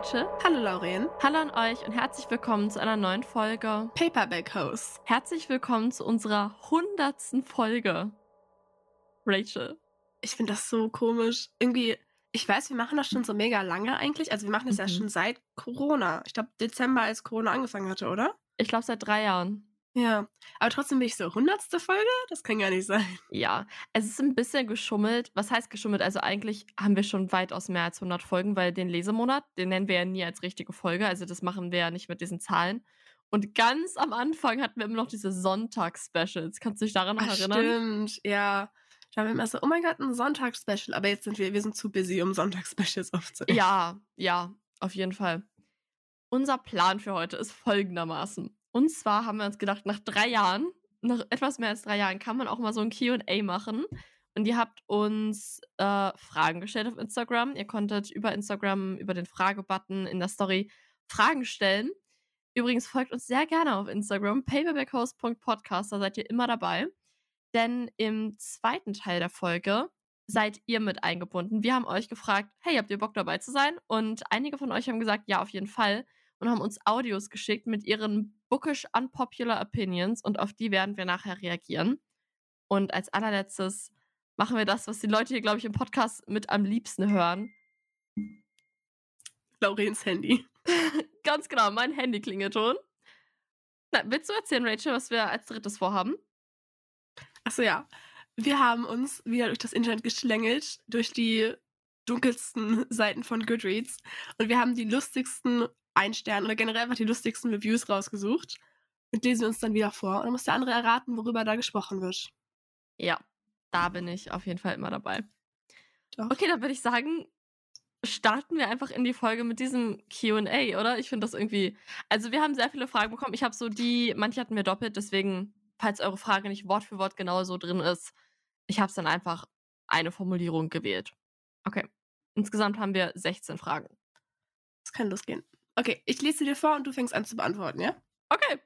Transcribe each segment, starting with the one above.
Rachel. Hallo Lauren. Hallo an euch und herzlich willkommen zu einer neuen Folge Paperback Host. Herzlich willkommen zu unserer hundertsten Folge. Rachel. Ich finde das so komisch. Irgendwie, ich weiß, wir machen das schon so mega lange eigentlich. Also wir machen das mhm. ja schon seit Corona. Ich glaube Dezember, als Corona angefangen hatte, oder? Ich glaube seit drei Jahren. Ja, aber trotzdem bin ich so, hundertste Folge? Das kann gar nicht sein. Ja, es ist ein bisschen geschummelt. Was heißt geschummelt? Also eigentlich haben wir schon weitaus mehr als 100 Folgen, weil den Lesemonat, den nennen wir ja nie als richtige Folge. Also das machen wir ja nicht mit diesen Zahlen. Und ganz am Anfang hatten wir immer noch diese Sonntags-Specials. Kannst du dich daran noch Ach, erinnern? Stimmt, ja. Da haben wir immer so, oh mein Gott, ein Sonntags-Special. Aber jetzt sind wir, wir sind zu busy, um Sonntags-Specials aufzunehmen. Ja, ja, auf jeden Fall. Unser Plan für heute ist folgendermaßen. Und zwar haben wir uns gedacht, nach drei Jahren, nach etwas mehr als drei Jahren, kann man auch mal so ein QA machen. Und ihr habt uns äh, Fragen gestellt auf Instagram. Ihr konntet über Instagram, über den Fragebutton in der Story Fragen stellen. Übrigens folgt uns sehr gerne auf Instagram, paperbackhost.podcast, da seid ihr immer dabei. Denn im zweiten Teil der Folge seid ihr mit eingebunden. Wir haben euch gefragt, hey, habt ihr Bock dabei zu sein? Und einige von euch haben gesagt, ja, auf jeden Fall. Und haben uns Audios geschickt mit ihren bookish unpopular opinions und auf die werden wir nachher reagieren. Und als allerletztes machen wir das, was die Leute hier, glaube ich, im Podcast mit am liebsten hören. Laurens Handy. Ganz genau, mein Handy-Klingelton. Na, willst du erzählen, Rachel, was wir als drittes vorhaben? Achso, ja. Wir haben uns wieder durch das Internet geschlängelt, durch die dunkelsten Seiten von Goodreads. Und wir haben die lustigsten ein Stern oder generell einfach die lustigsten Reviews rausgesucht und lesen uns dann wieder vor. Und dann muss der andere erraten, worüber da gesprochen wird. Ja, da bin ich auf jeden Fall immer dabei. Doch. Okay, dann würde ich sagen, starten wir einfach in die Folge mit diesem QA, oder? Ich finde das irgendwie. Also, wir haben sehr viele Fragen bekommen. Ich habe so die, manche hatten wir doppelt, deswegen, falls eure Frage nicht Wort für Wort genau so drin ist, ich habe es dann einfach eine Formulierung gewählt. Okay. Insgesamt haben wir 16 Fragen. Das kann losgehen. Okay, ich lese dir vor und du fängst an zu beantworten, ja? Okay.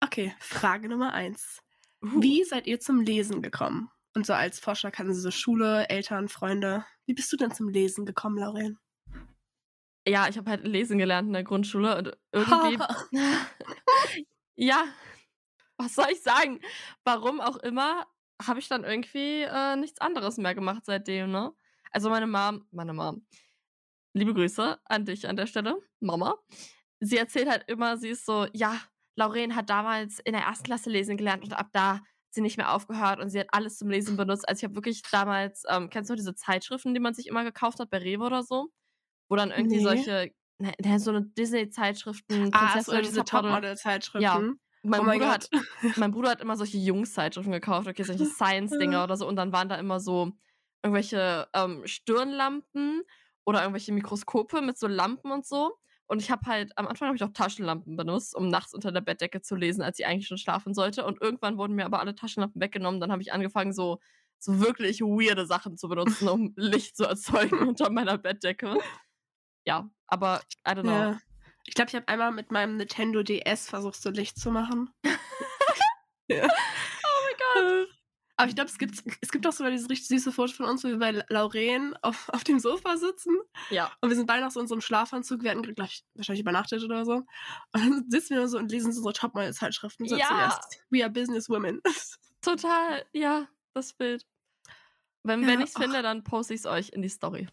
Okay, Frage Nummer eins. Uh. Wie seid ihr zum Lesen gekommen? Und so als Forscher kann sie so Schule, Eltern, Freunde. Wie bist du denn zum Lesen gekommen, Lauren? Ja, ich habe halt lesen gelernt in der Grundschule und irgendwie. ja, was soll ich sagen? Warum auch immer, habe ich dann irgendwie äh, nichts anderes mehr gemacht seitdem, ne? Also meine Mom, meine Mom, liebe Grüße an dich an der Stelle, Mama. Sie erzählt halt immer, sie ist so, ja, Lauren hat damals in der ersten Klasse lesen gelernt und ab da sie nicht mehr aufgehört und sie hat alles zum Lesen benutzt. Also ich habe wirklich damals, ähm, kennst du diese Zeitschriften, die man sich immer gekauft hat bei Rewe oder so? Wo dann irgendwie nee. solche, ne, so eine Disney-Zeitschriften, ah, so diese Topmodel-Zeitschriften. Ja. Mein, oh mein, Bruder hat, mein Bruder hat immer solche Jungs-Zeitschriften gekauft, okay, solche Science-Dinger oder so. Und dann waren da immer so irgendwelche ähm, Stirnlampen oder irgendwelche Mikroskope mit so Lampen und so. Und ich habe halt, am Anfang habe ich auch Taschenlampen benutzt, um nachts unter der Bettdecke zu lesen, als ich eigentlich schon schlafen sollte. Und irgendwann wurden mir aber alle Taschenlampen weggenommen. Dann habe ich angefangen, so, so wirklich weirde Sachen zu benutzen, um Licht zu erzeugen unter meiner Bettdecke. Ja, aber I don't know. Ja. Ich glaube, ich habe einmal mit meinem Nintendo DS versucht, so Licht zu machen. ja. Oh mein Gott. Aber ich glaube, es gibt, es gibt auch sogar dieses richtig süße Foto von uns, wo wir bei Lauren auf, auf dem Sofa sitzen. Ja. Und wir sind beide noch so in so einem Schlafanzug. Wir hatten, glaube ich, wahrscheinlich übernachtet oder so. Und dann sitzen wir so und lesen so unsere Topmodel-Zeitschriften. So ja. Zuerst. We are business women. Total, ja, das Bild. Wenn, ja, wenn ich es finde, dann poste ich es euch in die Story.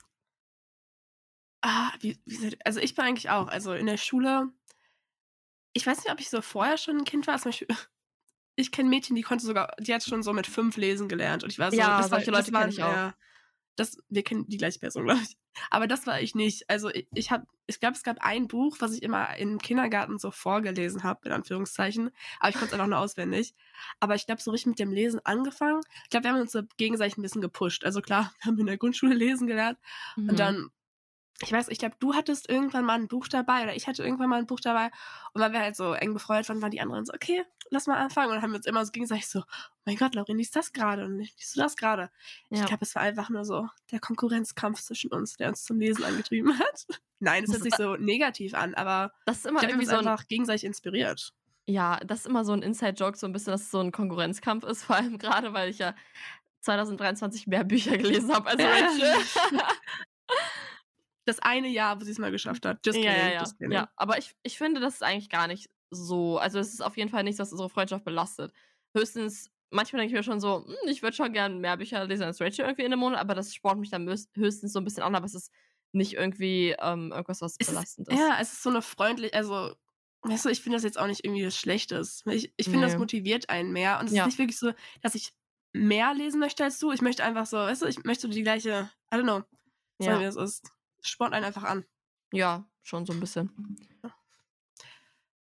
Ah, wie, wie, also ich bin eigentlich auch. Also in der Schule, ich weiß nicht, ob ich so vorher schon ein Kind war. Zum Beispiel ich kenne Mädchen, die konnte sogar, die hat schon so mit fünf lesen gelernt. Und ich war so, ja, das solche war, Leute kenne ich auch. Ja, das, wir kennen die gleiche Person, glaube ich. Aber das war ich nicht. Also ich, ich habe, ich glaube, es gab ein Buch, was ich immer im Kindergarten so vorgelesen habe, in Anführungszeichen. Aber ich konnte es einfach nur auswendig. Aber ich glaube, so richtig mit dem Lesen angefangen. Ich glaube, wir haben uns so gegenseitig ein bisschen gepusht. Also klar, wir haben in der Grundschule lesen gelernt. Mhm. Und dann ich weiß, ich glaube, du hattest irgendwann mal ein Buch dabei oder ich hatte irgendwann mal ein Buch dabei und weil wir halt so eng befreundet waren, waren die anderen so, okay, lass mal anfangen und dann haben wir uns immer so gegenseitig so, oh mein Gott, Laurin, liest das gerade und liest du das gerade? Ja. Ich glaube, es war einfach nur so der Konkurrenzkampf zwischen uns, der uns zum Lesen angetrieben hat. Nein, es hört sich so negativ an, aber das ist immer glaub, irgendwie so ein, einfach gegenseitig inspiriert. Ja, das ist immer so ein Inside-Joke, so ein bisschen, dass es so ein Konkurrenzkampf ist, vor allem gerade, weil ich ja 2023 mehr Bücher gelesen habe als Rachel. das eine Jahr, wo sie es mal geschafft hat. Just ja, kidding, ja, ja. just kidding. ja. Aber ich, ich finde, das ist eigentlich gar nicht so. Also, es ist auf jeden Fall nichts, was unsere Freundschaft belastet. Höchstens, manchmal denke ich mir schon so, hm, ich würde schon gerne mehr Bücher lesen als Rachel irgendwie in einem Monat, aber das spornt mich dann höchst- höchstens so ein bisschen an, aber es ist nicht irgendwie ähm, irgendwas, was Es ist, belastend ist. ja, es ist so eine freundlich, also, weißt du, ich finde das jetzt auch nicht irgendwie was Schlechtes. Ich, ich finde, das Nee. motiviert einen mehr. Und es Ja. ist nicht wirklich so, dass ich mehr lesen möchte als du. Ich möchte einfach so, weißt du, ich möchte die gleiche, I don't know, Ja. wie es ist. Spornt einen einfach an. ja, schon so ein bisschen.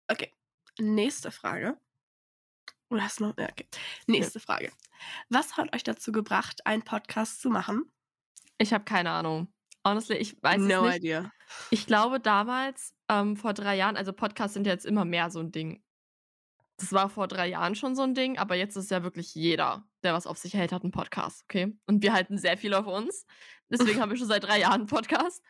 Okay, nächste Frage. Oder hast du noch? Ja, okay. Nächste Frage. Was hat euch dazu gebracht, einen Podcast zu machen? Ich habe keine Ahnung. Honestly, ich weiß no es nicht. idea. Ich glaube damals, ähm, vor drei Jahren, also Podcasts sind ja jetzt immer mehr so ein Ding. Das war vor drei Jahren schon so ein Ding, aber jetzt ist ja wirklich jeder, der was auf sich hält, hat einen Podcast, okay? Und wir halten sehr viel auf uns. Deswegen haben wir schon seit drei Jahren einen Podcast.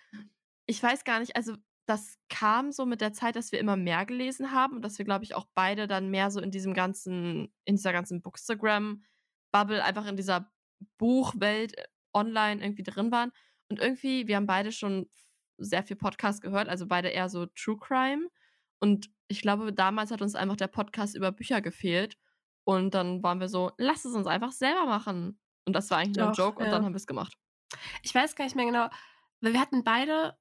Ich weiß gar nicht, also das kam so mit der Zeit, dass wir immer mehr gelesen haben und dass wir, glaube ich, auch beide dann mehr so in diesem ganzen, in dieser ganzen Bookstagram-Bubble, einfach in dieser Buchwelt äh, online irgendwie drin waren. Und irgendwie, wir haben beide schon sehr viel Podcast gehört, also beide eher so True Crime. Und ich glaube, damals hat uns einfach der Podcast über Bücher gefehlt. Und dann waren wir so, lass es uns einfach selber machen. Und das war eigentlich nur ein Doch, Joke und ja. dann haben wir es gemacht. Ich weiß gar nicht mehr genau, weil wir hatten beide,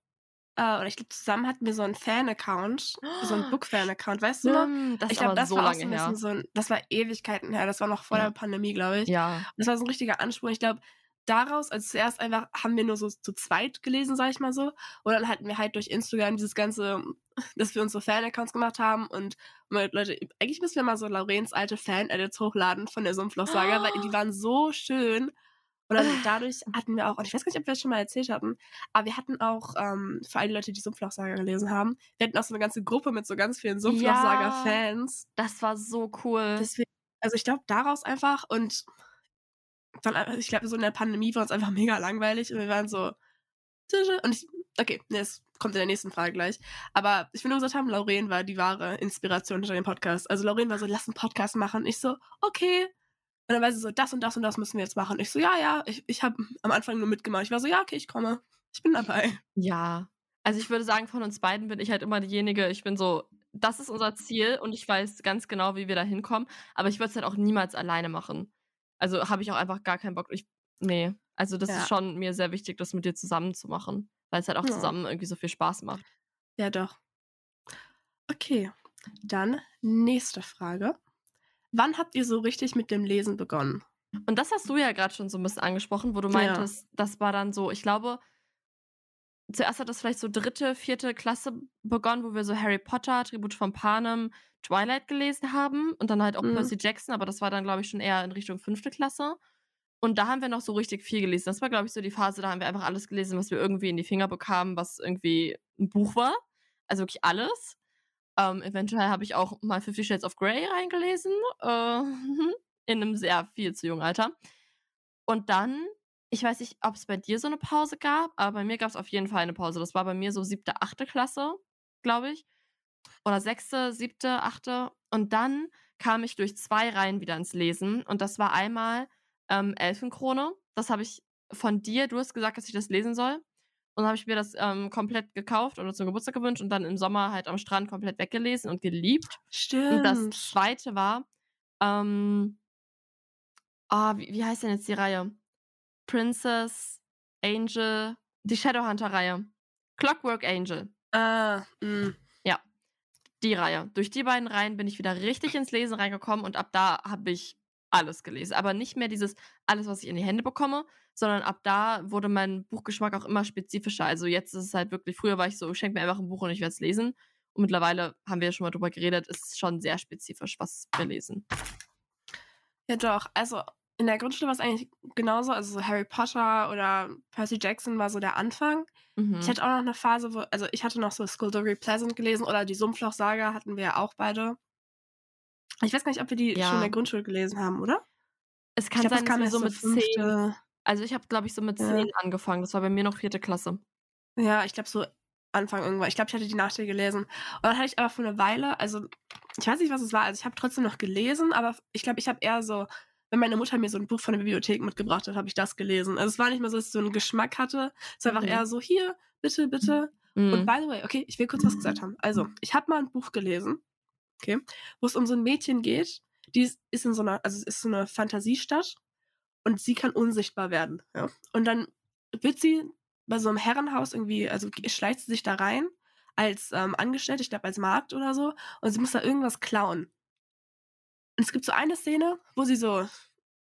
äh, oder ich glaube, zusammen hatten wir so einen Fan-Account, so einen Book-Fan-Account, weißt du noch? Das ich glaube, das so war auch lange so ein her. so ein, das war Ewigkeiten her, das war noch vor Ja. der Pandemie, glaube ich. Ja, Das war so ein richtiger Anspruch. Ich glaube, daraus, also zuerst einfach haben wir nur so zu zweit gelesen, sag ich mal so. Und dann hatten wir halt durch Instagram dieses ganze, dass wir uns so Fan-Accounts gemacht haben und Leute, eigentlich müssen wir mal so Laurens alte Fan-Edits hochladen von der Sumpfloch-Saga, weil die waren so schön. Und dann dadurch hatten wir auch, und ich weiß gar nicht, ob wir das schon mal erzählt hatten, aber wir hatten auch, ähm, für all die Leute, die Sumpfloch-Saga gelesen haben, wir hatten auch so eine ganze Gruppe mit so ganz vielen Sumpfloch-Saga-Fans. das war so cool. Deswegen, also ich glaube, daraus einfach und dann, ich glaube, so in der Pandemie war uns einfach mega langweilig und wir waren so, und ich, okay, nee, es kommt in der nächsten Frage gleich. Aber ich will nur gesagt haben, Lauren war die wahre Inspiration hinter dem Podcast. Also Lauren war so, lass einen Podcast machen. Ich so, okay. Und dann war sie so, das und das und das müssen wir jetzt machen. Ich so, ja, ja, ich, ich habe am Anfang nur mitgemacht. Ich war so, ja, okay, ich komme. Ich bin dabei. Ja. Also ich würde sagen, von uns beiden bin ich halt immer diejenige, ich bin so, das ist unser Ziel und ich weiß ganz genau, wie wir da hinkommen. Aber ich würde es halt auch niemals alleine machen. Also habe ich auch einfach gar keinen Bock. Ich, nee. Also das Ja. ist schon mir sehr wichtig, das mit dir zusammen zu machen. Weil es halt auch Ja. zusammen irgendwie so viel Spaß macht. Ja, doch. Okay, dann nächste Frage. Wann habt ihr so richtig mit dem Lesen begonnen? Und das hast du ja gerade schon so ein bisschen angesprochen, wo du Ja. meintest, das war dann so, ich glaube, zuerst hat das vielleicht so dritte, vierte Klasse begonnen, wo wir so Harry Potter, Tribut von Panem, Twilight gelesen haben und dann halt auch Mhm. Percy Jackson, aber das war dann, glaube ich, schon eher in Richtung fünfte Klasse. Und da haben wir noch so richtig viel gelesen. Das war, glaube ich, so die Phase, da haben wir einfach alles gelesen, was wir irgendwie in die Finger bekamen, was irgendwie ein Buch war. Also wirklich alles. Ähm, eventuell habe ich auch mal Fifty Shades of Grey reingelesen. Äh, in einem sehr viel zu jungen Alter. Und dann, ich weiß nicht, ob es bei dir so eine Pause gab, aber bei mir gab es auf jeden Fall eine Pause. Das war bei mir so siebte, achte Klasse, glaube ich. Oder sechste, siebte, achte. Und dann kam ich durch zwei Reihen wieder ins Lesen. Und das war einmal ähm, Elfenkrone. Das habe ich von dir, du hast gesagt, dass ich das lesen soll. Und dann habe ich mir das ähm, komplett gekauft oder zum Geburtstag gewünscht und dann im Sommer halt am Strand komplett weggelesen und geliebt. Stimmt. Und das zweite war, ähm, ah, wie, wie heißt denn jetzt die Reihe? Princess, Angel, die Shadowhunter-Reihe. Clockwork Angel, Ah, mh. die Reihe. Durch die beiden Reihen bin ich wieder richtig ins Lesen reingekommen und ab da habe ich alles gelesen. Aber nicht mehr dieses alles, was ich in die Hände bekomme, sondern ab da wurde mein Buchgeschmack auch immer spezifischer. Also jetzt ist es halt wirklich, früher war ich so, ich schenke mir einfach ein Buch und ich werde es lesen. Und mittlerweile haben wir ja schon mal drüber geredet, ist es schon sehr spezifisch, was wir lesen. Ja, doch. Also in der Grundschule war es eigentlich genauso. Also so Harry Potter oder Percy Jackson war so der Anfang. Mhm. Ich hatte auch noch eine Phase, wo, also ich hatte noch so Skullduggery Pleasant gelesen oder die Sumpfloch-Saga hatten wir ja auch beide. Ich weiß gar nicht, ob wir die Ja. schon in der Grundschule gelesen haben, oder? Es kann ich glaub, sein, dass wir so mit zehn. Also ich habe, glaube ich, so mit Ja. zehn angefangen. Das war bei mir noch vierte Klasse. Ja, ich glaube so Anfang irgendwann. Ich glaube, ich hatte die Nachricht gelesen. Und dann hatte ich aber für eine Weile, also ich weiß nicht, was es war. Also ich habe trotzdem noch gelesen, aber ich glaube, ich habe eher so, wenn meine Mutter mir so ein Buch von der Bibliothek mitgebracht hat, habe ich das gelesen. Also es war nicht mehr so, dass ich so einen Geschmack hatte. Es war einfach Mhm. eher so, hier, bitte, bitte. Mhm. Und by the way, okay, ich will kurz was gesagt haben. Also, ich habe mal ein Buch gelesen, okay, wo es um so ein Mädchen geht, die ist, ist in so einer, also es ist so eine Fantasiestadt und sie kann unsichtbar werden. Ja? Und dann wird sie bei so einem Herrenhaus irgendwie, also schleicht sie sich da rein als ähm, Angestellte, ich glaube als Markt oder so, und sie muss da irgendwas klauen. Und es gibt so eine Szene, wo sie so,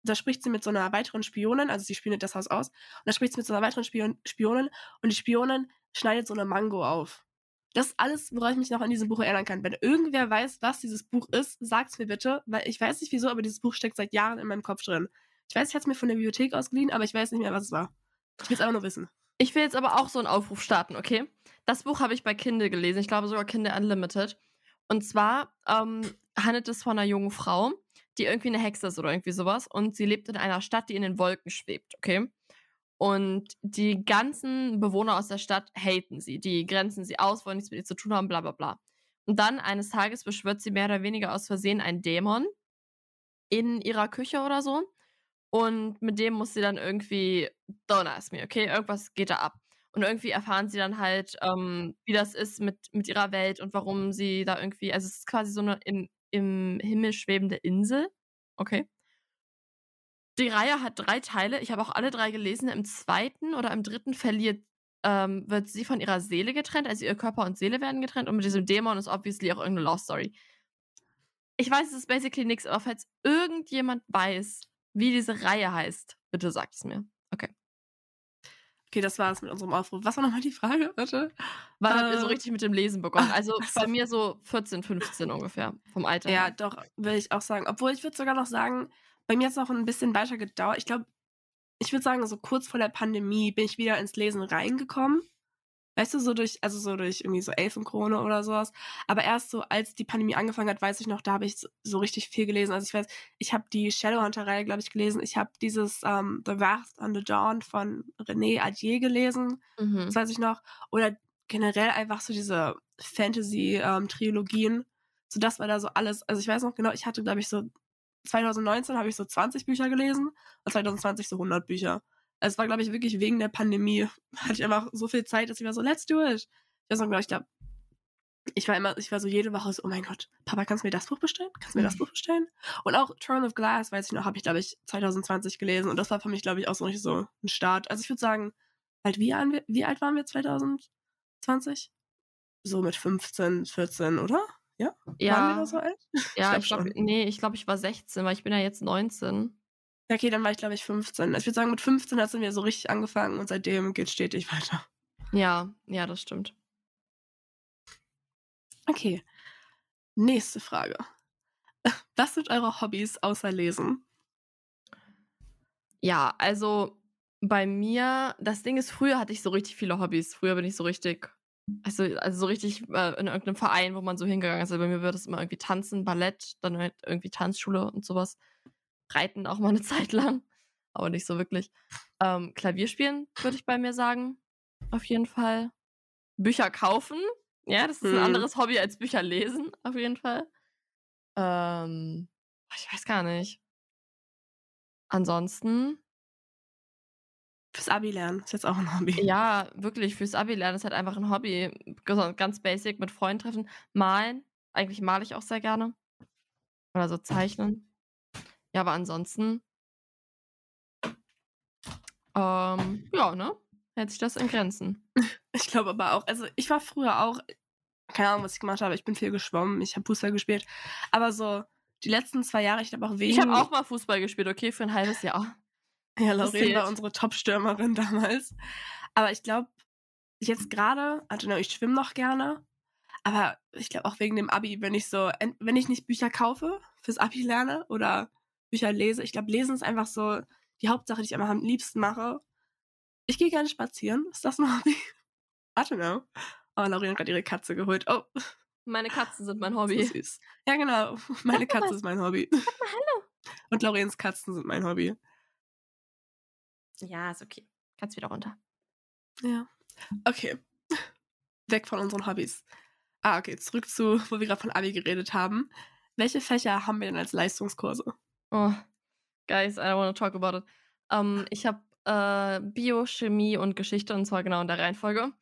da spricht sie mit so einer weiteren Spionin, also sie spielt das Haus aus, und da spricht sie mit so einer weiteren Spion Spionin und die Spionin schneidet so eine Mango auf. Das ist alles, woran ich mich noch an diesem Buch erinnern kann. Wenn irgendwer weiß, was dieses Buch ist, sag's mir bitte, weil ich weiß nicht wieso, aber dieses Buch steckt seit Jahren in meinem Kopf drin. Ich weiß, ich hatte es mir von der Bibliothek ausgeliehen, aber ich weiß nicht mehr, was es war. Ich will es einfach nur wissen. Ich will jetzt aber auch so einen Aufruf starten, okay? Das Buch habe ich bei Kindle gelesen. Ich glaube sogar Kindle Unlimited. Und zwar ähm, handelt es von einer jungen Frau, die irgendwie eine Hexe ist oder irgendwie sowas. Und sie lebt in einer Stadt, die in den Wolken schwebt, okay? Und die ganzen Bewohner aus der Stadt haten sie. Die grenzen sie aus, wollen nichts mit ihr zu tun haben, bla bla bla. Und dann eines Tages beschwört sie mehr oder weniger aus Versehen einen Dämon in ihrer Küche oder so. Und mit dem muss sie dann irgendwie, don't ask me, okay? Irgendwas geht da ab. Und irgendwie erfahren sie dann halt, ähm, wie das ist mit, mit ihrer Welt und warum sie da irgendwie, also es ist quasi so eine in, im Himmel schwebende Insel. Okay. Die Reihe hat drei Teile. Ich habe auch alle drei gelesen. Im zweiten oder im dritten verliert, ähm, wird sie von ihrer Seele getrennt. Also ihr Körper und Seele werden getrennt. Und mit diesem Dämon ist obviously auch irgendeine Lost Story. Ich weiß, es ist basically nichts, aber falls irgendjemand weiß, wie diese Reihe heißt, bitte sagt es mir. Okay. Das war's mit unserem Aufruf. Was war nochmal die Frage? Warte. Wann habt ihr so Äh, richtig mit dem Lesen begonnen? Also bei mir so 14, 15 ungefähr, vom Alter Ja, her. doch, will ich auch sagen. Obwohl ich würde sogar noch sagen, bei mir hat es noch ein bisschen weiter gedauert. Ich glaube, ich würde sagen, so kurz vor der Pandemie bin ich wieder ins Lesen reingekommen. Weißt du, so durch, also so durch irgendwie so Elfenkrone oder sowas. Aber erst so, als die Pandemie angefangen hat, weiß ich noch, da habe ich so, so richtig viel gelesen. Also ich weiß, ich habe die Shadowhunter-Reihe, glaube ich, gelesen. Ich habe dieses ähm, The Wrath on the Dawn von René Adier gelesen. Mhm. Das weiß ich noch. Oder generell einfach so diese Fantasy-Trilogien. so das war da so alles. Also ich weiß noch genau, ich hatte, glaube ich, so 2019 habe ich so 20 Bücher gelesen und 2020 so 100 Bücher. Es war, glaube ich, wirklich wegen der Pandemie. Hatte ich einfach so viel Zeit, dass ich war so, let's do it. Ich noch genau, ich glaube, ich war immer, ich war so jede Woche so, oh mein Gott, Papa, kannst du mir das Buch bestellen? Kannst du mir das Buch bestellen? Und auch Throne of Glass, weiß ich noch, habe ich, glaube ich, 2020 gelesen. Und das war für mich, glaube ich, auch so richtig so ein Start. Also ich würde sagen, halt, wie, wie alt waren wir 2020? So mit 15, 14, oder? Ja? Waren wir Ja, da so alt? ja, glaub ich glaube, schon. nee, ich glaube, ich war 16, weil ich bin ja jetzt 19. Ja, okay, dann war ich, glaube ich, 15. Ich würde sagen, mit 15 hat es mir so richtig angefangen und seitdem geht stetig weiter. Ja, ja, das stimmt. Okay. Nächste Frage. Was sind eure Hobbys außer Lesen? Ja, also bei mir, das Ding ist, früher hatte ich so richtig viele Hobbys. Früher bin ich so richtig, also, also so richtig äh, in irgendeinem Verein, wo man so hingegangen ist. Also bei mir wird es immer irgendwie Tanzen, Ballett, dann halt irgendwie Tanzschule und sowas. Reiten auch mal eine Zeit lang, aber nicht so wirklich. Ähm, Klavier spielen, würde ich bei mir sagen. Auf jeden Fall. Bücher kaufen. Ja, das ist ein Hm. anderes Hobby als Bücher lesen, auf jeden Fall. Ähm, ich weiß gar nicht. Ansonsten, Fürs Abi lernen ist jetzt auch ein Hobby. ja, wirklich, fürs Abi lernen ist halt einfach ein Hobby. Ganz basic mit Freunden treffen. Malen. Eigentlich male ich auch sehr gerne. Oder so zeichnen. Ja, aber ansonsten. Ähm, ja, ne? Hält sich das in Grenzen. Ich glaube aber auch, also ich war früher auch, keine Ahnung, was ich gemacht habe, ich bin viel geschwommen, ich habe Fußball gespielt, aber so die letzten zwei Jahre, ich glaube auch wegen... Ich habe auch mal Fußball gespielt, okay, für ein halbes Jahr. Ja, Lauren war unsere Top-Stürmerin damals. Aber ich glaube, jetzt gerade, also ich schwimme noch gerne, aber ich glaube auch wegen dem Abi, wenn ich so, wenn ich nicht Bücher kaufe, fürs Abi lerne oder Bücher lese, ich glaube, lesen ist einfach so die Hauptsache, die ich einfach am liebsten mache. Ich gehe gerne spazieren. Ist das ein Hobby? I don't know. Oh, Lauren hat gerade ihre Katze geholt. Oh, Meine Katzen sind mein so Hobby. süß. Ja, genau. Meine mal Katze was. ist mein Hobby. hallo. Und Laurens Katzen sind mein Hobby. Ja, ist okay. Kannst wieder runter. Ja. Okay. Weg von unseren Hobbys. Ah, okay, zurück zu, wo wir gerade von Abi geredet haben. Welche Fächer haben wir denn als Leistungskurse? Oh, guys, I don't want to talk about it. Ähm, ich habe äh, Bio, Chemie und Geschichte und zwar genau in der Reihenfolge.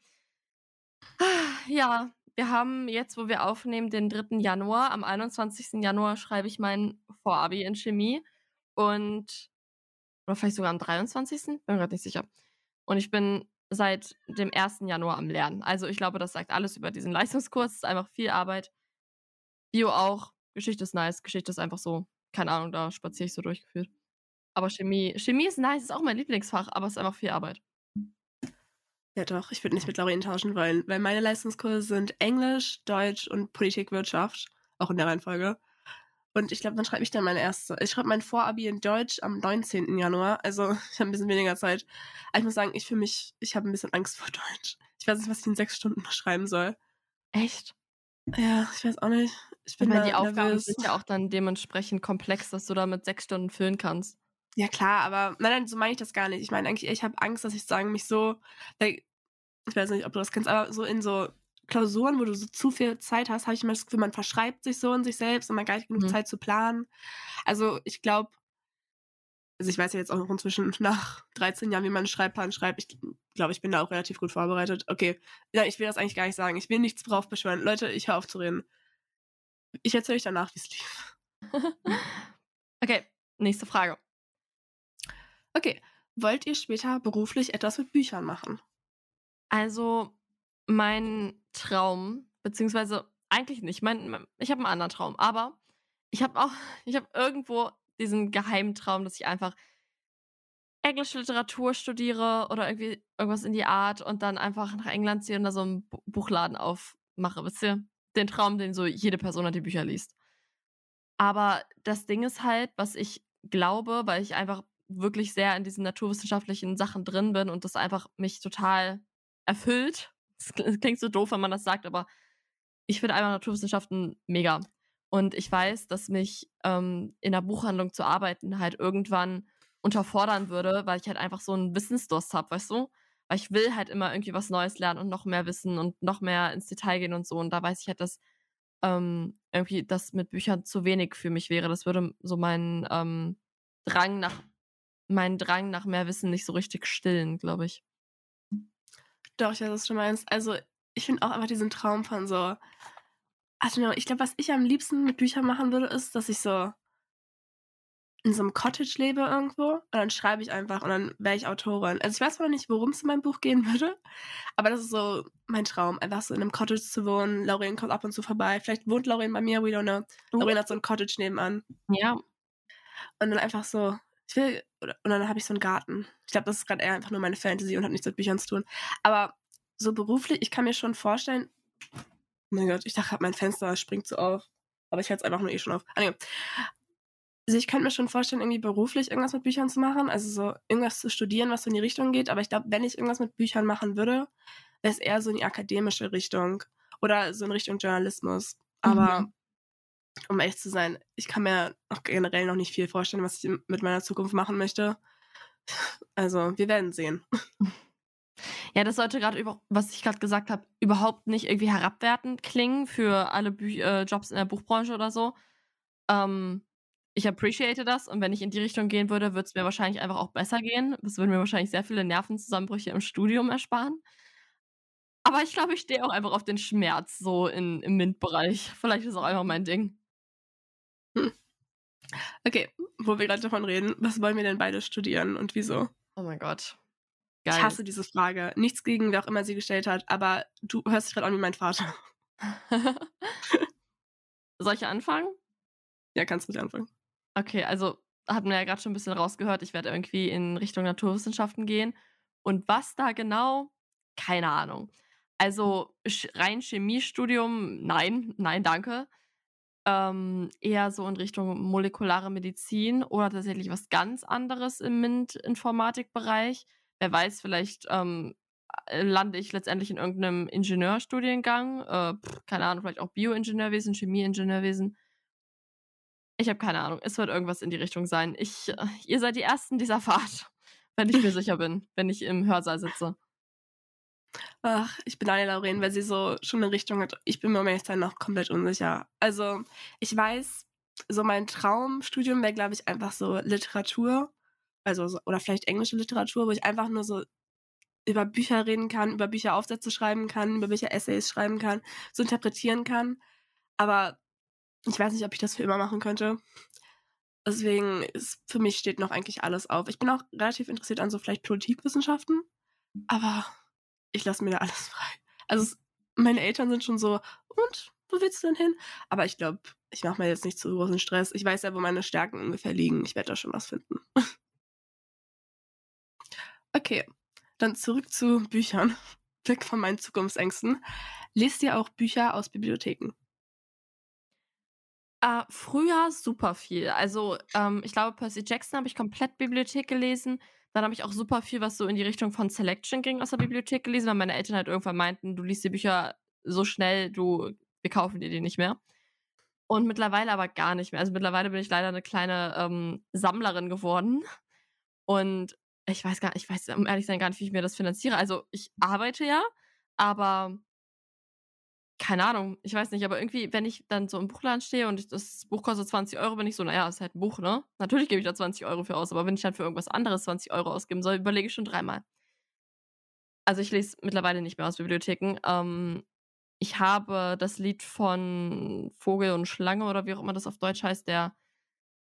Ja, wir haben jetzt, wo wir aufnehmen, den 3. Januar. Am 21. Januar schreibe ich mein Vorabi in Chemie und oder vielleicht sogar am 23. Bin mir grad nicht sicher. Und ich bin seit dem 1. Januar am Lernen. Also, ich glaube, das sagt alles über diesen Leistungskurs. Es ist einfach viel Arbeit. Bio auch. Geschichte ist nice. Geschichte ist einfach so, keine Ahnung, da spaziere ich so durchgeführt. Aber Chemie Chemie ist nice, ist auch mein Lieblingsfach, aber es ist einfach viel Arbeit. Ja doch, ich würde nicht mit Lauren tauschen wollen, weil meine Leistungskurse sind Englisch, Deutsch und Politik, Wirtschaft, auch in der Reihenfolge. Und ich glaube, wann schreibe ich dann meine erste? Ich schreibe mein Vorabi in Deutsch am 19. Januar, also ich habe ein bisschen weniger Zeit. Aber ich muss sagen, ich fühle mich, ich habe ein bisschen Angst vor Deutsch. Ich weiß nicht, was ich in sechs Stunden schreiben soll. Echt? Ja, ich weiß auch nicht. Ich bin Weil die Aufgaben nervös. sind ja auch dann dementsprechend komplex, dass du da mit 6 Stunden füllen kannst. Ja, klar, aber nein, so meine ich das gar nicht. Ich meine eigentlich, ich habe Angst, dass ich sagen mich so, ich weiß nicht, ob du das kennst, aber so in so Klausuren, wo du so zu viel Zeit hast, habe ich immer das Gefühl, man verschreibt sich so in sich selbst und man hat gar nicht genug Mhm. Zeit zu planen. Also ich glaube, also ich weiß ja jetzt auch noch inzwischen nach 13 Jahren, wie man einen Schreibplan schreibt. Ich glaube, ich bin da auch relativ gut vorbereitet. Okay, ja, ich will das eigentlich gar nicht sagen. Ich will nichts drauf beschwören. Leute, ich höre auf zu reden. Ich erzähle euch danach, wie es lief. Okay, nächste Frage. Okay, wollt ihr später beruflich etwas mit Büchern machen? Also, mein Traum, beziehungsweise eigentlich nicht. Mein, ich habe einen anderen Traum, aber ich habe auch, ich habe irgendwo diesen geheimen Traum, dass ich einfach englische Literatur studiere oder irgendwie irgendwas in die Art und dann einfach nach England ziehe und da so einen Bu- Buchladen aufmache. Wisst ihr? Den Traum, den so jede Person hat, die Bücher liest. Aber das Ding ist halt, was ich glaube, weil ich einfach wirklich sehr in diesen naturwissenschaftlichen Sachen drin bin und das einfach mich total erfüllt. Es klingt so doof, wenn man das sagt, aber ich finde einfach Naturwissenschaften mega. Und ich weiß, dass mich ähm, in der Buchhandlung zu arbeiten halt irgendwann unterfordern würde, weil ich halt einfach so einen Wissensdurst habe, weißt du? Weil ich will halt immer irgendwie was Neues lernen und noch mehr wissen und noch mehr ins Detail gehen und so. Und da weiß ich halt, dass ähm, irgendwie das mit Büchern zu wenig für mich wäre. Das würde so meinen ähm, Drang nach meinen Drang nach mehr Wissen nicht so richtig stillen, glaube ich. Doch, ich weiß, was du meinst. Also, ich finde auch einfach diesen Traum von so. Also, ich glaube, was ich am liebsten mit Büchern machen würde, ist, dass ich so in so einem Cottage lebe irgendwo und dann schreibe ich einfach und dann wäre ich Autorin. Also, ich weiß noch nicht, worum es in meinem Buch gehen würde, aber das ist so mein Traum, einfach so in einem Cottage zu wohnen. Lauren kommt ab und zu vorbei. Vielleicht wohnt Lauren bei mir, we don't know. Lauren hat so ein Cottage nebenan. Ja, Und dann einfach so, ich will, und dann habe ich so einen Garten. Ich glaube, das ist gerade eher einfach nur meine Fantasy und hat nichts mit Büchern zu tun. Aber so beruflich, ich kann mir schon vorstellen, oh mein Gott, ich dachte mein Fenster springt so auf. Aber ich halte es einfach nur eh schon auf. Ah, nee. Also ich könnte mir schon vorstellen, irgendwie beruflich irgendwas mit Büchern zu machen. Also so irgendwas zu studieren, was so in die Richtung geht. Aber ich glaube, wenn ich irgendwas mit Büchern machen würde, wäre es eher so in die akademische Richtung. Oder so in Richtung Journalismus. Aber Mhm. um ehrlich zu sein, ich kann mir auch generell noch nicht viel vorstellen, was ich mit meiner Zukunft machen möchte. Also, wir werden sehen. Ja, das sollte gerade über, was ich gerade gesagt habe, überhaupt nicht irgendwie herabwertend klingen für alle Bü äh, Jobs in der Buchbranche oder so. Ähm, ich appreciate das und wenn ich in die Richtung gehen würde, würde es mir wahrscheinlich einfach auch besser gehen. Das würde mir wahrscheinlich sehr viele Nervenzusammenbrüche im Studium ersparen. Aber ich glaube, ich stehe auch einfach auf den Schmerz so in, im MINT-Bereich. Vielleicht ist auch einfach mein Ding. Okay, wo wir gerade davon reden, was wollen wir denn beide studieren und wieso? Oh mein Gott. Ich Geil. hasse diese Frage. Nichts gegen, wer auch immer sie gestellt hat, aber du hörst dich gerade an wie mein Vater. Soll ich anfangen? Ja, kannst du nicht anfangen. Okay, also hatten wir ja gerade schon ein bisschen rausgehört, ich werde irgendwie in Richtung Naturwissenschaften gehen. Und was da genau? Keine Ahnung. Also sch- rein Chemiestudium, nein, nein, danke. Ähm, eher so in Richtung molekulare Medizin oder tatsächlich was ganz anderes im MINT-Informatikbereich. Wer weiß, vielleicht ähm, äh, lande ich letztendlich in irgendeinem Ingenieurstudiengang. Äh, keine Ahnung, vielleicht auch Bioingenieurwesen, Chemieingenieurwesen. Ich habe keine Ahnung. Es wird irgendwas in die Richtung sein. Ich, äh, ihr seid die Ersten dieser Fahrt, wenn ich mir sicher bin, wenn ich im Hörsaal sitze. Ach, ich beneide Lauren, weil sie so schon eine Richtung hat. Ich bin mir um ehrlich noch komplett unsicher. Also, ich weiß, so mein Traumstudium wäre, glaube ich, einfach so Literatur. Also, so, oder vielleicht englische Literatur, wo ich einfach nur so über Bücher reden kann, über Bücher Aufsätze schreiben kann, über Bücher Essays schreiben kann, so interpretieren kann. Aber ich weiß nicht, ob ich das für immer machen könnte. Deswegen ist für mich steht noch eigentlich alles auf. Ich bin auch relativ interessiert an so vielleicht Politikwissenschaften, aber ich lasse mir da alles frei. Also meine Eltern sind schon so, und wo willst du denn hin? Aber ich glaube, ich mache mir jetzt nicht zu großen Stress. Ich weiß ja, wo meine Stärken ungefähr liegen. Ich werde da schon was finden. okay, dann zurück zu Büchern. Weg von meinen Zukunftsängsten. Lest ihr auch Bücher aus Bibliotheken? Äh, früher super viel. Also, ähm, ich glaube, Percy Jackson habe ich komplett Bibliothek gelesen. Dann habe ich auch super viel, was so in die Richtung von Selection ging, aus der Bibliothek gelesen, weil meine Eltern halt irgendwann meinten, du liest die Bücher so schnell, du, wir kaufen dir die nicht mehr. Und mittlerweile aber gar nicht mehr. Also mittlerweile bin ich leider eine kleine ähm, Sammlerin geworden. Und ich weiß gar ich weiß um ehrlich sein gar nicht, wie ich mir das finanziere. Also ich arbeite ja, aber keine Ahnung, ich weiß nicht, aber irgendwie, wenn ich dann so im Buchladen stehe und das Buch kostet 20 Euro, bin ich so, naja, ist halt ein Buch, ne? Natürlich gebe ich da 20 Euro für aus, aber wenn ich dann für irgendwas anderes 20 Euro ausgeben soll, überlege ich schon dreimal. Also ich lese mittlerweile nicht mehr aus Bibliotheken. Ähm, ich habe das Lied von Vogel und Schlange oder wie auch immer das auf Deutsch heißt, der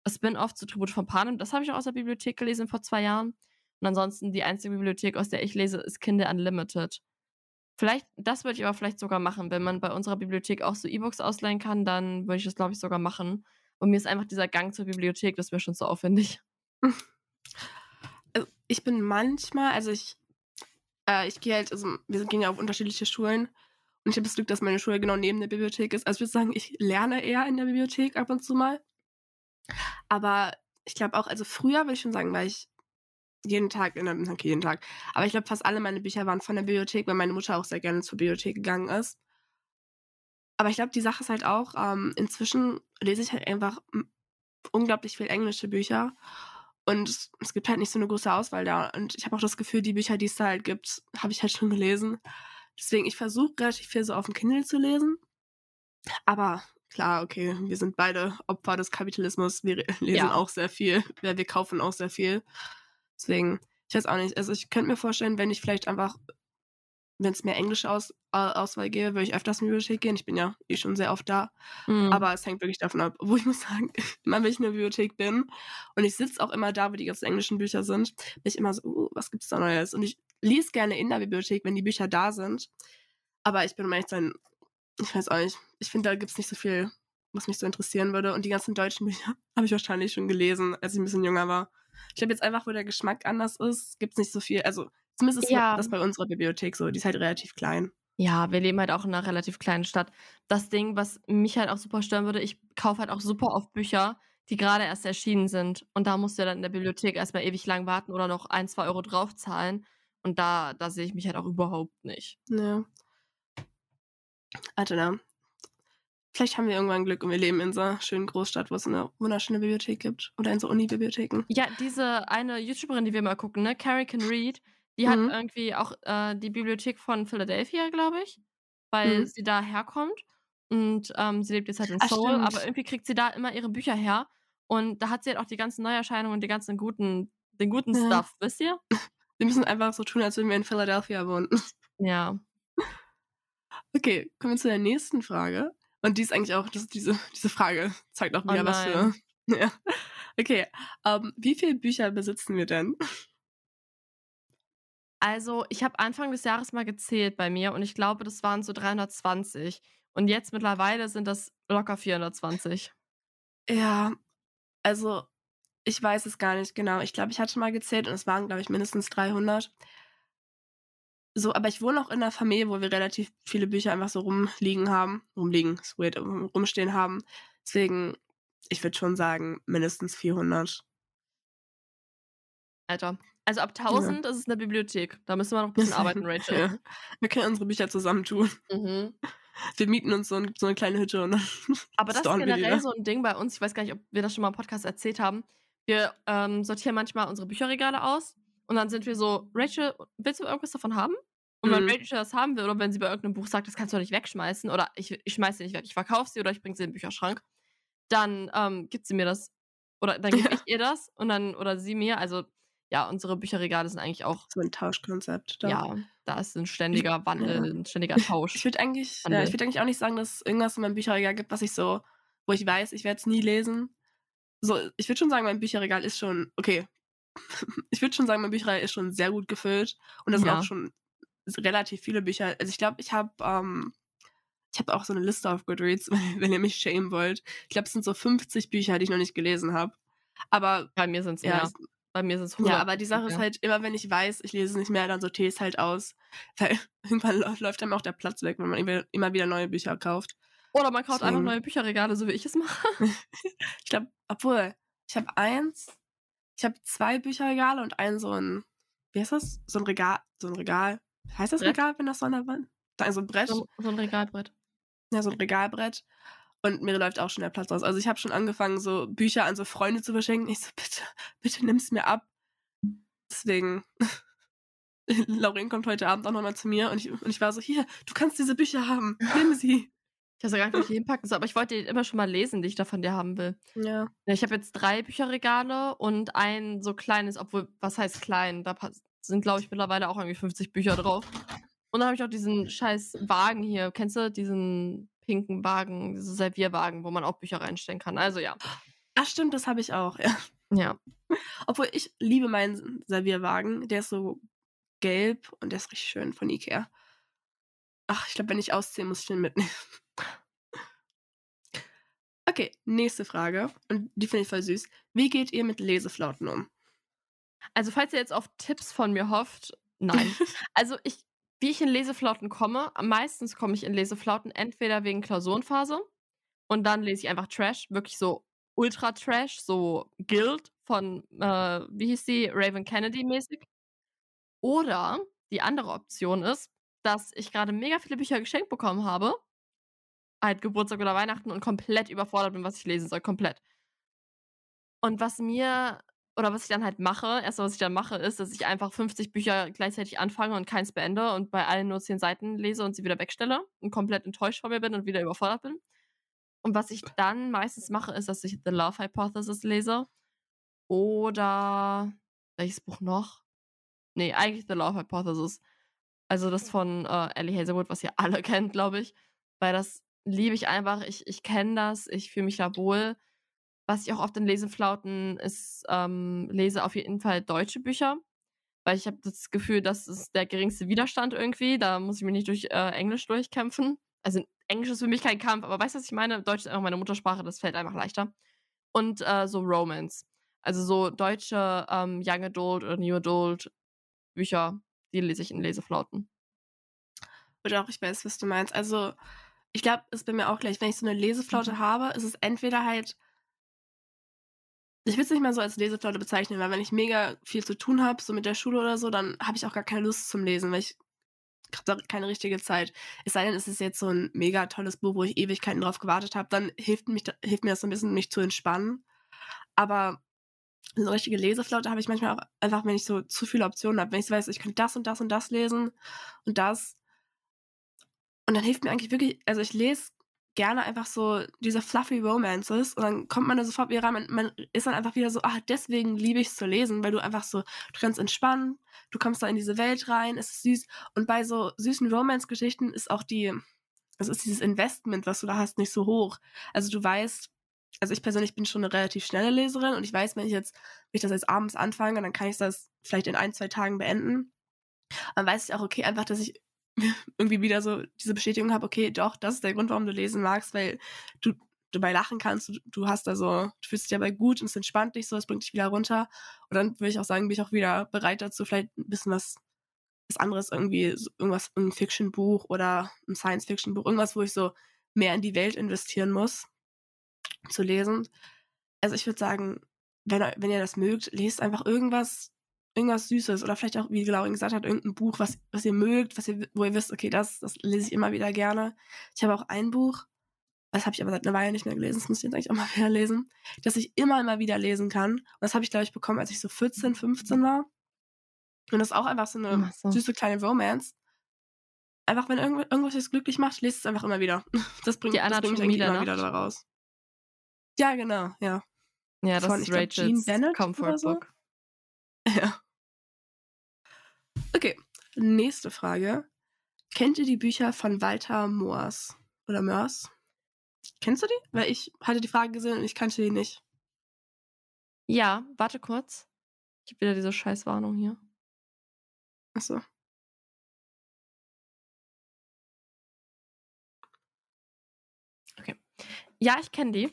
Spin-off zu Tribut von Panem, das habe ich auch aus der Bibliothek gelesen vor zwei Jahren. Und ansonsten die einzige Bibliothek, aus der ich lese, ist Kinder Unlimited. Vielleicht, das würde ich aber vielleicht sogar machen. Wenn man bei unserer Bibliothek auch so E-Books ausleihen kann, dann würde ich das, glaube ich, sogar machen. Und mir ist einfach dieser Gang zur Bibliothek, das mir schon so aufwendig. Also ich bin manchmal, also ich, äh, ich gehe halt, also wir gehen ja auf unterschiedliche Schulen und ich habe das Glück, dass meine Schule genau neben der Bibliothek ist. Also ich würde sagen, ich lerne eher in der Bibliothek ab und zu mal. Aber ich glaube auch, also früher würde ich schon sagen, weil ich jeden Tag, in der, okay, jeden Tag. Aber ich glaube, fast alle meine Bücher waren von der Bibliothek, weil meine Mutter auch sehr gerne zur Bibliothek gegangen ist. Aber ich glaube, die Sache ist halt auch, ähm, inzwischen lese ich halt einfach unglaublich viel englische Bücher. Und es gibt halt nicht so eine große Auswahl da. Und ich habe auch das Gefühl, die Bücher, die es da halt gibt, habe ich halt schon gelesen. Deswegen, ich versuche relativ viel so auf dem Kindle zu lesen. Aber klar, okay, wir sind beide Opfer des Kapitalismus. Wir lesen ja. auch sehr viel. Ja, wir kaufen auch sehr viel. Deswegen, ich weiß auch nicht. Also ich könnte mir vorstellen, wenn ich vielleicht einfach, wenn es mehr englische Aus, Auswahl gäbe, würde ich öfters in die Bibliothek gehen. Ich bin ja eh schon sehr oft da. Mhm. Aber es hängt wirklich davon ab. Wo ich muss sagen, immer wenn ich in der Bibliothek bin und ich sitze auch immer da, wo die ganzen englischen Bücher sind, bin ich immer so, uh, was gibt's da Neues? Und ich lese gerne in der Bibliothek, wenn die Bücher da sind. Aber ich bin um ehrlich sein, ich weiß auch nicht. Ich finde, da gibt es nicht so viel, was mich so interessieren würde. Und die ganzen deutschen Bücher habe ich wahrscheinlich schon gelesen, als ich ein bisschen jünger war. Ich glaube jetzt einfach, wo der Geschmack anders ist, gibt es nicht so viel. Also zumindest ist ja. das bei unserer Bibliothek so. Die ist halt relativ klein. Ja, wir leben halt auch in einer relativ kleinen Stadt. Das Ding, was mich halt auch super stören würde, ich kaufe halt auch super oft Bücher, die gerade erst erschienen sind. Und da musst du ja dann in der Bibliothek erstmal ewig lang warten oder noch ein, zwei Euro draufzahlen. Und da, da sehe ich mich halt auch überhaupt nicht. Ja. I don't know. Vielleicht haben wir irgendwann Glück und wir leben in so einer schönen Großstadt, wo es eine wunderschöne Bibliothek gibt. Oder in so Uni-Bibliotheken. Ja, diese eine YouTuberin, die wir mal gucken, ne? Carrie Can Read, die mhm. hat irgendwie auch äh, die Bibliothek von Philadelphia, glaube ich. Weil mhm. sie da herkommt. Und ähm, sie lebt jetzt halt in Seoul, Ach, aber irgendwie kriegt sie da immer ihre Bücher her. Und da hat sie halt auch die ganzen Neuerscheinungen und die ganzen guten, den guten ja. Stuff, wisst ihr? Wir müssen einfach so tun, als würden wir in Philadelphia wohnen. Ja. Okay, kommen wir zu der nächsten Frage. Und die ist eigentlich auch, das, diese, diese Frage zeigt auch wieder, oh was für. Ja. Okay. Um, ähm, wie viele Bücher besitzen wir denn? Also, ich habe Anfang des Jahres mal gezählt bei mir und ich glaube, das waren so 320. Und jetzt mittlerweile sind das locker 420. Ja, also ich weiß es gar nicht genau. Ich glaube, ich hatte mal gezählt und es waren, glaube ich, mindestens 300. So, aber ich wohne auch in einer Familie, wo wir relativ viele Bücher einfach so rumliegen haben. Rumliegen, ist weird, rumstehen haben. Deswegen, ich würde schon sagen, mindestens 400. Alter. Also ab 1000 ja. ist es eine Bibliothek. Da müssen wir noch ein bisschen arbeiten, Rachel. Ja. Wir können unsere Bücher zusammentun. Mhm. Wir mieten uns so, ein, so, eine kleine Hütte und dann. Aber das ist generell so ein Ding bei uns. Ich weiß gar nicht, ob wir das schon mal im Podcast erzählt haben. Wir ähm, sortieren manchmal unsere Bücherregale aus und dann sind wir so, Rachel, willst du irgendwas davon haben? Und wenn mhm. Rachel das haben will oder wenn sie bei irgendeinem Buch sagt, das kannst du doch nicht wegschmeißen oder ich, ich schmeiße sie nicht weg, ich verkaufe sie oder ich bringe sie in den Bücherschrank, dann ähm, gibt sie mir das oder dann gebe ich ihr das und dann oder sie mir. Also ja, unsere Bücherregale sind eigentlich auch. So ein Tauschkonzept. Doch. Ja, da ist ein ständiger Wandel, ja. ein ständiger Tausch. Ich würde eigentlich, ja, ich würd eigentlich auch nicht sagen, dass es irgendwas in meinem Bücherregal gibt, was ich so, wo ich weiß, ich werde es nie lesen. So, ich würde schon sagen, mein Bücherregal ist schon, okay. ich würde schon sagen, mein Bücherregal ist schon sehr gut gefüllt. Und da sind ja. auch schon relativ viele Bücher. Also ich glaube, ich habe ähm, ich habe auch so eine Liste auf Goodreads, wenn ihr mich schämen wollt. Ich glaube, es sind so 50 Bücher, die ich noch nicht gelesen habe. Aber bei mir sind es ja, mehr. Bei mir sind es Ja, aber die Sache ja. ist halt, immer wenn ich weiß, ich lese es nicht mehr, dann sortiere ich es halt aus. Weil irgendwann läuft einem auch der Platz weg, wenn man immer wieder neue Bücher kauft. Oder man kauft Deswegen. einfach neue Bücherregale, so wie ich es mache. ich glaube, obwohl, ich habe eins, ich habe zwei Bücherregale und ein so ein, wie heißt das? So ein Regal, so ein Regal. Heißt das Brett? Regal, wenn das so an der Wand? Also ein Brett. So, so ein Regalbrett. Ja, so ein Regalbrett. Und mir läuft auch schon der Platz aus. Also ich habe schon angefangen, so Bücher an so Freunde zu verschenken. Ich so, bitte, bitte nimm's mir ab. Deswegen. Lauren kommt heute Abend auch nochmal zu mir und ich, und ich war so, hier, du kannst diese Bücher haben. Nimm sie. Ich habe sie gar nicht welche hinpacken, so, aber ich wollte immer schon mal lesen, die ich da von dir haben will. Ja. Ich habe jetzt drei Bücherregale und ein so kleines, obwohl, was heißt klein? Da sind, glaube ich, mittlerweile auch irgendwie 50 Bücher drauf. Und dann habe ich auch diesen scheiß Wagen hier. Kennst du diesen pinken Wagen, diesen Servierwagen, wo man auch Bücher reinstellen kann? Also ja. Ach stimmt, das habe ich auch, ja. Ja. Obwohl ich liebe meinen Servierwagen. Der ist so gelb und der ist richtig schön von Ikea. Ach, ich glaube, wenn ich ausziehe, muss ich den mitnehmen. Okay, nächste Frage. Und die finde ich voll süß. Wie geht ihr mit Leseflauten um? Also, falls ihr jetzt auf Tipps von mir hofft, nein. also, ich wie ich in Leseflauten komme, meistens komme ich in Leseflauten entweder wegen Klausurenphase und dann lese ich einfach Trash, wirklich so Ultra Trash, so Guild von, äh, wie hieß die, Raven Kennedy mäßig. Oder die andere Option ist, dass ich gerade mega viele Bücher geschenkt bekommen habe, halt Geburtstag oder Weihnachten und komplett überfordert bin, was ich lesen soll, komplett. Und was mir oder was ich dann halt mache, erst was ich dann mache, ist, dass ich einfach 50 Bücher gleichzeitig anfange und keins beende und bei allen nur 10 Seiten lese und sie wieder wegstelle und komplett enttäuscht von mir bin und wieder überfordert bin. Und was ich dann meistens mache, ist, dass ich The Love Hypothesis lese. Oder welches Buch noch? Nee, eigentlich The Love Hypothesis. Also das von äh, Ellie Hazelwood, was ihr alle kennt, glaube ich. Weil das liebe ich einfach. Ich, ich kenne das, ich fühle mich da wohl. Was ich auch oft in Leseflauten ist, ähm, lese auf jeden Fall deutsche Bücher, weil ich habe das Gefühl, das ist der geringste Widerstand irgendwie. Da muss ich mich nicht durch äh, Englisch durchkämpfen. Also Englisch ist für mich kein Kampf, aber weißt du, was ich meine? Deutsch ist einfach meine Muttersprache, das fällt einfach leichter. Und äh, so Romance. Also so deutsche ähm, Young Adult oder New Adult Bücher, die lese ich in Leseflauten. Oder auch, ich weiß, was du meinst. Also, ich glaube, es ist bei mir auch gleich, wenn ich so eine Leseflaute mhm. habe, ist es entweder halt ich will es nicht mal so als Leseflaute bezeichnen, weil wenn ich mega viel zu tun habe, so mit der Schule oder so, dann habe ich auch gar keine Lust zum Lesen, weil ich habe keine richtige Zeit. Es sei denn, es ist jetzt so ein mega tolles Buch, wo ich Ewigkeiten drauf gewartet habe, dann hilft, mich, hilft mir das so ein bisschen, mich zu entspannen. Aber so eine richtige Leseflaute habe ich manchmal auch einfach, wenn ich so zu viele Optionen habe. Wenn ich weiß, ich kann das und das und das lesen und das. Und dann hilft mir eigentlich wirklich, also ich lese gerne einfach so diese fluffy Romances und dann kommt man da sofort wieder rein. Man, man ist dann einfach wieder so, ah, deswegen liebe ich es zu lesen, weil du einfach so, du kannst entspannen, du kommst da in diese Welt rein, es ist süß. Und bei so süßen Romance-Geschichten ist auch die, es ist dieses Investment, was du da hast, nicht so hoch. Also du weißt, also ich persönlich bin schon eine relativ schnelle Leserin und ich weiß, wenn ich jetzt, wenn ich das jetzt abends anfange, dann kann ich das vielleicht in ein, zwei Tagen beenden. Dann weiß ich auch, okay, einfach, dass ich irgendwie wieder so diese Bestätigung habe, okay, doch, das ist der Grund, warum du lesen magst, weil du dabei lachen kannst, du, du hast da so, du fühlst dich dabei gut und es entspannt dich so, es bringt dich wieder runter. Und dann würde ich auch sagen, bin ich auch wieder bereit dazu, vielleicht ein bisschen was, was anderes irgendwie, so irgendwas, ein Fiction-Buch oder ein Science-Fiction-Buch, irgendwas, wo ich so mehr in die Welt investieren muss, zu lesen. Also ich würde sagen, wenn, wenn ihr das mögt, lest einfach irgendwas, irgendwas Süßes oder vielleicht auch, wie Laurin gesagt hat, irgendein Buch, was, was ihr mögt, was ihr, wo ihr wisst, okay, das, das lese ich immer wieder gerne. Ich habe auch ein Buch, das habe ich aber seit einer Weile nicht mehr gelesen, das muss ich jetzt eigentlich auch mal wieder lesen, das ich immer, immer wieder lesen kann. Und das habe ich, glaube ich, bekommen, als ich so 14, 15 war. Und das ist auch einfach so eine so. süße kleine Romance. Einfach, wenn irgend, irgendwas euch glücklich macht, lest es einfach immer wieder. Das bringt, Die das bringt mich eigentlich immer wieder da raus. Ja, genau, ja. Ja, das Von, ist Rachel's Comfort so. Book. Ja. Okay, nächste Frage. Kennt ihr die Bücher von Walter Moers oder Mörs? Kennst du die? Weil ich hatte die Frage gesehen und ich kannte die nicht. Ja, warte kurz. Ich habe wieder diese Scheißwarnung hier. Achso. Ja, ich kenne die.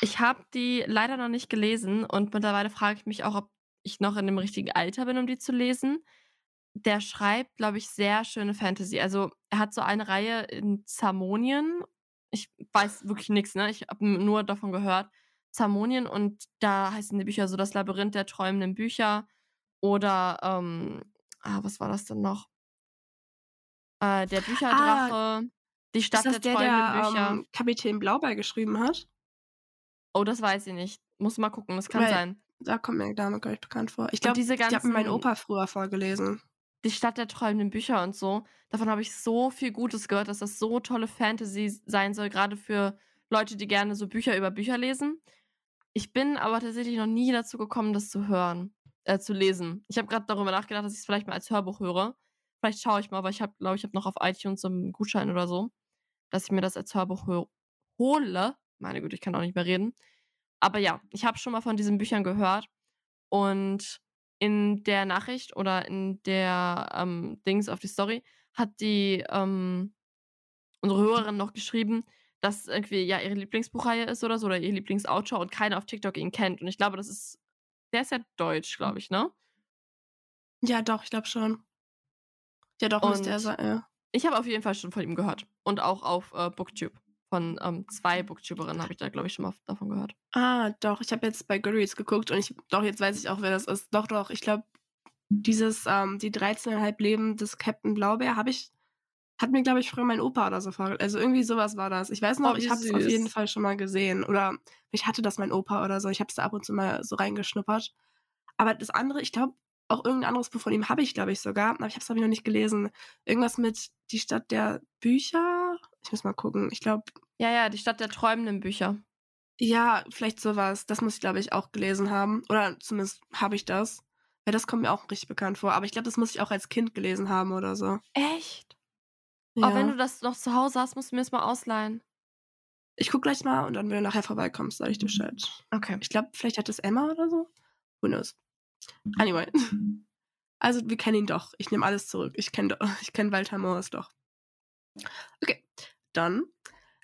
Ich habe die leider noch nicht gelesen und mittlerweile frage ich mich auch, ob ich noch in dem richtigen Alter bin, um die zu lesen. Der schreibt, glaube ich, sehr schöne Fantasy. Also er hat so eine Reihe in Zamonien. Ich weiß wirklich nichts, ne? Ich habe nur davon gehört. Zamonien und da heißen die Bücher so das Labyrinth der träumenden Bücher oder ähm, ah, was war das denn noch? Äh, der Ah, Bücherdrache, die ist Stadt der der, träumenden der Bücher. ähm, Kapitän Blaubeer geschrieben hat? Oh, das weiß ich nicht. Muss mal gucken, das kann Weil sein. da kommt mir der Name gar nicht bekannt vor. Ich glaube, diese ich habe mir mein ganzen, Opa früher vorgelesen. Die Stadt der träumenden Bücher und so, davon habe ich so viel Gutes gehört, dass das so tolle Fantasy sein soll, gerade für Leute, die gerne so Bücher über Bücher lesen. Ich bin aber tatsächlich noch nie dazu gekommen, das zu hören, äh, zu lesen. Ich habe gerade darüber nachgedacht, dass ich es vielleicht mal als Hörbuch höre. Vielleicht schaue ich mal, aber ich habe, glaube ich, habe noch auf iTunes so einen Gutschein oder so, dass ich mir das als Hörbuch hö hole. Meine Güte, ich kann auch nicht mehr reden. Aber ja, ich habe schon mal von diesen Büchern gehört und in der Nachricht oder in der ähm, Dings auf die Story hat die ähm, unsere Hörerin noch geschrieben, dass irgendwie ja ihre Lieblingsbuchreihe ist oder so oder ihr Lieblingsautor und keiner auf TikTok ihn kennt. Und ich glaube, das ist, der ist ja deutsch, glaube ich, ne? Ja, doch, ich glaube schon. Ja, doch, müsste er Und sein. Ja. ich habe auf jeden Fall schon von ihm gehört. Und auch auf äh, Booktube. Von ähm, zwei Booktuberinnen habe ich da, glaube ich, schon mal davon gehört. Ah, doch, ich habe jetzt bei Goodreads geguckt und ich, doch, jetzt weiß ich auch, wer das ist. Doch, doch, ich glaube, dieses, ähm, die 13,5 Leben des Captain Blaubeer habe ich, hat mir, glaube ich, früher mein Opa oder so vorgelesen. Also irgendwie sowas war das. Ich weiß noch, Oh, ich habe es auf jeden. Fall schon mal gesehen. Oder ich hatte das mein Opa oder so. Ich habe es da ab und zu mal so reingeschnuppert. Aber das andere, ich glaube, auch irgendein anderes Buch von ihm habe ich, glaube ich, sogar. Aber ich habe es, glaube ich, noch nicht gelesen. Irgendwas mit Die Stadt der Bücher. Ich muss mal gucken. Ich glaube, Ja, ja, die Stadt der träumenden Bücher. ja, vielleicht sowas. Das muss ich, glaube ich, auch gelesen haben. Oder zumindest habe ich das. Ja, das kommt mir auch richtig bekannt vor. Aber ich glaube, das muss ich auch als Kind gelesen haben oder so. Echt? Ja. Oh, wenn du das noch zu Hause hast, musst du mir das mal ausleihen. ich guck gleich mal und dann, wenn du nachher vorbeikommst, sage ich dir Bescheid. Okay. Ich glaube, vielleicht hat es Emma oder so. Who knows? Anyway. Also, wir kennen ihn doch. Ich nehme alles zurück. Ich kenne ich kenn Walter Moors doch. Okay, dann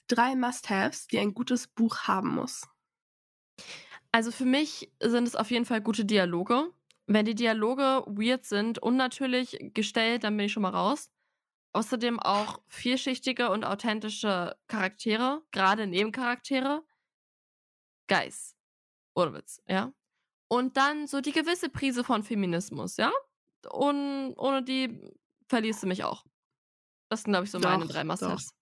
drei Must-Haves, die ein gutes Buch haben muss. Also für mich sind es auf jeden Fall gute Dialoge. Wenn die Dialoge weird sind, unnatürlich gestellt, dann bin ich schon mal raus. Außerdem auch vielschichtige und authentische Charaktere, gerade Nebencharaktere. Geist. Ohne Witz, ja. Und dann so die gewisse Prise von Feminismus, ja. Und ohne die verlierst du mich auch. Das sind, glaube ich, so meine Doch, drei. Must-Haves.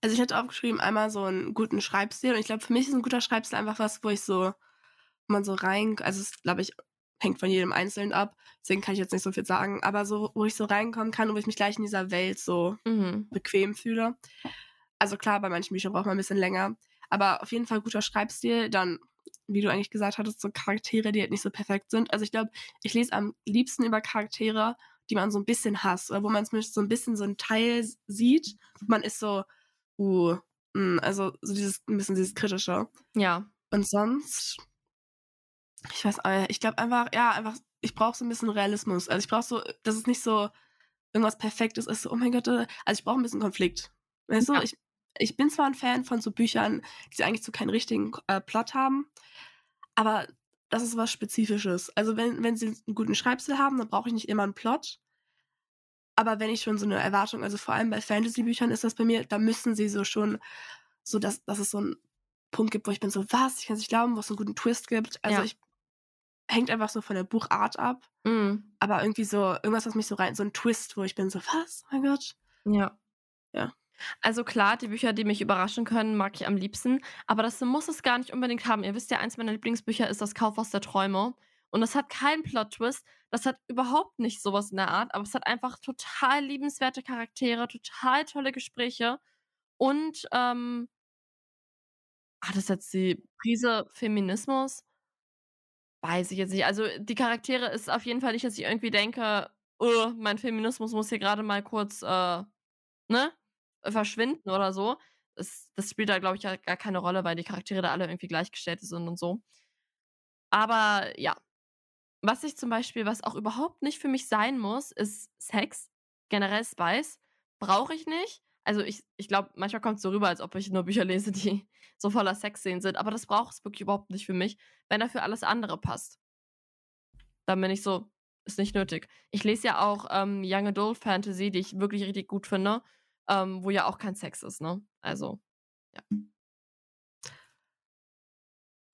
Also ich hatte aufgeschrieben, einmal so einen guten Schreibstil. Und ich glaube, für mich ist ein guter Schreibstil einfach was, wo ich so, wo man so rein, also es glaube ich, hängt von jedem Einzelnen ab. Deswegen kann ich jetzt nicht so viel sagen. Aber so, wo ich so reinkommen kann und wo ich mich gleich in dieser Welt so Mhm. bequem fühle. Also klar, bei manchen Büchern braucht man ein bisschen länger. Aber auf jeden Fall guter Schreibstil. Dann, wie du eigentlich gesagt hattest, so Charaktere, die halt nicht so perfekt sind. Also ich glaube, ich lese am liebsten über Charaktere, die man so ein bisschen hasst. Oder wo man zumindest so ein bisschen so einen Teil sieht. Man ist so, uh, mh, also so dieses, ein bisschen dieses Kritische. Ja. Und sonst, ich weiß, äh, ich glaube einfach, ja, einfach, ich brauche so ein bisschen Realismus. Also ich brauche so, dass es nicht so irgendwas Perfektes ist, so, oh mein Gott, äh, also ich brauche ein bisschen Konflikt. Weißt du, Ja. ich, ich bin zwar ein Fan von so Büchern, die eigentlich so keinen richtigen äh, Plot haben, aber das ist was Spezifisches. Also wenn, wenn sie einen guten Schreibstil haben, dann brauche ich nicht immer einen Plot. Aber wenn ich schon so eine Erwartung, also vor allem bei Fantasy-Büchern ist das bei mir, da müssen sie so schon, so dass, dass es so einen Punkt gibt, wo ich bin so, was, ich kann es nicht glauben, wo es einen guten Twist gibt. Also Ja. ich hängt einfach so von der Buchart ab. Mhm. Aber irgendwie so, irgendwas, was mich so rein, so ein Twist, wo ich bin so, was, oh mein Gott. Ja. Ja. Also klar, die Bücher, die mich überraschen können, mag ich am liebsten. Aber das muss es gar nicht unbedingt haben. Ihr wisst ja, eins meiner Lieblingsbücher ist das Kaufhaus der Träume. Und das hat keinen Plot-Twist. Das hat überhaupt nicht sowas in der Art. Aber es hat einfach total liebenswerte Charaktere, total tolle Gespräche. Und, ähm, hat es jetzt die Prise Feminismus? weiß ich jetzt nicht. Also die Charaktere ist auf jeden Fall nicht, dass ich irgendwie denke, oh, mein Feminismus muss hier gerade mal kurz, äh, ne, verschwinden oder so. Das, das spielt da, glaube ich, gar keine Rolle, weil die Charaktere da alle irgendwie gleichgestellt sind und so. Aber ja. Was ich zum Beispiel, was auch überhaupt nicht für mich sein muss, ist Sex. Generell Spice. Brauche ich nicht. Also ich, ich glaube, manchmal kommt es so rüber, als ob ich nur Bücher lese, die so voller Sexszenen sind. Aber das braucht es wirklich überhaupt nicht für mich, wenn dafür alles andere passt. Dann bin ich so, ist nicht nötig. Ich lese ja auch ähm, Young Adult Fantasy, die ich wirklich richtig gut finde, ähm, wo ja auch kein Sex ist, ne? Also, ja.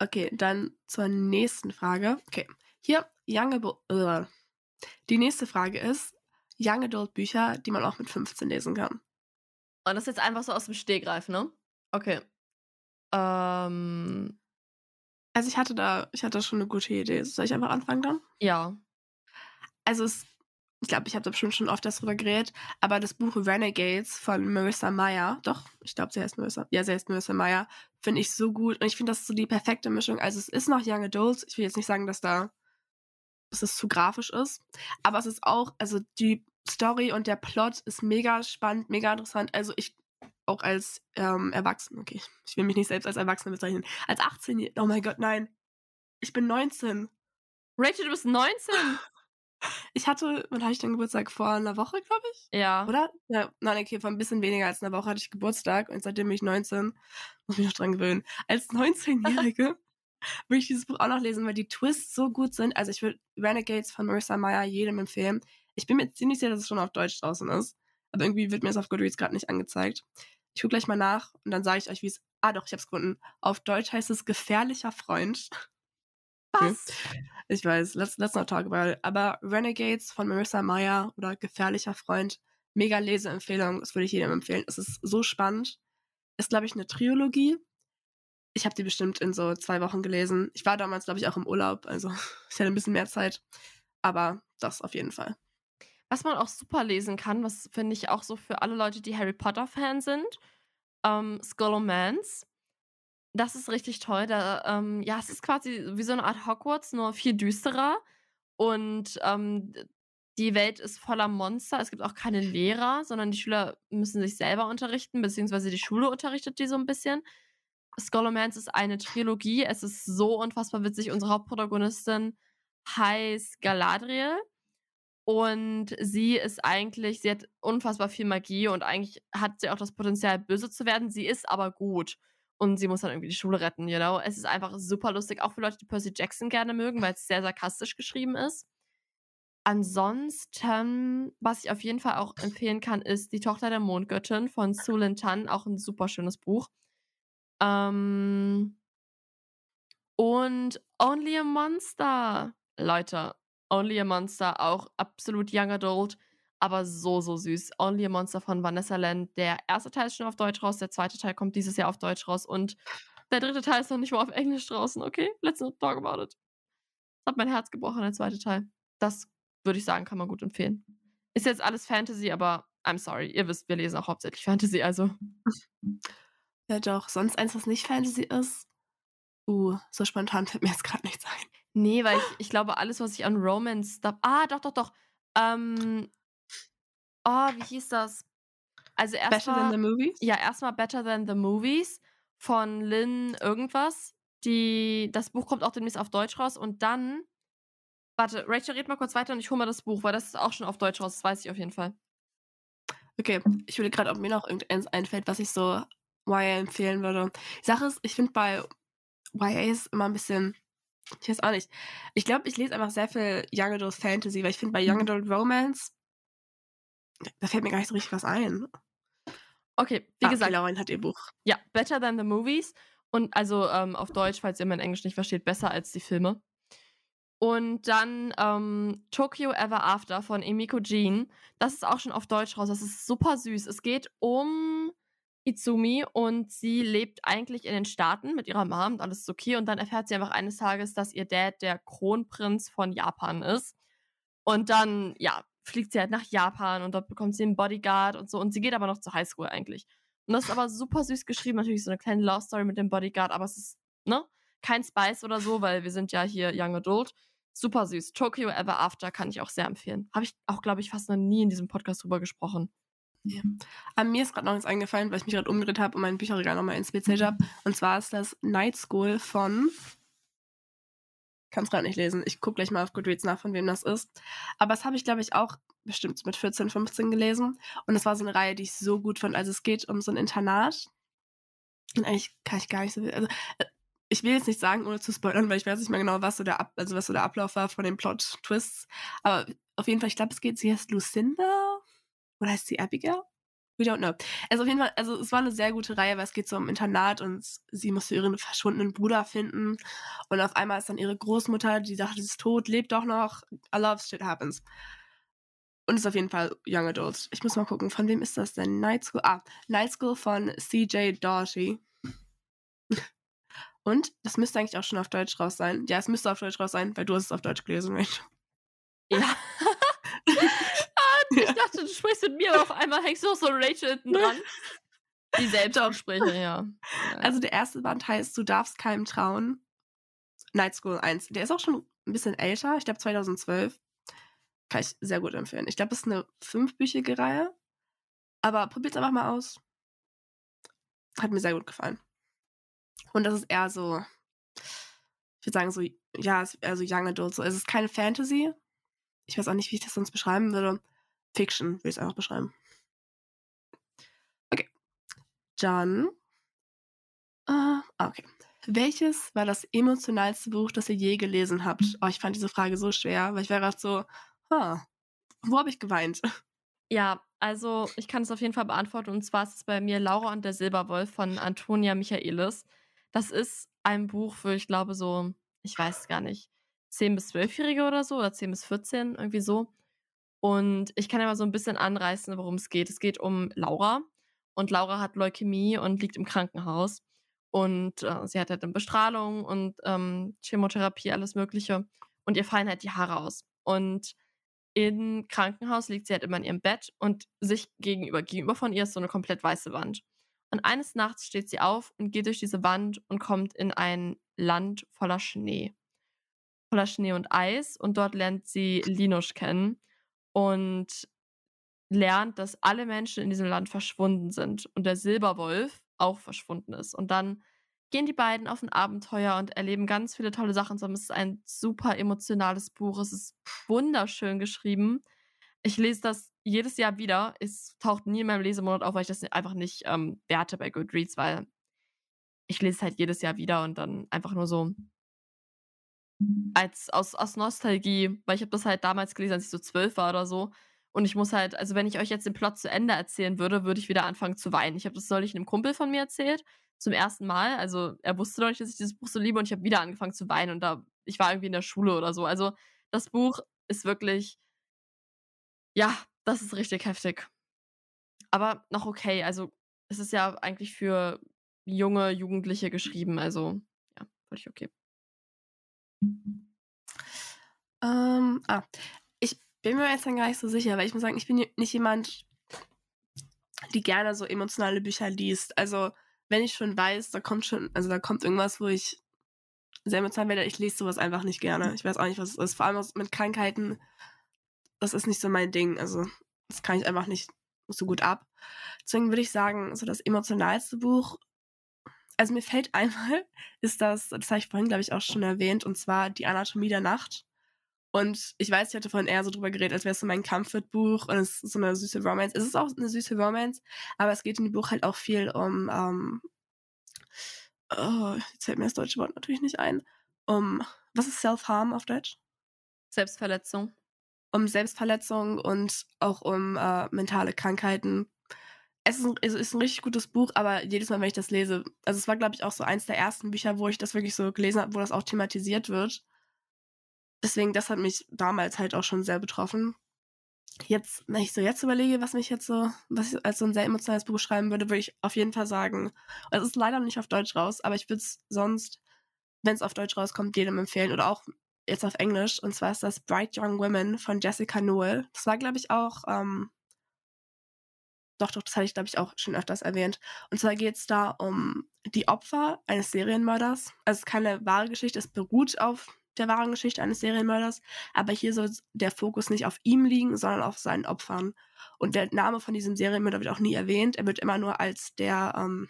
Okay, dann zur nächsten Frage. Okay, hier, Young Adult. Die nächste Frage ist: Young Adult Bücher, die man auch mit 15 lesen kann. Und das ist jetzt einfach so aus dem Stegreif, ne? Okay. Ähm. Also ich hatte da, ich hatte schon eine gute Idee. Soll ich einfach anfangen dann? Ja. Also es, ich glaube, ich habe da bestimmt schon oft darüber geredet, aber das Buch Renegades von Marissa Meyer, doch, ich glaube, sie heißt Marissa, ja, sie heißt Marissa Meyer, finde ich so gut und ich finde, das ist so die perfekte Mischung. Also es ist noch Young Adults, ich will jetzt nicht sagen, dass da, dass es zu grafisch ist, aber es ist auch, also die Story und der Plot ist mega spannend, mega interessant. Also ich auch als ähm, Erwachsene, okay, ich will mich nicht selbst als Erwachsene bezeichnen, als 18 oh mein Gott, nein, ich bin 19. Rachel, du bist 19? Ich hatte, wann hatte ich denn Geburtstag? Vor einer Woche, glaube ich? Ja. Oder? Ja, nein, okay, vor ein bisschen weniger als einer Woche hatte ich Geburtstag und seitdem bin ich 19. Muss mich noch dran gewöhnen. Als 19-Jährige würde ich dieses Buch auch noch lesen, weil die Twists so gut sind. Also ich würde Renegades von Marissa Meyer jedem empfehlen. Ich bin mir ziemlich sicher, dass es schon auf Deutsch draußen ist. Aber irgendwie wird mir das auf Goodreads gerade nicht angezeigt. Ich gucke gleich mal nach und dann sage ich euch, wie es. Ah, doch, ich habe es gefunden. Auf Deutsch heißt es gefährlicher Freund. Was? Ich weiß, let's, let's not talk about it. Aber Renegades von Marissa Meyer oder Gefährlicher Freund, mega Leseempfehlung. Das würde ich jedem empfehlen. Es ist so spannend. Ist, glaube ich, eine Trilogie. Ich habe die bestimmt in so zwei Wochen gelesen. Ich war damals, glaube ich, auch im Urlaub. Also ich hatte ein bisschen mehr Zeit. Aber das auf jeden Fall. Was man auch super lesen kann, was finde ich auch so für alle Leute, die Harry Potter-Fan sind, ähm, Scholomance. Das ist richtig toll. Da, ähm, ja, es ist quasi wie so eine Art Hogwarts, nur viel düsterer. Und ähm, die Welt ist voller Monster. Es gibt auch keine Lehrer, sondern die Schüler müssen sich selber unterrichten, beziehungsweise die Schule unterrichtet die so ein bisschen. Scholomance ist eine Trilogie. Es ist so unfassbar witzig. Unsere Hauptprotagonistin heißt Galadriel. Und sie ist eigentlich, sie hat unfassbar viel Magie und eigentlich hat sie auch das Potenzial, böse zu werden. Sie ist aber gut. Und sie muss dann irgendwie die Schule retten, you know? Es ist einfach super lustig, auch für Leute, die Percy Jackson gerne mögen, weil es sehr sarkastisch geschrieben ist. Ansonsten, was ich auf jeden Fall auch empfehlen kann, ist Die Tochter der Mondgöttin von Sulin Tan, auch ein super schönes Buch. Ähm und Only a Monster. Leute, Only a Monster, auch absolut Young Adult, aber so, so süß. Only a Monster von Vanessa Land. Der erste Teil ist schon auf Deutsch raus, der zweite Teil kommt dieses Jahr auf Deutsch raus und der dritte Teil ist noch nicht mal auf Englisch draußen, okay? Let's not talk about it. Das hat mein Herz gebrochen, der zweite Teil. Das würde ich sagen, kann man gut empfehlen. Ist jetzt alles Fantasy, aber I'm sorry. Ihr wisst, wir lesen auch hauptsächlich Fantasy, also. Ja, doch. Sonst eins, was nicht Fantasy ist. Uh, so spontan fällt mir jetzt gerade nichts ein. Nee, weil ich, ich glaube, alles, was ich an Romance. Da, ah, doch, doch, doch. Ähm, oh, wie hieß das? Also erstmal. Better Than the Movies? Ja, erstmal Better Than the Movies von Lynn irgendwas. Die, das Buch kommt auch demnächst auf Deutsch raus und dann. Warte, Rachel, red mal kurz weiter und ich hole mal das Buch, weil das ist auch schon auf Deutsch raus, das weiß ich auf jeden Fall. Okay, ich würde gerade, ob mir noch irgendeins einfällt, was ich so YA empfehlen würde. Die Sache ist, ich finde bei YAs immer ein bisschen ich weiß auch nicht. Ich glaube, ich lese einfach sehr viel Young Adult Fantasy, weil ich finde, bei Young mhm. Adult Romance, da fällt mir gar nicht so richtig was ein. Okay, wie ah, gesagt. Lauren hat ihr Buch. Ja, Better Than the Movies. Und also ähm, auf Deutsch, falls ihr mein Englisch nicht versteht, besser als die Filme. Und dann ähm, Tokyo Ever After von Emiko Jean. Das ist auch schon auf Deutsch raus. Das ist super süß. Es geht um Izumi und sie lebt eigentlich in den Staaten mit ihrer Mom und alles ist okay. Und dann erfährt sie einfach eines Tages, dass ihr Dad der Kronprinz von Japan ist. Und dann, ja, fliegt sie halt nach Japan und dort bekommt sie einen Bodyguard und so. Und sie geht aber noch zur Highschool eigentlich. Und das ist aber super süß geschrieben. Natürlich so eine kleine Love Story mit dem Bodyguard, aber es ist, ne? kein Spice oder so, weil wir sind ja hier Young Adult. Super süß. Tokyo Ever After kann ich auch sehr empfehlen. Habe ich auch, glaube ich, fast noch nie in diesem Podcast drüber gesprochen. Ja. Aber mir ist gerade noch was eingefallen, weil ich mich gerade umgedreht habe und mein Bücherregal nochmal inspiziert habe. Und zwar ist das Night School von. Kann es gerade nicht lesen. Ich gucke gleich mal auf Goodreads nach, von wem das ist. Aber das habe ich, glaube ich, auch bestimmt mit 14, 15 gelesen. Und das war so eine Reihe, die ich so gut fand. Also es geht um so ein Internat. Und eigentlich kann ich gar nicht so viel. Also, äh, ich will jetzt nicht sagen, ohne zu spoilern, weil ich weiß nicht mehr genau, was so der, Ab also was so der Ablauf war von den Plot-Twists. Aber auf jeden Fall, ich glaube, es geht, sie heißt Lucinda oder heißt sie Abigail? We don't know. Also auf jeden Fall, also es war eine sehr gute Reihe, weil es geht so um Internat und sie musste ihren verschwundenen Bruder finden. Und auf einmal ist dann ihre Großmutter, die dachte, sie ist tot, lebt doch noch. A lot of shit happens. Und ist auf jeden Fall Young Adult. Ich muss mal gucken, von wem ist das denn? Night School. Ah, Night School von CJ Doughty. Und das müsste eigentlich auch schon auf Deutsch raus sein. Ja, es müsste auf Deutsch raus sein, weil du hast es auf Deutsch gelesen, Rachel. Ja. Du sprichst mit mir, aber auf einmal hängst du auch so Rachel hinten dran. Die Selbstausspreche, ja. Also der erste Band heißt Du darfst keinem trauen. Night School 1. Der ist auch schon ein bisschen älter, ich glaube 2012. Kann ich sehr gut empfehlen. Ich glaube, es ist eine fünfbüchige Reihe. Aber probiert es einfach mal aus. Hat mir sehr gut gefallen. Und das ist eher so, ich würde sagen, so, ja, eher so Young Adult. So. Es ist keine Fantasy. Ich weiß auch nicht, wie ich das sonst beschreiben würde. Fiction, will ich es einfach beschreiben. Okay. Dann. Uh, okay. Welches war das emotionalste Buch, das ihr je gelesen habt? Oh, ich fand diese Frage so schwer, weil ich war gerade so, huh, wo habe ich geweint? Ja, also ich kann es auf jeden Fall beantworten. Und zwar ist es bei mir Laura und der Silberwolf von Antonia Michaelis. Das ist ein Buch für, ich glaube, so, ich weiß gar nicht, 10 bis 12-Jährige oder so, oder 10 bis 14, irgendwie so. Und ich kann ja mal so ein bisschen anreißen, worum es geht. Es geht um Laura. Und Laura hat Leukämie und liegt im Krankenhaus. Und äh, sie hat halt eine Bestrahlung und ähm, Chemotherapie, alles Mögliche. Und ihr fallen halt die Haare aus. Und im Krankenhaus liegt sie halt immer in ihrem Bett und sich gegenüber, gegenüber von ihr ist so eine komplett weiße Wand. Und eines Nachts steht sie auf und geht durch diese Wand und kommt in ein Land voller Schnee. Voller Schnee und Eis. Und dort lernt sie Linus kennen und lernt, dass alle Menschen in diesem Land verschwunden sind und der Silberwolf auch verschwunden ist. Und dann gehen die beiden auf ein Abenteuer und erleben ganz viele tolle Sachen zusammen. Es ist ein super emotionales Buch. Es ist wunderschön geschrieben. Ich lese das jedes Jahr wieder. Es taucht nie in meinem Lesemonat auf, weil ich das einfach nicht ähm, werte bei Goodreads, weil ich lese es halt jedes Jahr wieder und dann einfach nur so als aus, aus Nostalgie, weil ich habe das halt damals gelesen, als ich so zwölf war oder so. Und ich muss halt, also wenn ich euch jetzt den Plot zu Ende erzählen würde, würde ich wieder anfangen zu weinen. Ich habe das neulich einem Kumpel von mir erzählt, zum ersten Mal. Also er wusste doch nicht, dass ich dieses Buch so liebe und ich habe wieder angefangen zu weinen und da, ich war irgendwie in der Schule oder so. Also das Buch ist wirklich, ja, das ist richtig heftig. Aber noch okay. Also es ist ja eigentlich für junge Jugendliche geschrieben. Also ja, völlig okay. Ähm, ah, ich bin mir jetzt dann gar nicht so sicher, weil ich muss sagen, ich bin nicht jemand, die gerne so emotionale Bücher liest. Also, wenn ich schon weiß, da kommt schon, also da kommt irgendwas, wo ich sehr emotional werde, ich lese sowas einfach nicht gerne. Ich weiß auch nicht, was es ist. Vor allem mit Krankheiten, das ist nicht so mein Ding. Also, das kann ich einfach nicht so gut ab. Deswegen würde ich sagen, so das emotionalste Buch also mir fällt einmal, ist das, das habe ich vorhin, glaube ich, auch schon erwähnt, und zwar die Anatomie der Nacht. Und ich weiß, ich hatte vorhin eher so drüber geredet, als wäre es so mein Comfort-Buch und es ist so eine süße Romance. Es ist auch eine süße Romance, aber es geht in dem Buch halt auch viel um, ähm, oh, jetzt fällt mir das deutsche Wort natürlich nicht ein, um, was ist Self-Harm auf Deutsch? Selbstverletzung. Um Selbstverletzung und auch um äh, mentale Krankheiten, es ist, ein, es ist ein richtig gutes Buch, aber jedes Mal, wenn ich das lese, also es war, glaube ich, auch so eins der ersten Bücher, wo ich das wirklich so gelesen habe, wo das auch thematisiert wird. Deswegen, das hat mich damals halt auch schon sehr betroffen. Jetzt, wenn ich so jetzt überlege, was mich jetzt so, was ich als so ein sehr emotionales Buch schreiben würde, würde ich auf jeden Fall sagen, es ist leider nicht auf Deutsch raus, aber ich würde es sonst, wenn es auf Deutsch rauskommt, jedem empfehlen oder auch jetzt auf Englisch. Und zwar ist das Bright Young Women von Jessica Noel. Das war, glaube ich, auch ähm, doch, doch, das hatte ich, glaube ich, auch schon öfters erwähnt. Und zwar geht es da um die Opfer eines Serienmörders. Also es ist keine wahre Geschichte, es beruht auf der wahren Geschichte eines Serienmörders. Aber hier soll der Fokus nicht auf ihm liegen, sondern auf seinen Opfern. Und der Name von diesem Serienmörder wird auch nie erwähnt. Er wird immer nur als der, ähm,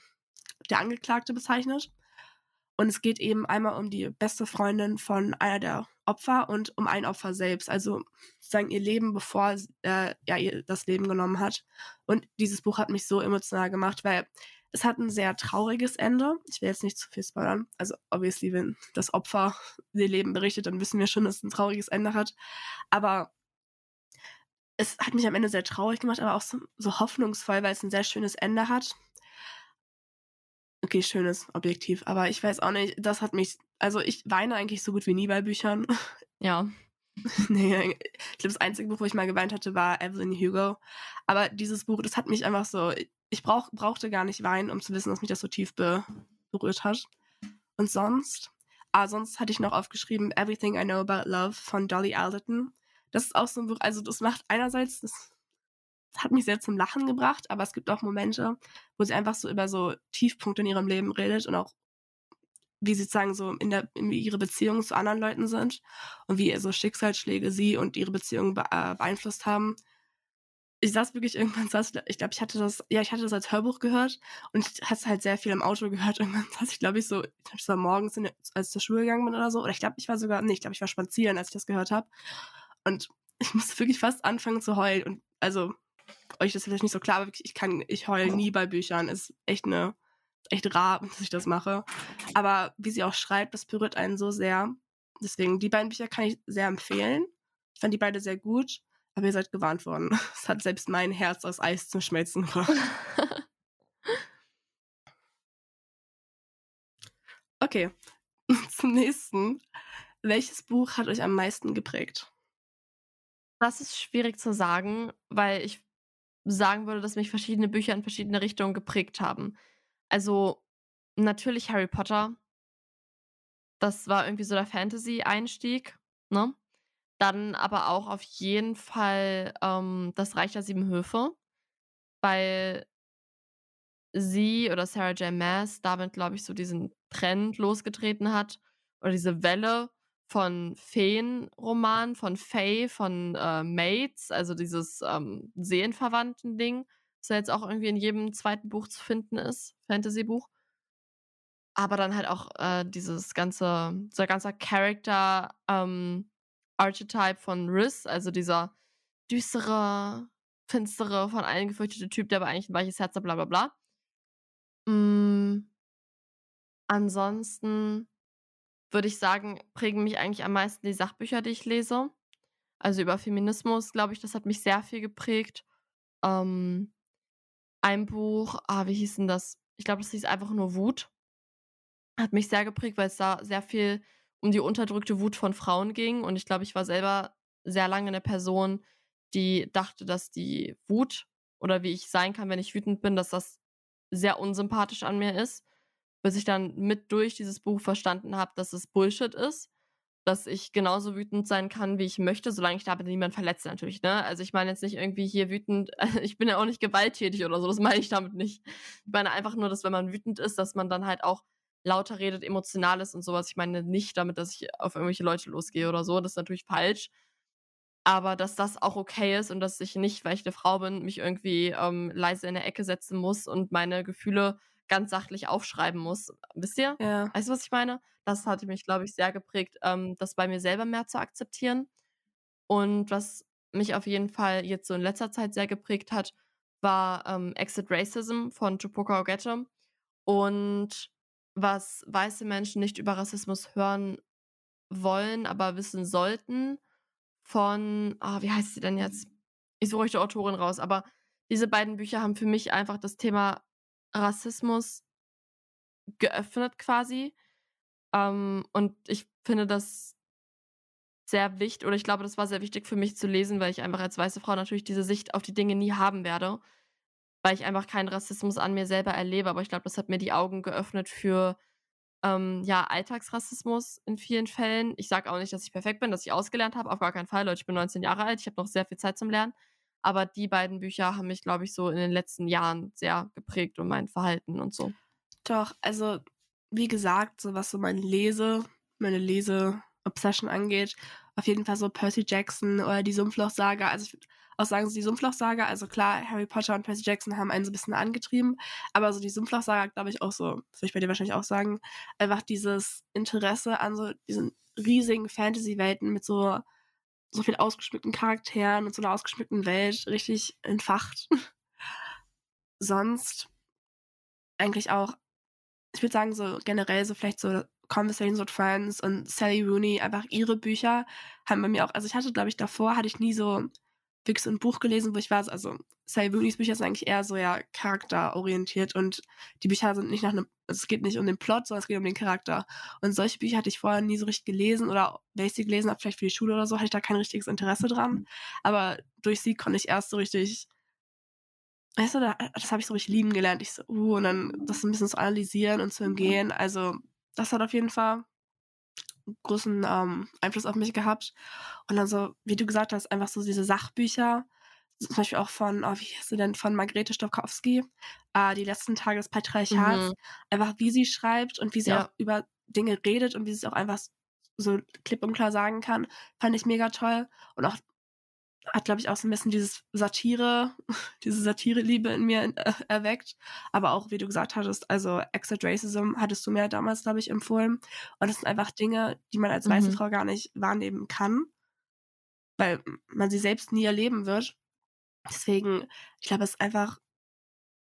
der Angeklagte bezeichnet. Und es geht eben einmal um die beste Freundin von einer der Opfer und um ein Opfer selbst. Also sozusagen ihr Leben, bevor äh, er ihr das Leben genommen hat. Und dieses Buch hat mich so emotional gemacht, weil es hat ein sehr trauriges Ende. Ich will jetzt nicht zu viel spoilern. Also, obviously, wenn das Opfer ihr Leben berichtet, dann wissen wir schon, dass es ein trauriges Ende hat. Aber es hat mich am Ende sehr traurig gemacht, aber auch so, so hoffnungsvoll, weil es ein sehr schönes Ende hat. Okay, schönes Objektiv, aber ich weiß auch nicht, das hat mich, also ich weine eigentlich so gut wie nie bei Büchern. Ja. nee, ich glaube, das einzige Buch, wo ich mal geweint hatte, war Evelyn Hugo. Aber dieses Buch, das hat mich einfach so, ich brauch, brauchte gar nicht weinen, um zu wissen, dass mich das so tief be berührt hat. Und sonst, ah, sonst hatte ich noch aufgeschrieben Everything I Know About Love von Dolly Alderton. Das ist auch so ein Buch, also das macht einerseits, das, hat mich sehr zum Lachen gebracht, aber es gibt auch Momente, wo sie einfach so über so Tiefpunkte in ihrem Leben redet und auch wie sie sozusagen so in der in ihre Beziehungen zu anderen Leuten sind und wie so Schicksalsschläge sie und ihre Beziehungen be äh, beeinflusst haben ich saß wirklich irgendwann, saß, ich glaube, ich hatte das, ja, ich hatte das als Hörbuch gehört und ich hatte halt sehr viel im Auto gehört. Irgendwann saß ich, glaube ich, so, ich war morgens, in, als ich zur Schule gegangen bin oder so. Oder ich glaube, ich war sogar, nee, ich glaube, ich war spazieren, als ich das gehört habe. Und ich musste wirklich fast anfangen zu heulen. Und also, euch ist vielleicht nicht so klar, aber ich kann, ich heule nie bei Büchern. Ist echt eine, echt rar, dass ich das mache. Aber wie sie auch schreibt, das berührt einen so sehr. Deswegen, die beiden Bücher kann ich sehr empfehlen. Ich fand die beide sehr gut. Aber ihr seid gewarnt worden. Es hat selbst mein Herz aus Eis zum Schmelzen gebracht. okay, zum nächsten. Welches Buch hat euch am meisten geprägt? Das ist schwierig zu sagen, weil ich sagen würde, dass mich verschiedene Bücher in verschiedene Richtungen geprägt haben. Also natürlich Harry Potter. Das war irgendwie so der Fantasy-Einstieg, ne? Dann aber auch auf jeden Fall ähm, das Reich der Sieben Höfe, weil sie oder Sarah J. Maas damit, glaube ich, so diesen Trend losgetreten hat oder diese Welle von Feenromanen, von Fae, von äh, Maids, also dieses ähm, Seelenverwandten-Ding, das ja jetzt auch irgendwie in jedem zweiten Buch zu finden ist, Fantasy-Buch. Aber dann halt auch äh, dieses ganze, dieser ganze Charakter, ähm, Archetype von Riz, also dieser düstere, finstere, von allen gefürchtete Typ, der aber eigentlich ein weiches Herz hat, bla bla bla. Mm, ansonsten würde ich sagen, prägen mich eigentlich am meisten die Sachbücher, die ich lese. Also über Feminismus, glaube ich, das hat mich sehr viel geprägt. Ähm, ein Buch, ah, wie hieß denn das? Ich glaube, das hieß einfach nur Wut. Hat mich sehr geprägt, weil es da sehr viel um die unterdrückte Wut von Frauen ging. Und ich glaube, ich war selber sehr lange eine Person, die dachte, dass die Wut oder wie ich sein kann, wenn ich wütend bin, dass das sehr unsympathisch an mir ist. Bis ich dann mit durch dieses Buch verstanden habe, dass es Bullshit ist. Dass ich genauso wütend sein kann, wie ich möchte, solange ich damit niemand verletze, natürlich. Ne? Also ich meine jetzt nicht irgendwie hier wütend, ich bin ja auch nicht gewalttätig oder so, das meine ich damit nicht. Ich meine einfach nur, dass wenn man wütend ist, dass man dann halt auch lauter redet, emotional ist und sowas. Ich meine nicht damit, dass ich auf irgendwelche Leute losgehe oder so. Das ist natürlich falsch. Aber dass das auch okay ist und dass ich nicht, weil ich eine Frau bin, mich irgendwie ähm, leise in der Ecke setzen muss und meine Gefühle ganz sachlich aufschreiben muss. Wisst ihr? Ja. Weißt du, was ich meine? Das hat mich, glaube ich, sehr geprägt, ähm, das bei mir selber mehr zu akzeptieren. Und was mich auf jeden Fall jetzt so in letzter Zeit sehr geprägt hat, war ähm, Exit Racism von Tupoka Ogette. Und was weiße Menschen nicht über Rassismus hören wollen, aber wissen sollten, von, ah, wie heißt sie denn jetzt? Ich suche euch die Autorin raus, aber diese beiden Bücher haben für mich einfach das Thema Rassismus geöffnet quasi. Ähm, und ich finde das sehr wichtig, oder ich glaube, das war sehr wichtig für mich zu lesen, weil ich einfach als weiße Frau natürlich diese Sicht auf die Dinge nie haben werde weil ich einfach keinen Rassismus an mir selber erlebe. Aber ich glaube, das hat mir die Augen geöffnet für ähm, ja, Alltagsrassismus in vielen Fällen. Ich sage auch nicht, dass ich perfekt bin, dass ich ausgelernt habe, auf gar keinen Fall. Leute, ich bin 19 Jahre alt, ich habe noch sehr viel Zeit zum Lernen. Aber die beiden Bücher haben mich, glaube ich, so in den letzten Jahren sehr geprägt und mein Verhalten und so. Doch, also wie gesagt, so was so mein Lese, meine Lese-Obsession angeht, auf jeden Fall so Percy Jackson oder die Sumpfloch-Saga. Also ich würde auch sagen, so die Sumpfloch-Saga, also klar, Harry Potter und Percy Jackson haben einen so ein bisschen angetrieben, aber so die Sumpfloch-Saga, glaube ich, auch so, das würde ich bei dir wahrscheinlich auch sagen, einfach dieses Interesse an so diesen riesigen Fantasy-Welten mit so, so viel ausgeschmückten Charakteren und so einer ausgeschmückten Welt richtig entfacht. Sonst eigentlich auch, ich würde sagen, so generell so vielleicht so Conversations with Friends und Sally Rooney, einfach ihre Bücher haben bei mir auch, also ich hatte, glaube ich, davor hatte ich nie so wirklich ein Buch gelesen, wo ich war, also Sally Rooney's Bücher sind eigentlich eher so ja charakterorientiert und die Bücher sind nicht nach einem, also es geht nicht um den Plot, sondern es geht um den Charakter. Und solche Bücher hatte ich vorher nie so richtig gelesen oder wenn ich sie gelesen habe, vielleicht für die Schule oder so, hatte ich da kein richtiges Interesse dran. Aber durch sie konnte ich erst so richtig weißt du, das habe ich so richtig lieben gelernt. Ich so, uh, und dann das ein bisschen zu analysieren und zu umgehen. Also das hat auf jeden Fall einen großen ähm, Einfluss auf mich gehabt. Und dann so, wie du gesagt hast, einfach so diese Sachbücher, zum Beispiel auch von, oh, wie heißt sie denn, von Margrethe Stokowski, äh, die letzten Tage des Patriarchats, mhm. einfach wie sie schreibt und wie sie ja. auch über Dinge redet und wie sie es auch einfach so klipp und klar sagen kann, fand ich mega toll. Und auch hat, glaube ich, auch so ein bisschen dieses Satire, diese Satire-Liebe in mir äh, erweckt. Aber auch, wie du gesagt hattest, also Exit Racism hattest du mir damals, glaube ich, empfohlen. Und das sind einfach Dinge, die man als weiße mhm. Frau gar nicht wahrnehmen kann, weil man sie selbst nie erleben wird. Deswegen, ich glaube, es ist einfach,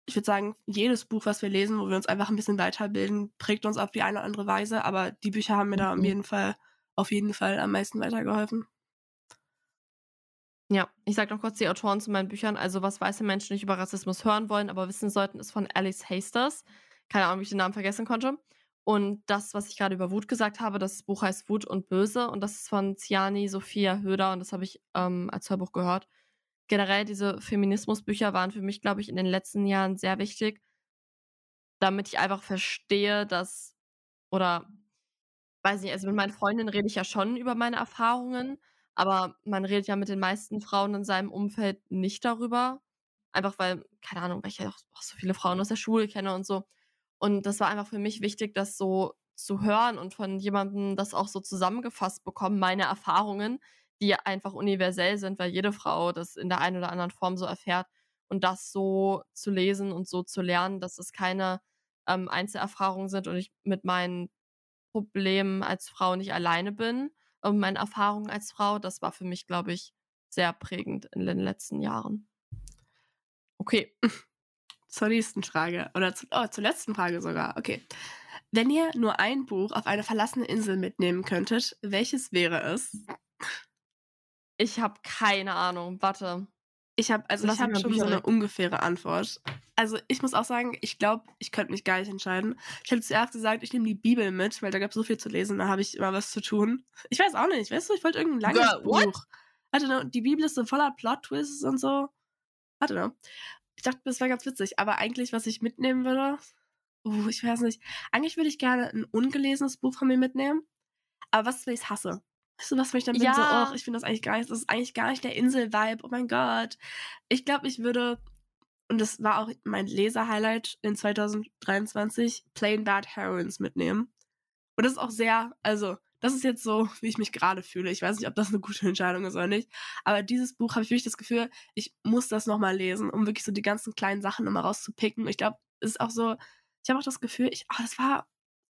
ich würde sagen, jedes Buch, was wir lesen, wo wir uns einfach ein bisschen weiterbilden, prägt uns auf die eine oder andere Weise. Aber die Bücher haben mir mhm. da auf jeden Fall, auf jeden Fall am meisten weitergeholfen. Ja, ich sage noch kurz die Autoren zu meinen Büchern. Also, was weiße Menschen nicht über Rassismus hören wollen, aber wissen sollten, ist von Alice Hasters. Keine Ahnung, wie ich den Namen vergessen konnte. Und das, was ich gerade über Wut gesagt habe, das Buch heißt Wut und Böse und das ist von Ziani Sophia Höder und das habe ich ähm, als Hörbuch gehört. Generell, diese Feminismusbücher waren für mich, glaube ich, in den letzten Jahren sehr wichtig, damit ich einfach verstehe, dass, oder weiß nicht, also mit meinen Freundinnen rede ich ja schon über meine Erfahrungen, aber man redet ja mit den meisten Frauen in seinem Umfeld nicht darüber. Einfach weil, keine Ahnung, weil ich ja auch so viele Frauen aus der Schule kenne und so. Und das war einfach für mich wichtig, das so zu hören und von jemandem das auch so zusammengefasst bekommen, meine Erfahrungen, die einfach universell sind, weil jede Frau das in der einen oder anderen Form so erfährt. Und das so zu lesen und so zu lernen, dass es keine ähm, Einzelerfahrungen sind und ich mit meinen Problemen als Frau nicht alleine bin und meine Erfahrungen als Frau, das war für mich, glaube ich, sehr prägend in den letzten Jahren. Okay. Zur nächsten Frage. Oder zu, oh, zur letzten Frage sogar. Okay. Wenn ihr nur ein Buch auf eine verlassene Insel mitnehmen könntet, welches wäre es? Ich habe keine Ahnung. Warte. Ich habe also ich habe schon so eine ungefähre Antwort. Also ich muss auch sagen, ich glaube, ich könnte mich gar nicht entscheiden. Ich hätte zuerst gesagt, ich nehme die Bibel mit, weil da gab es so viel zu lesen, da habe ich immer was zu tun. Ich weiß auch nicht, weißt du, ich wollte irgendein langes Girl, Buch. What? Warte, die Bibel ist so voller Plot-Twists und so. Warte noch. Ich dachte, das wäre ganz witzig, aber eigentlich, was ich mitnehmen würde, uh, ich weiß nicht. Eigentlich würde ich gerne ein ungelesenes Buch von mir mitnehmen. Aber was, wenn ich es hasse? Weißt du, was mich dann bin? Ja. So, oh, ich finde das eigentlich gar nicht, das ist eigentlich gar nicht der Insel-Vibe. Oh mein Gott. Ich glaube, ich würde, und das war auch mein Leser-Highlight in 2023, Plain Bad Heroines mitnehmen. Und das ist auch sehr, also, das ist jetzt so, wie ich mich gerade fühle. Ich weiß nicht, ob das eine gute Entscheidung ist oder nicht. Aber dieses Buch habe ich wirklich das Gefühl, ich muss das nochmal lesen, um wirklich so die ganzen kleinen Sachen nochmal rauszupicken. Ich glaube, es ist auch so, ich habe auch das Gefühl, ich, oh, das war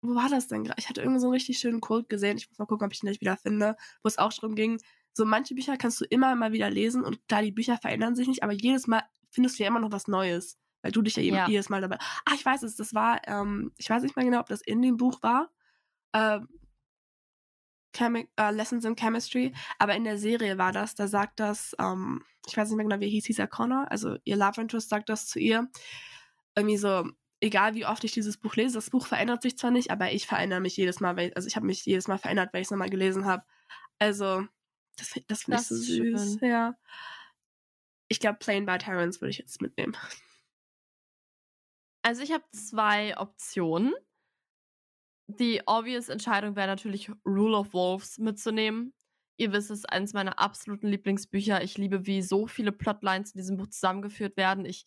wo war das denn gerade? Ich hatte irgendwie so einen richtig schönen Quote gesehen. Ich muss mal gucken, ob ich den nicht wieder finde, wo es auch darum ging, so manche Bücher kannst du immer mal wieder lesen und klar, die Bücher verändern sich nicht, aber jedes Mal findest du ja immer noch was Neues, weil du dich ja, ja. jedes Mal dabei. Ah, ich weiß es, das war, ähm, ich weiß nicht mehr genau, ob das in dem Buch war. Ähm, Chemi uh, Lessons in Chemistry, aber in der Serie war das, da sagt das, ähm, ich weiß nicht mehr genau, wie hieß dieser Connor, also ihr Love Interest sagt das zu ihr, irgendwie so, egal wie oft ich dieses Buch lese, das Buch verändert sich zwar nicht, aber ich verändere mich jedes Mal, weil, also ich habe mich jedes Mal verändert, weil ich es nochmal gelesen habe. Also, das, das finde ich so süß. Schön. Ja. Ich glaube, Plain Bad Herons würde ich jetzt mitnehmen. Also, ich habe zwei Optionen. Die obvious Entscheidung wäre natürlich Rule of Wolves mitzunehmen. Ihr wisst es, ist eines meiner absoluten Lieblingsbücher. Ich liebe, wie so viele Plotlines in diesem Buch zusammengeführt werden. Ich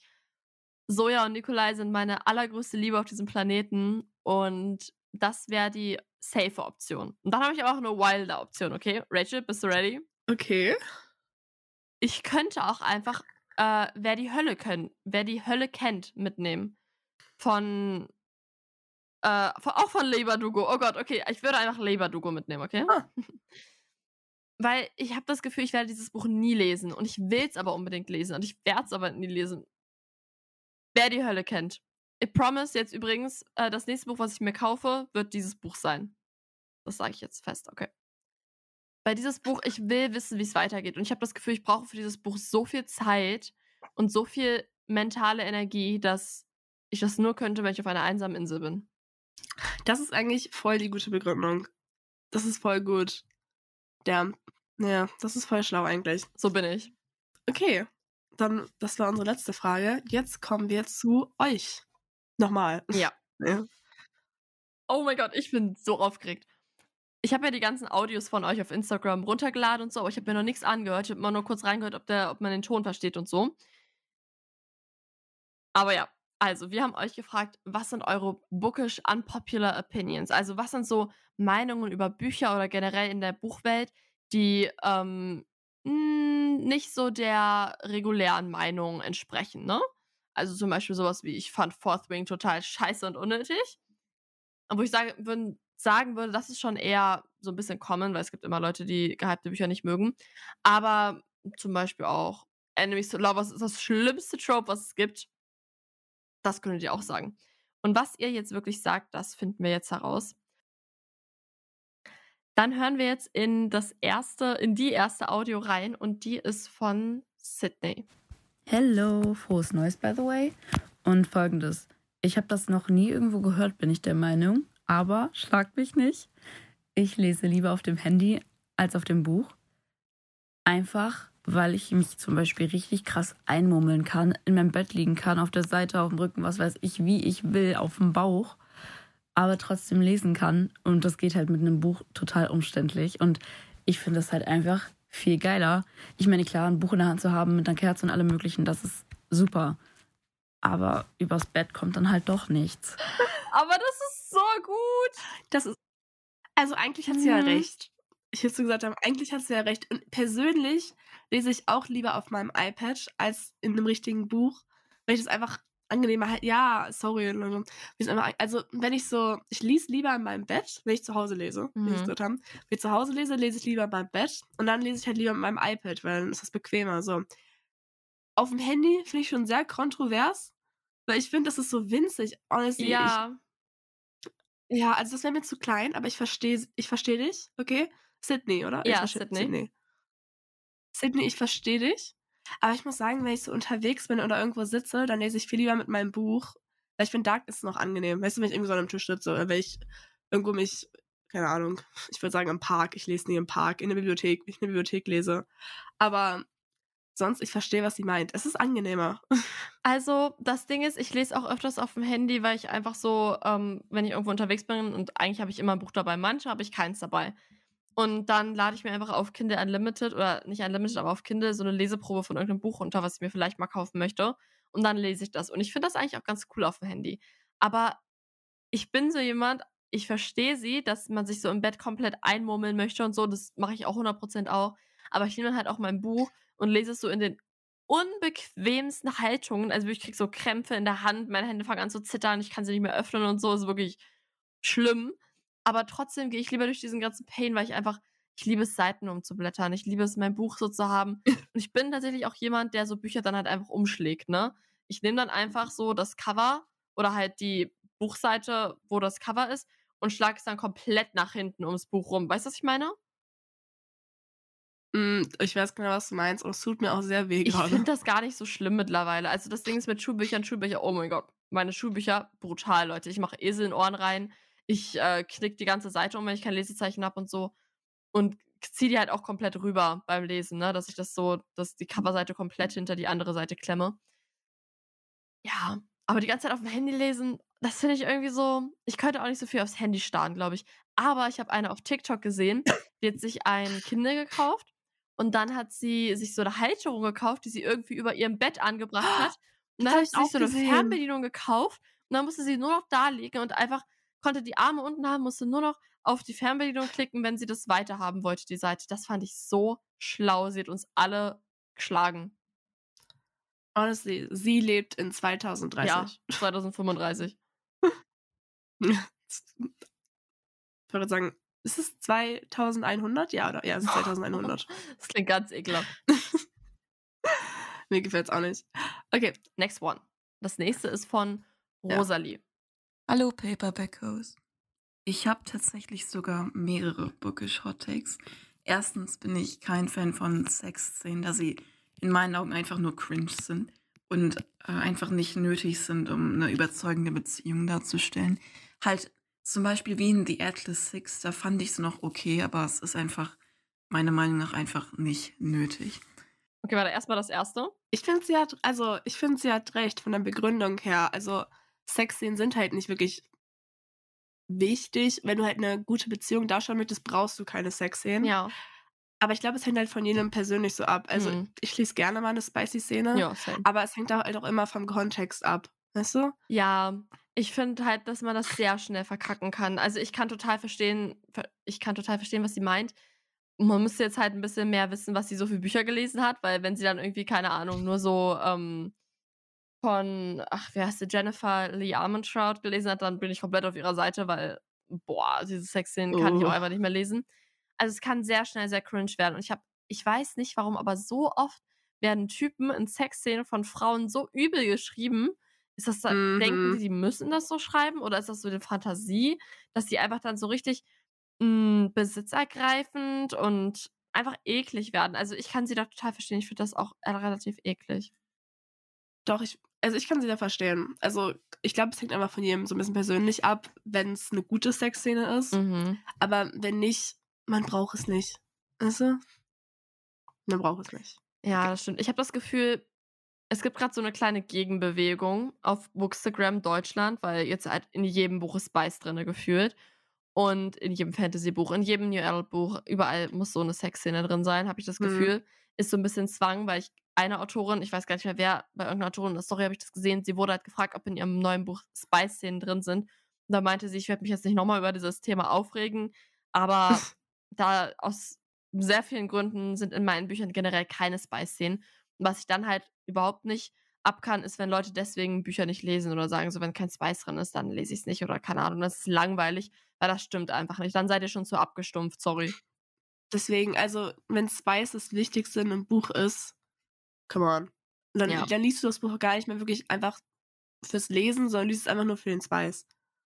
Soja und Nikolai sind meine allergrößte Liebe auf diesem Planeten und das wäre die safe Option. Und dann habe ich aber auch eine wilde Option, okay? Rachel, bist du ready? Okay. Ich könnte auch einfach äh, wer die Hölle können, wer die Hölle kennt, mitnehmen. Von äh, von, auch von Leberdugo. Oh Gott, okay, ich würde einfach Leberdugo mitnehmen, okay? Ah. Weil ich habe das Gefühl, ich werde dieses Buch nie lesen und ich will es aber unbedingt lesen und ich werde es aber nie lesen. Wer die Hölle kennt. I promise jetzt übrigens, äh, das nächste Buch, was ich mir kaufe, wird dieses Buch sein. Das sage ich jetzt fest, okay. Weil dieses Buch, ich will wissen, wie es weitergeht. Und ich habe das Gefühl, ich brauche für dieses Buch so viel Zeit und so viel mentale Energie, dass ich das nur könnte, wenn ich auf einer einsamen Insel bin. Das ist eigentlich voll die gute Begründung. Das ist voll gut. Ja, ja, das ist voll schlau eigentlich. So bin ich. Okay, dann, das war unsere letzte Frage. Jetzt kommen wir zu euch. Nochmal. Ja. ja. Oh mein Gott, ich bin so aufgeregt. Ich habe ja die ganzen Audios von euch auf Instagram runtergeladen und so, aber ich habe mir noch nichts angehört. Ich habe mal nur kurz reingehört, ob, der, ob man den Ton versteht und so. Aber ja, also wir haben euch gefragt, was sind eure bookish unpopular opinions? Also was sind so Meinungen über Bücher oder generell in der Buchwelt, die ähm, hm, nicht so der regulären Meinung entsprechen, ne? Also zum Beispiel sowas wie, ich fand Fourth Wing total scheiße und unnötig. Und wo ich sage, würden, sagen würde, das ist schon eher so ein bisschen common, weil es gibt immer Leute, die gehypte Bücher nicht mögen. Aber zum Beispiel auch Enemies to Lovers ist das schlimmste Trope, was es gibt. Das könntet ihr auch sagen. Und was ihr jetzt wirklich sagt, das finden wir jetzt heraus. Dann hören wir jetzt in das erste, in die erste Audio rein und die ist von Sydney. Hello, frohes Neues, by the way. Und folgendes. Ich habe das noch nie irgendwo gehört, bin ich der Meinung. Aber schlagt mich nicht. Ich lese lieber auf dem Handy als auf dem Buch. Einfach, weil ich mich zum Beispiel richtig krass einmummeln kann, in meinem Bett liegen kann, auf der Seite, auf dem Rücken, was weiß ich, wie ich will, auf dem Bauch aber trotzdem lesen kann. Und das geht halt mit einem Buch total umständlich. Und ich finde das halt einfach viel geiler. Ich meine, klar, ein Buch in der Hand zu haben mit einer Kerze und allem möglichen, das ist super. Aber übers Bett kommt dann halt doch nichts. Aber das ist so gut. Das ist. Also eigentlich hat sie mhm. ja recht. Ich hätte so gesagt haben, eigentlich hat sie ja recht. Und persönlich lese ich auch lieber auf meinem iPad als in einem richtigen Buch, weil ich das einfach angenehmer halt, ja, sorry. Also, wenn ich so, ich lese lieber in meinem Bett, wenn ich zu Hause lese, mhm. wie ich gesagt haben. Wenn ich zu Hause lese, lese ich lieber in meinem Bett und dann lese ich halt lieber mit meinem iPad, weil dann ist das bequemer. So. Auf dem Handy finde ich schon sehr kontrovers, weil ich finde, das ist so winzig. Honestly, ja. Ich, ja, also das wäre mir zu klein, aber ich verstehe ich versteh dich, okay? Sydney, oder? Ja, Sydney. Sydney. Sydney, ich verstehe dich. Aber ich muss sagen, wenn ich so unterwegs bin oder irgendwo sitze, dann lese ich viel lieber mit meinem Buch. Weil ich finde, Dark ist noch angenehm. Weißt du, wenn ich irgendwie so an einem Tisch sitze oder wenn ich irgendwo mich, keine Ahnung, ich würde sagen im Park, ich lese nie im Park, in der Bibliothek, wenn ich in der Bibliothek lese. Aber sonst, ich verstehe, was sie meint. Es ist angenehmer. Also, das Ding ist, ich lese auch öfters auf dem Handy, weil ich einfach so, ähm, wenn ich irgendwo unterwegs bin und eigentlich habe ich immer ein Buch dabei, manche habe ich keins dabei. Und dann lade ich mir einfach auf Kindle Unlimited oder nicht Unlimited, aber auf Kindle so eine Leseprobe von irgendeinem Buch runter, was ich mir vielleicht mal kaufen möchte. Und dann lese ich das. Und ich finde das eigentlich auch ganz cool auf dem Handy. Aber ich bin so jemand, ich verstehe sie, dass man sich so im Bett komplett einmurmeln möchte und so. Das mache ich auch 100% auch. Aber ich nehme dann halt auch mein Buch und lese es so in den unbequemsten Haltungen. Also ich kriege so Krämpfe in der Hand, meine Hände fangen an zu zittern, ich kann sie nicht mehr öffnen und so. Ist wirklich schlimm. Aber trotzdem gehe ich lieber durch diesen ganzen Pain, weil ich einfach, ich liebe es, Seiten umzublättern. Ich liebe es, mein Buch so zu haben. Und ich bin tatsächlich auch jemand, der so Bücher dann halt einfach umschlägt, ne? Ich nehme dann einfach so das Cover oder halt die Buchseite, wo das Cover ist, und schlage es dann komplett nach hinten ums Buch rum. Weißt du, was ich meine? Mm, ich weiß genau, was du meinst, und es tut mir auch sehr weh Ich finde das gar nicht so schlimm mittlerweile. Also das Ding ist mit Schulbüchern, Schulbücher, oh mein Gott, meine Schulbücher, brutal, Leute. Ich mache Esel in Ohren rein. Ich äh, knick die ganze Seite um, wenn ich kein Lesezeichen habe und so. Und ziehe die halt auch komplett rüber beim Lesen, ne? Dass ich das so, dass die Coverseite komplett hinter die andere Seite klemme. Ja, aber die ganze Zeit auf dem Handy lesen, das finde ich irgendwie so. Ich könnte auch nicht so viel aufs Handy starren, glaube ich. Aber ich habe eine auf TikTok gesehen, die hat sich ein Kindle gekauft und dann hat sie sich so eine Halterung gekauft, die sie irgendwie über ihrem Bett angebracht hat. Und dann hat sie ich sich so eine gesehen. Fernbedienung gekauft und dann musste sie nur noch da liegen und einfach konnte die Arme unten haben, musste nur noch auf die Fernbedienung klicken, wenn sie das weiterhaben wollte, die Seite. Das fand ich so schlau. Sie hat uns alle geschlagen. Honestly, sie lebt in 2030. Ja, 2035. Ich würde sagen, ist es 2100? Ja, oder? Ja, es ist 2100. Das klingt ganz ekelhaft. Mir gefällt es auch nicht. Okay, Next one. Das nächste ist von Ja. Hallo Paperbackos. Ich habe tatsächlich sogar mehrere Bookish Hot Takes. Erstens bin ich kein Fan von Sexszenen, da sie in meinen Augen einfach nur cringe sind und äh, einfach nicht nötig sind, um eine überzeugende Beziehung darzustellen. Halt zum Beispiel wie in The Atlas Six, da fand ich es noch okay, aber es ist einfach meiner Meinung nach einfach nicht nötig. Okay, warte, erstmal das erste. ich finde, sie hat, also, ich finde, sie hat recht von der Begründung her. Also, Sexszenen sind halt nicht wirklich wichtig. Wenn du halt eine gute Beziehung darstellen möchtest, brauchst du keine Sexszenen. Ja. Aber ich glaube, es hängt halt von jedem persönlich so ab. Also, Mhm. ich schließe gerne mal eine Spicy-Szene. Ja. Aber es hängt auch halt auch immer vom Kontext ab. Weißt du? Ja, ich finde halt, dass man das sehr schnell verkacken kann. Also ich kann total verstehen, ver- ich kann total verstehen, was sie meint. Man müsste jetzt halt ein bisschen mehr wissen, was sie so für Bücher gelesen hat, weil wenn sie dann irgendwie, keine Ahnung, nur so ähm, von, ach, wer heißt sie, Jennifer Lee Armentrout gelesen hat, dann bin ich komplett auf ihrer Seite, weil, boah, diese Sexszenen kann ich auch Oh. einfach nicht mehr lesen. Also es kann sehr schnell sehr cringe werden. Und ich habe, ich weiß nicht warum, aber so oft werden Typen in Sexszenen von Frauen so übel geschrieben. Ist das da, denken Mhm. die, die müssen das so schreiben? Oder ist das so eine Fantasie, dass die einfach dann so richtig mh, besitzergreifend und einfach eklig werden? Also ich kann sie da total verstehen. Ich finde das auch äh, relativ eklig. Doch, ich, also ich kann sie da verstehen. Also, ich glaube, es hängt einfach von jedem so ein bisschen persönlich ab, wenn es eine gute Sexszene ist. Mhm. Aber wenn nicht, man braucht es nicht. Weißt du? Man braucht es nicht. Ja, das stimmt. Ich habe das Gefühl, es gibt gerade so eine kleine Gegenbewegung auf Bookstagram Deutschland, weil jetzt halt in jedem Buch ist Spice drinne gefühlt. Und in jedem Fantasy-Buch, in jedem New Adult-Buch, überall muss so eine Sexszene drin sein, habe ich das Mhm. Gefühl. Ist so ein bisschen Zwang, weil ich eine Autorin, ich weiß gar nicht mehr wer, bei irgendeiner Autorin in der Story habe ich das gesehen, sie wurde halt gefragt, ob in ihrem neuen Buch Spice-Szenen drin sind. Und da meinte sie, ich werde mich jetzt nicht nochmal über dieses Thema aufregen, aber da aus sehr vielen Gründen sind in meinen Büchern generell keine Spice-Szenen. Und was ich dann halt überhaupt nicht ab kann, ist, wenn Leute deswegen Bücher nicht lesen oder sagen, so wenn kein Spice drin ist, dann lese ich es nicht oder keine Ahnung, das ist langweilig, weil das stimmt einfach nicht. Dann seid ihr schon zu abgestumpft, sorry. Deswegen, also, wenn Spice das Wichtigste in einem Buch ist, come on. Dann, Ja. dann liest du das Buch gar nicht mehr wirklich einfach fürs Lesen, sondern liest es einfach nur für den Spice.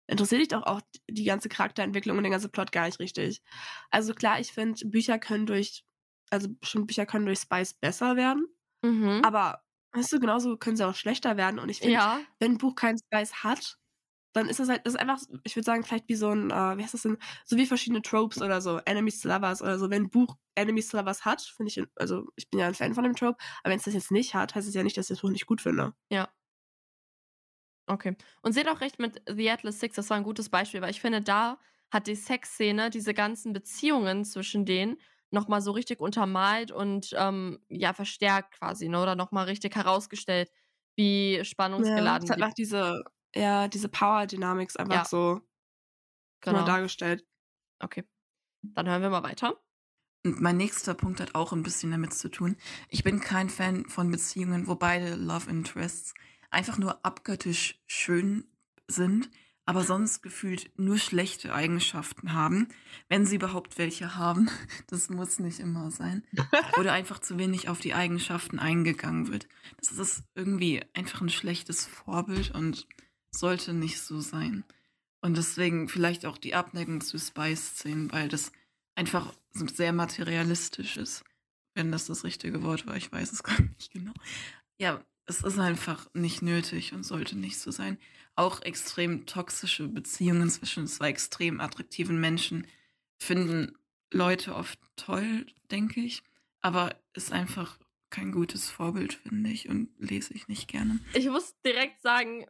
Interessiert dich doch auch die ganze Charakterentwicklung und der ganze Plot gar nicht richtig. Also klar, ich finde, Bücher können durch, also bestimmte Bücher können durch Spice besser werden, Mhm. aber weißt du, genauso können sie auch schlechter werden. Und ich finde, ja, wenn ein Buch keinen Spice hat, dann ist das halt, das ist einfach, ich würde sagen, vielleicht wie so ein, äh, wie heißt das denn, so wie verschiedene Tropes oder so, Enemies to Lovers oder so. Wenn ein Buch Enemies to Lovers hat, finde ich, also ich bin ja ein Fan von dem Trope, aber wenn es das jetzt nicht hat, heißt es ja nicht, dass ich das Buch nicht gut finde. ja. Okay. Und seht auch recht mit The Atlas Six, das war ein gutes Beispiel, weil ich finde, da hat die Sexszene diese ganzen Beziehungen zwischen denen nochmal so richtig untermalt und ähm, ja, verstärkt quasi, ne? Oder nochmal richtig herausgestellt, wie spannungsgeladen es hat die einfach diese, ja, diese Power-Dynamics einfach Ja. so genau. genau. dargestellt. Okay. Dann hören wir mal weiter. Und mein nächster Punkt hat auch ein bisschen damit zu tun. Ich bin kein Fan von Beziehungen, wo beide Love Interests einfach nur abgöttisch schön sind, aber sonst gefühlt nur schlechte Eigenschaften haben, wenn sie überhaupt welche haben. Das muss nicht immer sein. Oder einfach zu wenig auf die Eigenschaften eingegangen wird. Das ist irgendwie einfach ein schlechtes Vorbild und sollte nicht so sein. Und deswegen vielleicht auch die Abneigung zu Spice-Szenen, weil das einfach sehr materialistisch ist. Wenn das das richtige Wort war, ich weiß es gar nicht genau. Ja, es ist einfach nicht nötig und sollte nicht so sein. Auch extrem toxische Beziehungen zwischen zwei extrem attraktiven Menschen finden Leute oft toll, denke ich. Aber ist einfach kein gutes Vorbild, finde ich, und lese ich nicht gerne. Ich muss direkt sagen,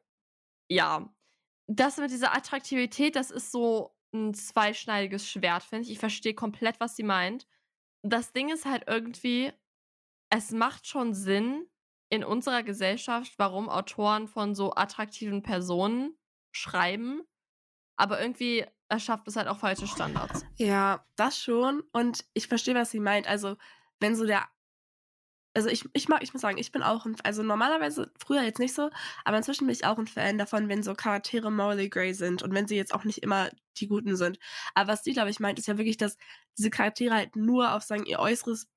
ja, das mit dieser Attraktivität, das ist so ein zweischneidiges Schwert, finde ich. Ich verstehe komplett, was sie meint. Das Ding ist halt irgendwie, es macht schon Sinn in unserer Gesellschaft, warum Autoren von so attraktiven Personen schreiben. Aber irgendwie erschafft es halt auch falsche Standards. Ja, das schon. Und ich verstehe, was sie meint. Also, wenn so der. Also ich, ich mag, ich muss sagen, ich bin auch ein, also normalerweise, früher jetzt nicht so, aber inzwischen bin ich auch ein Fan davon, wenn so Charaktere morally grey sind und wenn sie jetzt auch nicht immer die Guten sind. Aber was sie, glaube ich, meint, ist ja wirklich, dass diese Charaktere halt nur auf sagen, ihr Äußeres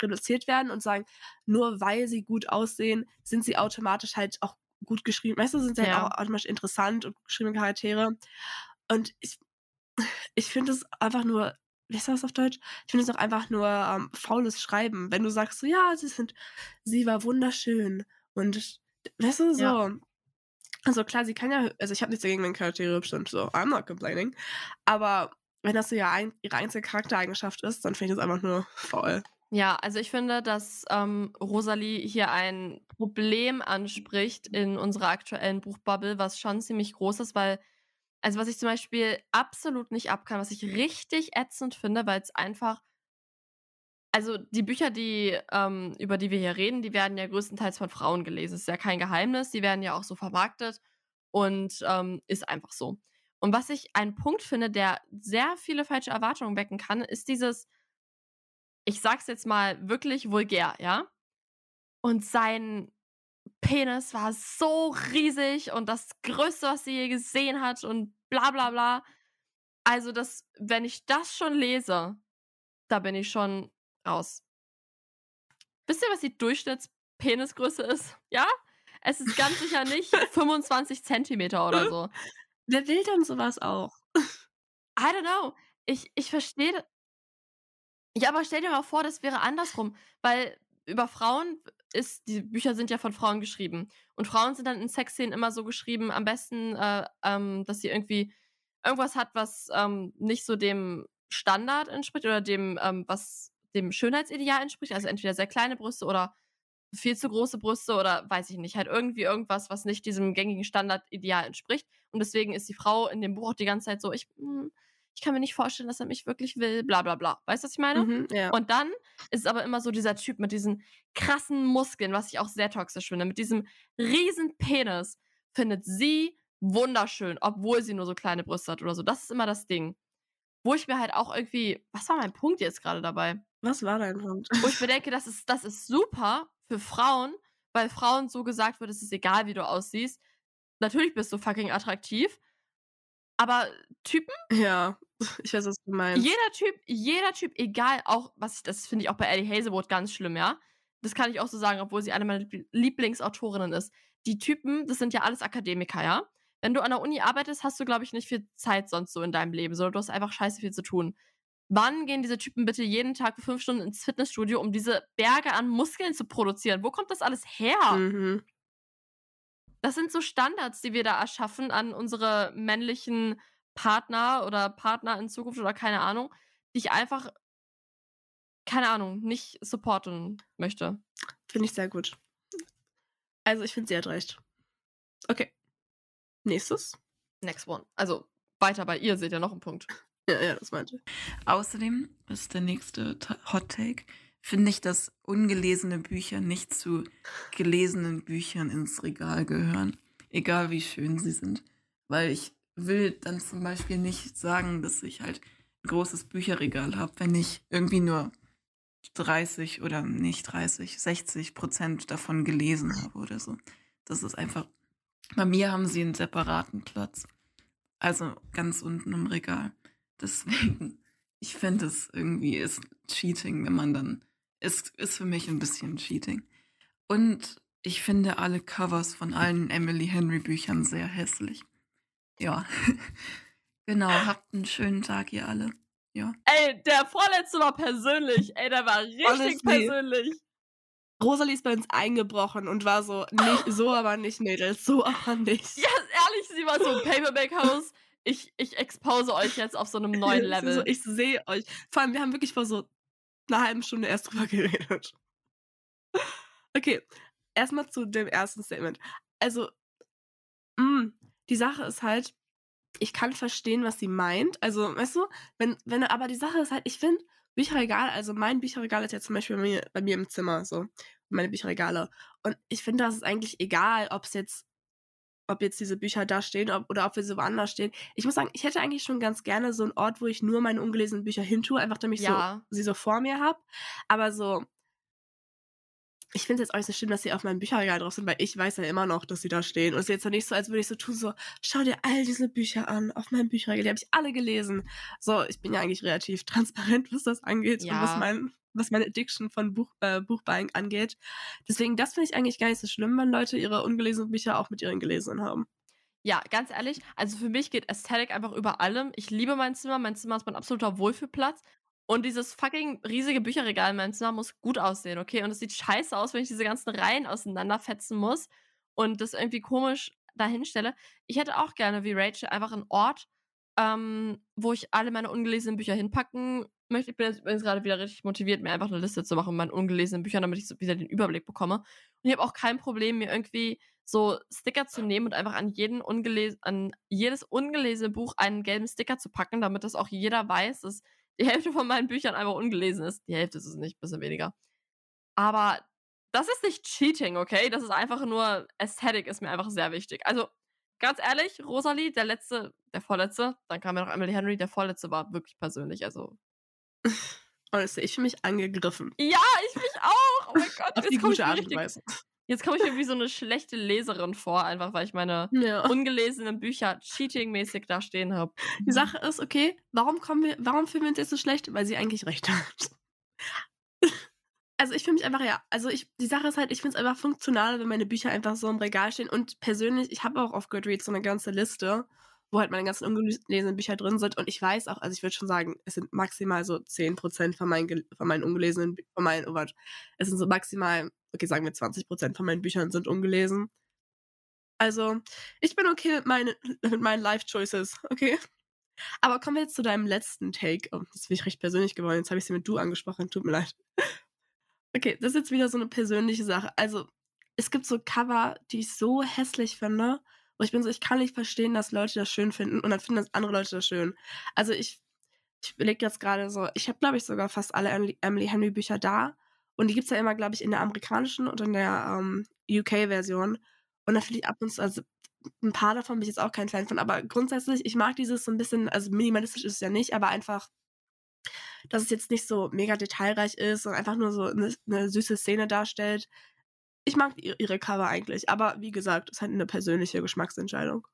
reduziert werden und sagen, nur weil sie gut aussehen, sind sie automatisch halt auch gut geschrieben. Du, sind sie Ja. halt auch automatisch interessant und geschriebene Charaktere. Und ich, ich finde es einfach nur, wie ist das auf Deutsch? Ich finde es auch einfach nur ähm, faules Schreiben. Wenn du sagst, so, ja, sie sind, sie war wunderschön. Und weißt du, so. Ja. Also klar, sie kann ja, also ich habe nichts dagegen, wenn Charaktere hübsch sind, so, I'm not complaining. Aber wenn das so ja ein, ihre einzige Charaktereigenschaft ist, dann finde ich das einfach nur faul. Ja, also ich finde, dass ähm, Rosalie hier ein Problem anspricht in unserer aktuellen Buchbubble, was schon ziemlich groß ist, weil, also was ich zum Beispiel absolut nicht abkann, was ich richtig ätzend finde, weil es einfach, also die Bücher, die, ähm, über die wir hier reden, die werden ja größtenteils von Frauen gelesen. ist ja kein Geheimnis, die werden ja auch so vermarktet und ähm, ist einfach so. Und was ich einen Punkt finde, der sehr viele falsche Erwartungen wecken kann, ist dieses, ich sag's jetzt mal wirklich vulgär, ja? Und sein Penis war so riesig und das Größte, was sie je gesehen hat und bla bla bla. Also, das, wenn ich das schon lese, da bin ich schon raus. Wisst ihr, was die Durchschnittspenisgröße ist? Ja? Es ist ganz sicher nicht 25 Zentimeter oder so. Wer will denn sowas auch? I don't know. Ich, ich verstehe. Ja, aber stell dir mal vor, das wäre andersrum. Weil über Frauen ist, die Bücher sind ja von Frauen geschrieben. Und Frauen sind dann in Sexszenen immer so geschrieben, am besten, äh, ähm, dass sie irgendwie irgendwas hat, was ähm, nicht so dem Standard entspricht oder dem, ähm, was dem Schönheitsideal entspricht. Also entweder sehr kleine Brüste oder viel zu große Brüste oder weiß ich nicht, halt irgendwie irgendwas, was nicht diesem gängigen Standardideal entspricht. Und deswegen ist die Frau in dem Buch auch die ganze Zeit so, ich, hm, ich kann mir nicht vorstellen, dass er mich wirklich will, bla bla bla. Weißt du, was ich meine? Mhm, ja. Und dann ist es aber immer so dieser Typ mit diesen krassen Muskeln, was ich auch sehr toxisch finde, mit diesem riesen Penis, findet sie wunderschön, obwohl sie nur so kleine Brüste hat oder so. Das ist immer das Ding. Wo ich mir halt auch irgendwie, was war mein Punkt jetzt gerade dabei? Was war dein Punkt? Wo ich mir denke, das ist, das ist super für Frauen, weil Frauen so gesagt wird, es ist egal, wie du aussiehst. Natürlich bist du fucking attraktiv. Aber Typen, Ja, ich weiß, was du meinst. jeder Typ, jeder Typ, egal, auch, was ich, das finde ich auch bei Ellie Hazelwood ganz schlimm, ja. Das kann ich auch so sagen, obwohl sie eine meiner Liebl- Lieblingsautorinnen ist. Die Typen, das sind ja alles Akademiker, ja. Wenn du an der Uni arbeitest, hast du, glaube ich, nicht viel Zeit sonst so in deinem Leben, sondern du hast einfach scheiße viel zu tun. Wann gehen diese Typen bitte jeden Tag für fünf Stunden ins Fitnessstudio, um diese Berge an Muskeln zu produzieren? Wo kommt das alles her? Mhm. Das sind so Standards, die wir da erschaffen an unsere männlichen Partner oder Partner in Zukunft oder keine Ahnung, die ich einfach, keine Ahnung, nicht supporten möchte. Finde ich sehr gut. Also, ich finde, sie hat recht. Okay. Nächstes. Next one. Also weiter bei ihr seht ihr noch einen Punkt. Ja, ja, das meinte ich. Außerdem ist der nächste Hot Take, finde ich, dass ungelesene Bücher nicht zu gelesenen Büchern ins Regal gehören. Egal wie schön sie sind. Weil ich will dann zum Beispiel nicht sagen, dass ich halt ein großes Bücherregal habe, wenn ich irgendwie nur 30 oder nicht 30, 60 Prozent davon gelesen habe oder so. Das ist einfach. Bei mir haben sie einen separaten Platz. Also ganz unten im Regal. Deswegen, ich finde es irgendwie ist Cheating, wenn man dann. Es ist für mich ein bisschen Cheating. Und ich finde alle Covers von allen Emily Henry Büchern sehr hässlich. Ja. genau, habt einen schönen Tag, ihr alle. Ja. Ey, der vorletzte war persönlich. Ey, der war richtig Honestly. persönlich. Rosalie ist bei uns eingebrochen und war so, nicht, so aber nicht, Mädels, so aber nicht. Ja, ehrlich, sie war so Paperback House. Ich, ich expose euch jetzt auf so einem neuen Level. So, ich sehe euch. Vor allem, wir haben wirklich vor so einer halben Stunde erst drüber geredet. Okay, erstmal zu dem ersten Statement. Also, mh, die Sache ist halt, ich kann verstehen, was sie meint. Also, weißt du, wenn, wenn, aber die Sache ist halt, ich finde, Bücherregal, also mein Bücherregal ist ja zum Beispiel bei mir, bei mir im Zimmer, so, meine Bücherregale. Und ich finde, das ist eigentlich egal, ob es jetzt, ob jetzt diese Bücher da stehen ob, oder ob wir so woanders stehen. Ich muss sagen, ich hätte eigentlich schon ganz gerne so einen Ort, wo ich nur meine ungelesenen Bücher hintue, einfach damit ich Ja. so, sie so vor mir habe. Aber so, ich finde es jetzt auch nicht so schlimm, dass sie auf meinem Bücherregal drauf sind, weil ich weiß ja immer noch, dass sie da stehen. Und es ist jetzt ja nicht so, als würde ich so tun, so, schau dir all diese Bücher an, auf meinem Bücherregal, die habe ich alle gelesen. So, ich bin ja eigentlich relativ transparent, was das angeht und was Ja. mein, was meine Addiction von Buch, äh, Buchbuying angeht. Deswegen, das finde ich eigentlich gar nicht so schlimm, wenn Leute ihre ungelesenen Bücher auch mit ihren gelesenen haben. Ja, ganz ehrlich, also für mich geht Aesthetic einfach über allem. Ich liebe mein Zimmer, mein Zimmer ist mein absoluter Wohlfühlplatz. Und dieses fucking riesige Bücherregal in meinem Zimmer muss gut aussehen, okay? Und es sieht scheiße aus, wenn ich diese ganzen Reihen auseinanderfetzen muss und das irgendwie komisch dahinstelle. Ich hätte auch gerne, wie Rachel, einfach einen Ort, ähm, wo ich alle meine ungelesenen Bücher hinpacken möchte. Ich bin jetzt übrigens gerade wieder richtig motiviert, mir einfach eine Liste zu machen mit meinen ungelesenen Büchern, damit ich so wieder den Überblick bekomme. Und ich habe auch kein Problem, mir irgendwie so Sticker zu nehmen und einfach an jeden ungeles an jedes ungelesene Buch einen gelben Sticker zu packen, damit das auch jeder weiß, dass die Hälfte von meinen Büchern einfach ungelesen ist. Die Hälfte ist es nicht, ein bisschen weniger. Aber das ist nicht Cheating, okay? Das ist einfach nur Aesthetic ist mir einfach sehr wichtig. Also ganz ehrlich, Rosalie, der letzte, der vorletzte, dann kam ja noch Emily Henry, der vorletzte war wirklich persönlich. Also Honestly, ich fühle mich angegriffen. ja, ich mich auch. Oh mein Gott, Auf jetzt komme ich, mir richtig- jetzt komm ich mir wie so eine schlechte Leserin vor, einfach weil ich meine Ja. ungelesenen Bücher cheating-mäßig da stehen habe. Die Sache ist, okay, warum kommen wir, warum fühlen wir uns jetzt so schlecht? Weil sie eigentlich recht hat. Also ich fühle mich einfach, ja, also ich, die Sache ist halt, ich finde es einfach funktional, wenn meine Bücher einfach so im Regal stehen. Und persönlich, ich habe auch auf Goodreads so eine ganze Liste, wo halt meine ganzen ungelesenen Bücher drin sind. Und ich weiß auch, also ich würde schon sagen, es sind maximal so 10% von meinen, von meinen ungelesenen, von meinen, oh Gott, es sind so maximal, okay, sagen wir 20% von meinen Büchern sind ungelesen. Also, ich bin okay mit, meine, mit meinen Life-Choices, okay? Aber kommen wir jetzt zu deinem letzten Take. Oh, jetzt bin ich recht persönlich geworden. Jetzt habe ich sie mit du angesprochen. Tut mir leid. Okay, das ist jetzt wieder so eine persönliche Sache. Also, es gibt so Cover, die ich so hässlich finde. Wo ich bin so, ich kann nicht verstehen, dass Leute das schön finden und dann finden das andere Leute das schön. Also, ich, ich überlege jetzt gerade so, ich habe, glaube ich, sogar fast alle Emily, Henry Bücher da. Und die gibt es ja immer, glaube ich, in der amerikanischen und in der ähm, UK-Version. Und da finde ich ab und zu, also ein paar davon bin ich jetzt auch kein Fan von, aber grundsätzlich, ich mag dieses so ein bisschen, also minimalistisch ist es ja nicht, aber einfach, dass es jetzt nicht so mega detailreich ist und einfach nur so eine, eine süße Szene darstellt. Ich mag ihre, Cover eigentlich, aber wie gesagt, es ist halt eine persönliche Geschmacksentscheidung.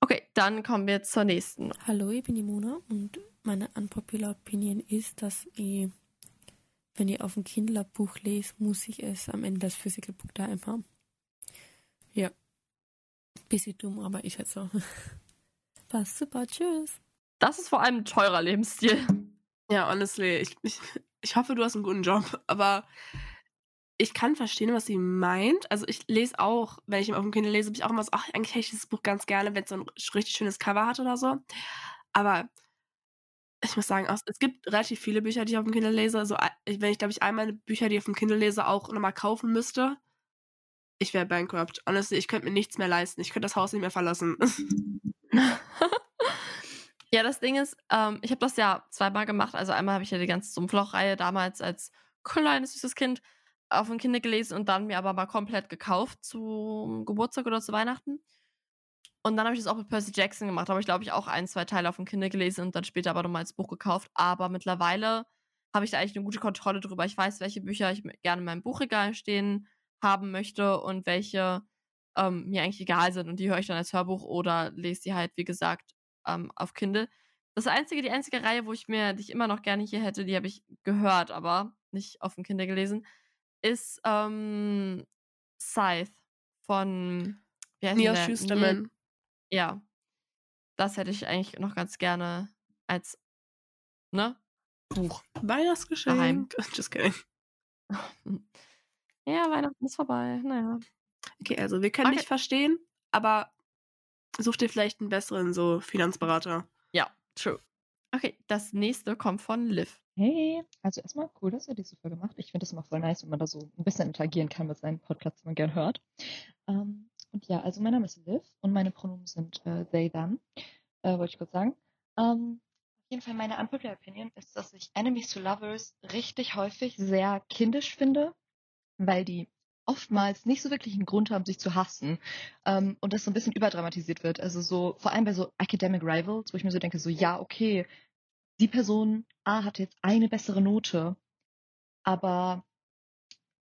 Okay, dann kommen wir zur nächsten. Hallo, ich bin die Mona und meine unpopular Opinion ist, dass ich, wenn ich auf ein Kindlerbuch lese, muss ich es am Ende das Physical Book daheim haben. Ja. Bisschen dumm, aber ich halt so. Passt super, tschüss. Das ist vor allem ein teurer Lebensstil. Ja, honestly, ich, ich, ich hoffe, du hast einen guten Job, aber ich kann verstehen, was sie meint. Also ich lese auch, wenn ich auf dem Kindle lese, bin ich auch immer so, ach, eigentlich hätte ich dieses Buch ganz gerne, wenn es so ein richtig schönes Cover hat oder so. Aber ich muss sagen, es gibt relativ viele Bücher, die ich auf dem Kindle lese. Also wenn ich, glaube ich, all meine Bücher, die ich auf dem Kindle lese, auch nochmal kaufen müsste, ich wäre bankrupt. Honestly, ich könnte mir nichts mehr leisten. Ich könnte das Haus nicht mehr verlassen. ja, das Ding ist, ähm, ich habe das ja zweimal gemacht. Also einmal habe ich ja die ganze Sumpfloch-Reihe damals als kleines, süßes Kind auf dem Kinder gelesen und dann mir aber mal komplett gekauft zum Geburtstag oder zu Weihnachten. Und dann habe ich das auch mit Percy Jackson gemacht. Da habe ich, glaube ich, auch ein, zwei Teile auf dem Kinder gelesen und dann später aber nochmal als Buch gekauft. Aber mittlerweile habe ich da eigentlich eine gute Kontrolle drüber. Ich weiß, welche Bücher ich gerne in meinem Buchregal stehen haben möchte und welche ähm, mir eigentlich egal sind. Und die höre ich dann als Hörbuch oder lese die halt, wie gesagt, ähm, auf Kindle. Das einzige, die einzige Reihe, wo ich mir, die ich immer noch gerne hier hätte, die habe ich gehört, aber nicht auf dem Kindle gelesen, ist ähm, Scythe von wie heißt Neil? Schusterman. Ja. Das hätte ich eigentlich noch ganz gerne als ne? Buch. Weihnachtsgeschenk. Just kidding. Ja, Weihnachten ist vorbei. Naja. Okay, also wir können Okay. dich verstehen, aber such dir vielleicht einen besseren so Finanzberater. Ja, true. Okay, das nächste kommt von Liv. Hey, also erstmal cool, dass ihr diese Folge macht. Ich finde es immer voll nice, wenn man da so ein bisschen interagieren kann mit seinen Podcasts, die man gern hört. Ähm, und ja, also mein Name ist Liv und meine Pronomen sind äh, they, them. äh, wollte ich kurz sagen. Ähm, auf jeden Fall meine unpopular Opinion ist, dass ich Enemies to Lovers richtig häufig sehr kindisch finde, weil die oftmals nicht so wirklich einen Grund haben, sich zu hassen ähm, und das so ein bisschen überdramatisiert wird. Also so vor allem bei so Academic Rivals, wo ich mir so denke, so ja, okay, die Person A hat jetzt eine bessere Note, aber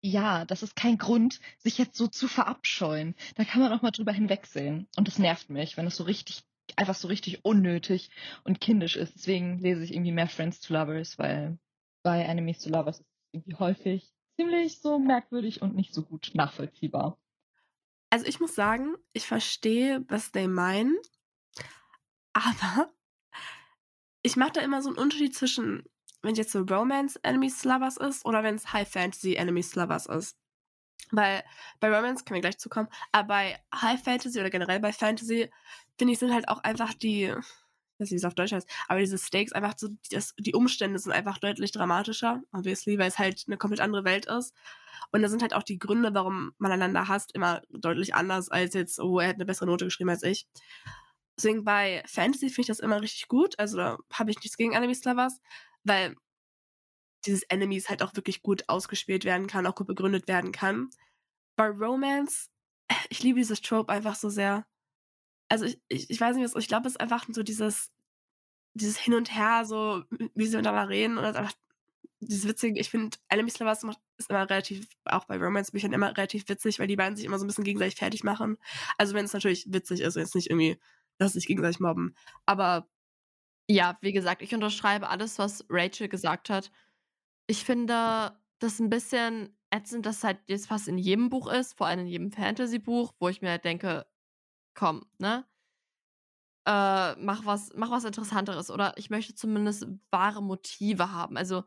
ja, das ist kein Grund, sich jetzt so zu verabscheuen. Da kann man auch mal drüber hinwegsehen. Und das nervt mich, wenn es so richtig, einfach so richtig unnötig und kindisch ist. Deswegen lese ich irgendwie mehr Friends to Lovers, weil bei Enemies to Lovers ist es irgendwie häufig ziemlich so merkwürdig und nicht so gut nachvollziehbar. Also ich muss sagen, ich verstehe, was they meinen, aber ich mache da immer so einen Unterschied zwischen, wenn es jetzt so Romance Enemies Lovers ist oder wenn es High Fantasy Enemies Lovers ist. Weil bei Romance können wir gleich zukommen, aber bei High Fantasy oder generell bei Fantasy, finde ich, sind halt auch einfach die, ich weiß nicht, wie es auf Deutsch heißt, aber diese Stakes einfach so, das, die Umstände sind einfach deutlich dramatischer, obviously, weil es halt eine komplett andere Welt ist. Und da sind halt auch die Gründe, warum man einander hasst, immer deutlich anders als jetzt, oh, er hat eine bessere Note geschrieben als ich. Deswegen bei Fantasy finde ich das immer richtig gut. Also da habe ich nichts gegen Enemies Lovers, weil dieses Enemies halt auch wirklich gut ausgespielt werden kann, auch gut begründet werden kann. Bei Romance, ich liebe dieses Trope einfach so sehr. Also ich, ich, ich weiß nicht, was, ich glaube, es ist einfach so dieses, dieses Hin und Her, so wie sie miteinander reden und das einfach dieses Witzige, ich finde, Enemies Lovers ist immer relativ, auch bei Romance-Büchern immer relativ witzig, weil die beiden sich immer so ein bisschen gegenseitig fertig machen. Also wenn es natürlich witzig ist, jetzt nicht irgendwie dass sich gegenseitig mobben. Aber ja, wie gesagt, ich unterschreibe alles, was Rachel gesagt hat. Ich finde das ein bisschen ätzend, dass halt jetzt fast in jedem Buch ist, vor allem in jedem Fantasy-Buch, wo ich mir halt denke, komm, ne? Äh, mach was, mach was Interessanteres. Oder ich möchte zumindest wahre Motive haben. Also,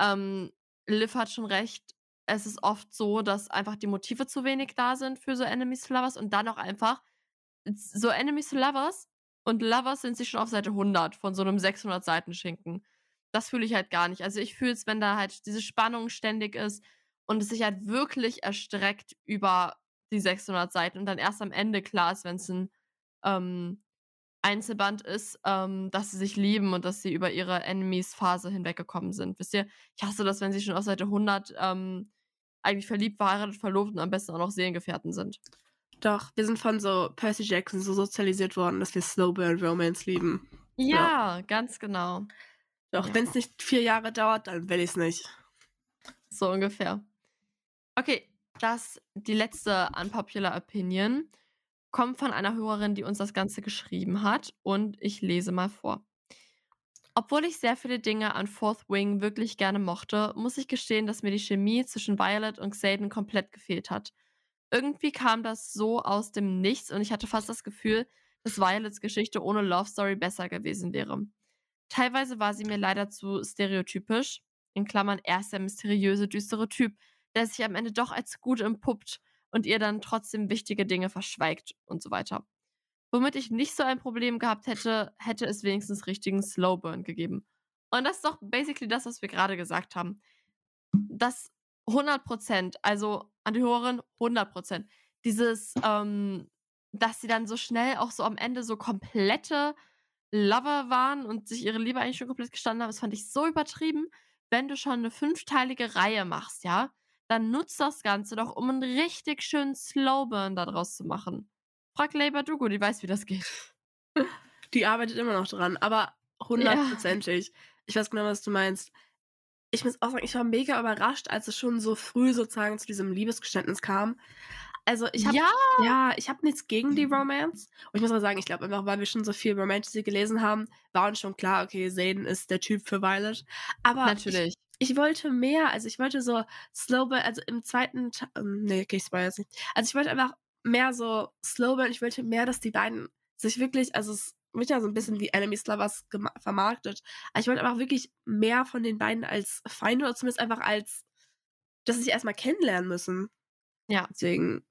ähm, Liv hat schon recht. Es ist oft so, dass einfach die Motive zu wenig da sind für so Enemies Lovers und dann auch einfach so Enemies to Lovers und Lovers sind sich schon auf Seite 100 von so einem 600 Seiten Schinken. Das fühle ich halt gar nicht. Also ich fühle es, wenn da halt diese Spannung ständig ist und es sich halt wirklich erstreckt über die 600 Seiten und dann erst am Ende klar ist, wenn es ein ähm, Einzelband ist, ähm, dass sie sich lieben und dass sie über ihre Enemies-Phase hinweggekommen sind. Wisst ihr, ich hasse das, wenn sie schon auf Seite 100 ähm, eigentlich verliebt, verheiratet, verlobt und am besten auch noch Seelengefährten sind. Doch, wir sind von so Percy Jackson so sozialisiert worden, dass wir Slow Burn Romance lieben. Ja, ja. ganz genau. Doch, ja. wenn es nicht vier Jahre dauert, dann will ich es nicht. So ungefähr. Okay, das die letzte unpopular Opinion kommt von einer Hörerin, die uns das Ganze geschrieben hat und ich lese mal vor. Obwohl ich sehr viele Dinge an Fourth Wing wirklich gerne mochte, muss ich gestehen, dass mir die Chemie zwischen Violet und Xaden komplett gefehlt hat irgendwie kam das so aus dem Nichts und ich hatte fast das Gefühl, dass Violets Geschichte ohne Love Story besser gewesen wäre. Teilweise war sie mir leider zu stereotypisch, in Klammern er ist der mysteriöse, düstere Typ, der sich am Ende doch als gut entpuppt und ihr dann trotzdem wichtige Dinge verschweigt und so weiter. Womit ich nicht so ein Problem gehabt hätte, hätte es wenigstens richtigen Slowburn gegeben. Und das ist doch basically das, was wir gerade gesagt haben. Das 100 Prozent, also an die Hörerin 100 Prozent. Dieses, ähm, dass sie dann so schnell auch so am Ende so komplette Lover waren und sich ihre Liebe eigentlich schon komplett gestanden haben, das fand ich so übertrieben. Wenn du schon eine fünfteilige Reihe machst, ja, dann nutzt das Ganze doch, um einen richtig schönen Slowburn daraus zu machen. Frag Labour Dugo, die weiß, wie das geht. Die arbeitet immer noch dran, aber hundertprozentig. Ja. Ich weiß genau, was du meinst ich muss auch sagen, ich war mega überrascht, als es schon so früh sozusagen zu diesem Liebesgeständnis kam. Also ich habe ja. ja, ich habe nichts gegen die Romance. Und ich muss mal sagen, ich glaube einfach, weil wir schon so viel Romantasy gelesen haben, war uns schon klar, okay, Zayden ist der Typ für Violet. Aber natürlich. Ich, ich wollte mehr, also ich wollte so Slowburn, also im zweiten, ähm, nee, okay, ich spoil jetzt nicht. Also ich wollte einfach mehr so Slowburn, ich wollte mehr, dass die beiden sich wirklich, also es wird ja so ein bisschen wie Enemies Lovers vermarktet. Aber ich wollte einfach wirklich mehr von den beiden als Feinde oder zumindest einfach als, dass sie sich erstmal kennenlernen müssen. Ja. Deswegen,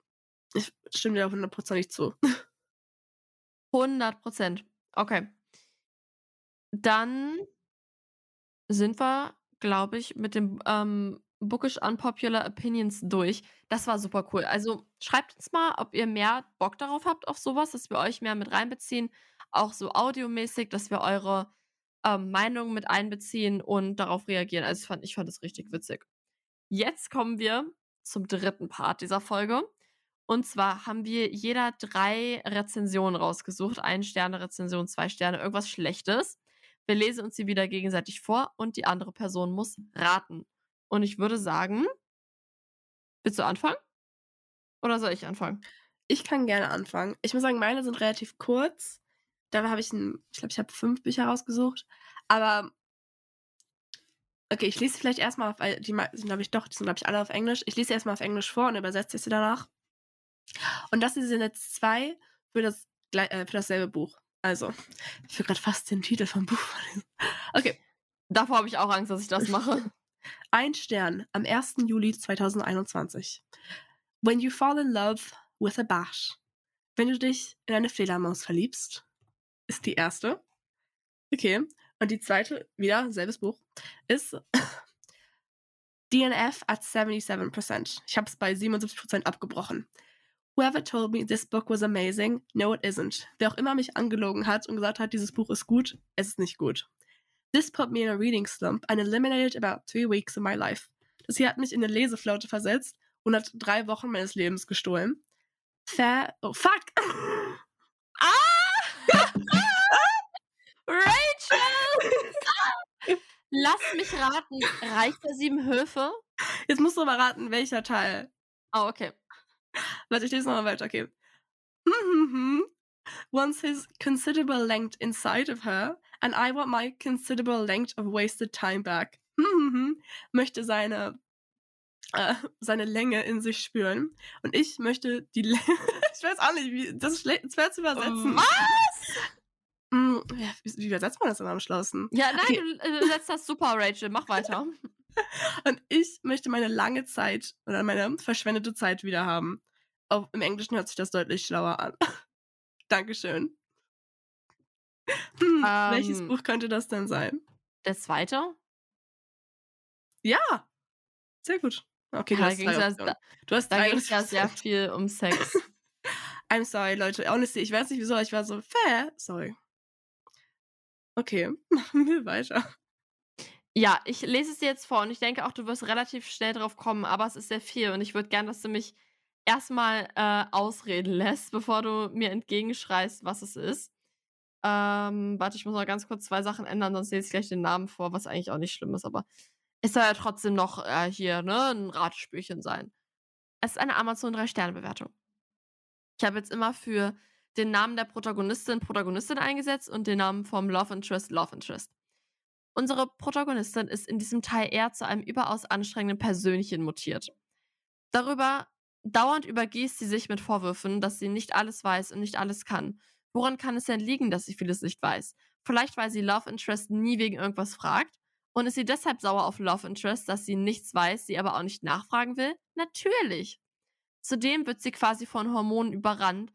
ich stimme dir auch hundertprozentig zu. 100 Prozent. Okay. Dann sind wir, glaube ich, mit dem ähm, Bookish Unpopular Opinions durch. Das war super cool. Also schreibt uns mal, ob ihr mehr Bock darauf habt auf sowas, dass wir euch mehr mit reinbeziehen auch so audiomäßig, dass wir eure ähm, Meinung mit einbeziehen und darauf reagieren. Also ich fand, ich fand das richtig witzig. Jetzt kommen wir zum dritten Part dieser Folge. Und zwar haben wir jeder drei Rezensionen rausgesucht. Ein Sterne Rezension, zwei Sterne, irgendwas Schlechtes. Wir lesen uns sie wieder gegenseitig vor und die andere Person muss raten. Und ich würde sagen, willst du anfangen? Oder soll ich anfangen? Ich kann gerne anfangen. Ich muss sagen, meine sind relativ kurz. Da habe ich ein, ich glaube, ich habe fünf Bücher rausgesucht. Aber okay, ich lese vielleicht erstmal auf, die sind, glaube ich, doch, die sind, glaube ich, alle auf Englisch. Ich lese erstmal auf Englisch vor und übersetze sie danach. Und das sind jetzt zwei für, das, äh, für dasselbe Buch. Also, ich will gerade fast den Titel vom Buch vorlesen. Okay. Davor habe ich auch Angst, dass ich das mache. Ein Stern am 1. Juli 2021. When you fall in love with a bash. Wenn du dich in eine Fledermaus verliebst, ist die erste. Okay. Und die zweite, wieder, selbes Buch, ist DNF at 77%. Ich habe es bei 77% abgebrochen. Whoever told me this book was amazing, no it isn't. Wer auch immer mich angelogen hat und gesagt hat, dieses Buch ist gut, es ist nicht gut. This put me in a reading slump and eliminated about three weeks of my life. Das hier hat mich in eine Leseflaute versetzt und hat drei Wochen meines Lebens gestohlen. Fair. Oh, fuck! Rachel! Lass mich raten. Reicht der sieben Höfe? Jetzt musst du aber raten, welcher Teil. Oh, okay. Warte, ich lese nochmal weiter, okay. Once his considerable length inside of her, and I want my considerable length of wasted time back. möchte seine äh, seine Länge in sich spüren. Und ich möchte die Länge. ich weiß auch nicht, wie. Das ist schwer zu übersetzen. Was? Mm, ja, wie, übersetzt man das denn am schlausten? Ja, nein, okay. du, äh, du setzt das super, Rachel. Mach weiter. Und ich möchte meine lange Zeit oder meine verschwendete Zeit wieder haben. Auch Im Englischen hört sich das deutlich schlauer an. Dankeschön. Hm, um, welches ähm. Buch könnte das denn sein? Der zweite? Ja. Sehr gut. Okay, du ja, hast, drei ja, du hast Da ging es ja sehr viel um Sex. I'm sorry, Leute. Honestly, ich weiß nicht wieso, ich war so fair. Sorry. Okay, machen wir weiter. Ja, ich lese es dir jetzt vor und ich denke auch, du wirst relativ schnell drauf kommen, aber es ist sehr viel und ich würde gern, dass du mich erstmal äh, ausreden lässt, bevor du mir entgegenschreist, was es ist. Ähm, warte, ich muss noch ganz kurz zwei Sachen ändern, sonst lese ich gleich den Namen vor, was eigentlich auch nicht schlimm ist, aber es soll ja trotzdem noch äh, hier ne, ein Ratespürchen sein. Es ist eine Amazon 3-Sterne-Bewertung. Ich habe jetzt immer für den Namen der Protagonistin Protagonistin eingesetzt und den Namen vom Love Interest Love Interest. Unsere Protagonistin ist in diesem Teil eher zu einem überaus anstrengenden Persönchen mutiert. Darüber dauernd übergießt sie sich mit Vorwürfen, dass sie nicht alles weiß und nicht alles kann. Woran kann es denn liegen, dass sie vieles nicht weiß? Vielleicht, weil sie Love Interest nie wegen irgendwas fragt? Und ist sie deshalb sauer auf Love Interest, dass sie nichts weiß, sie aber auch nicht nachfragen will? Natürlich. Zudem wird sie quasi von Hormonen überrannt,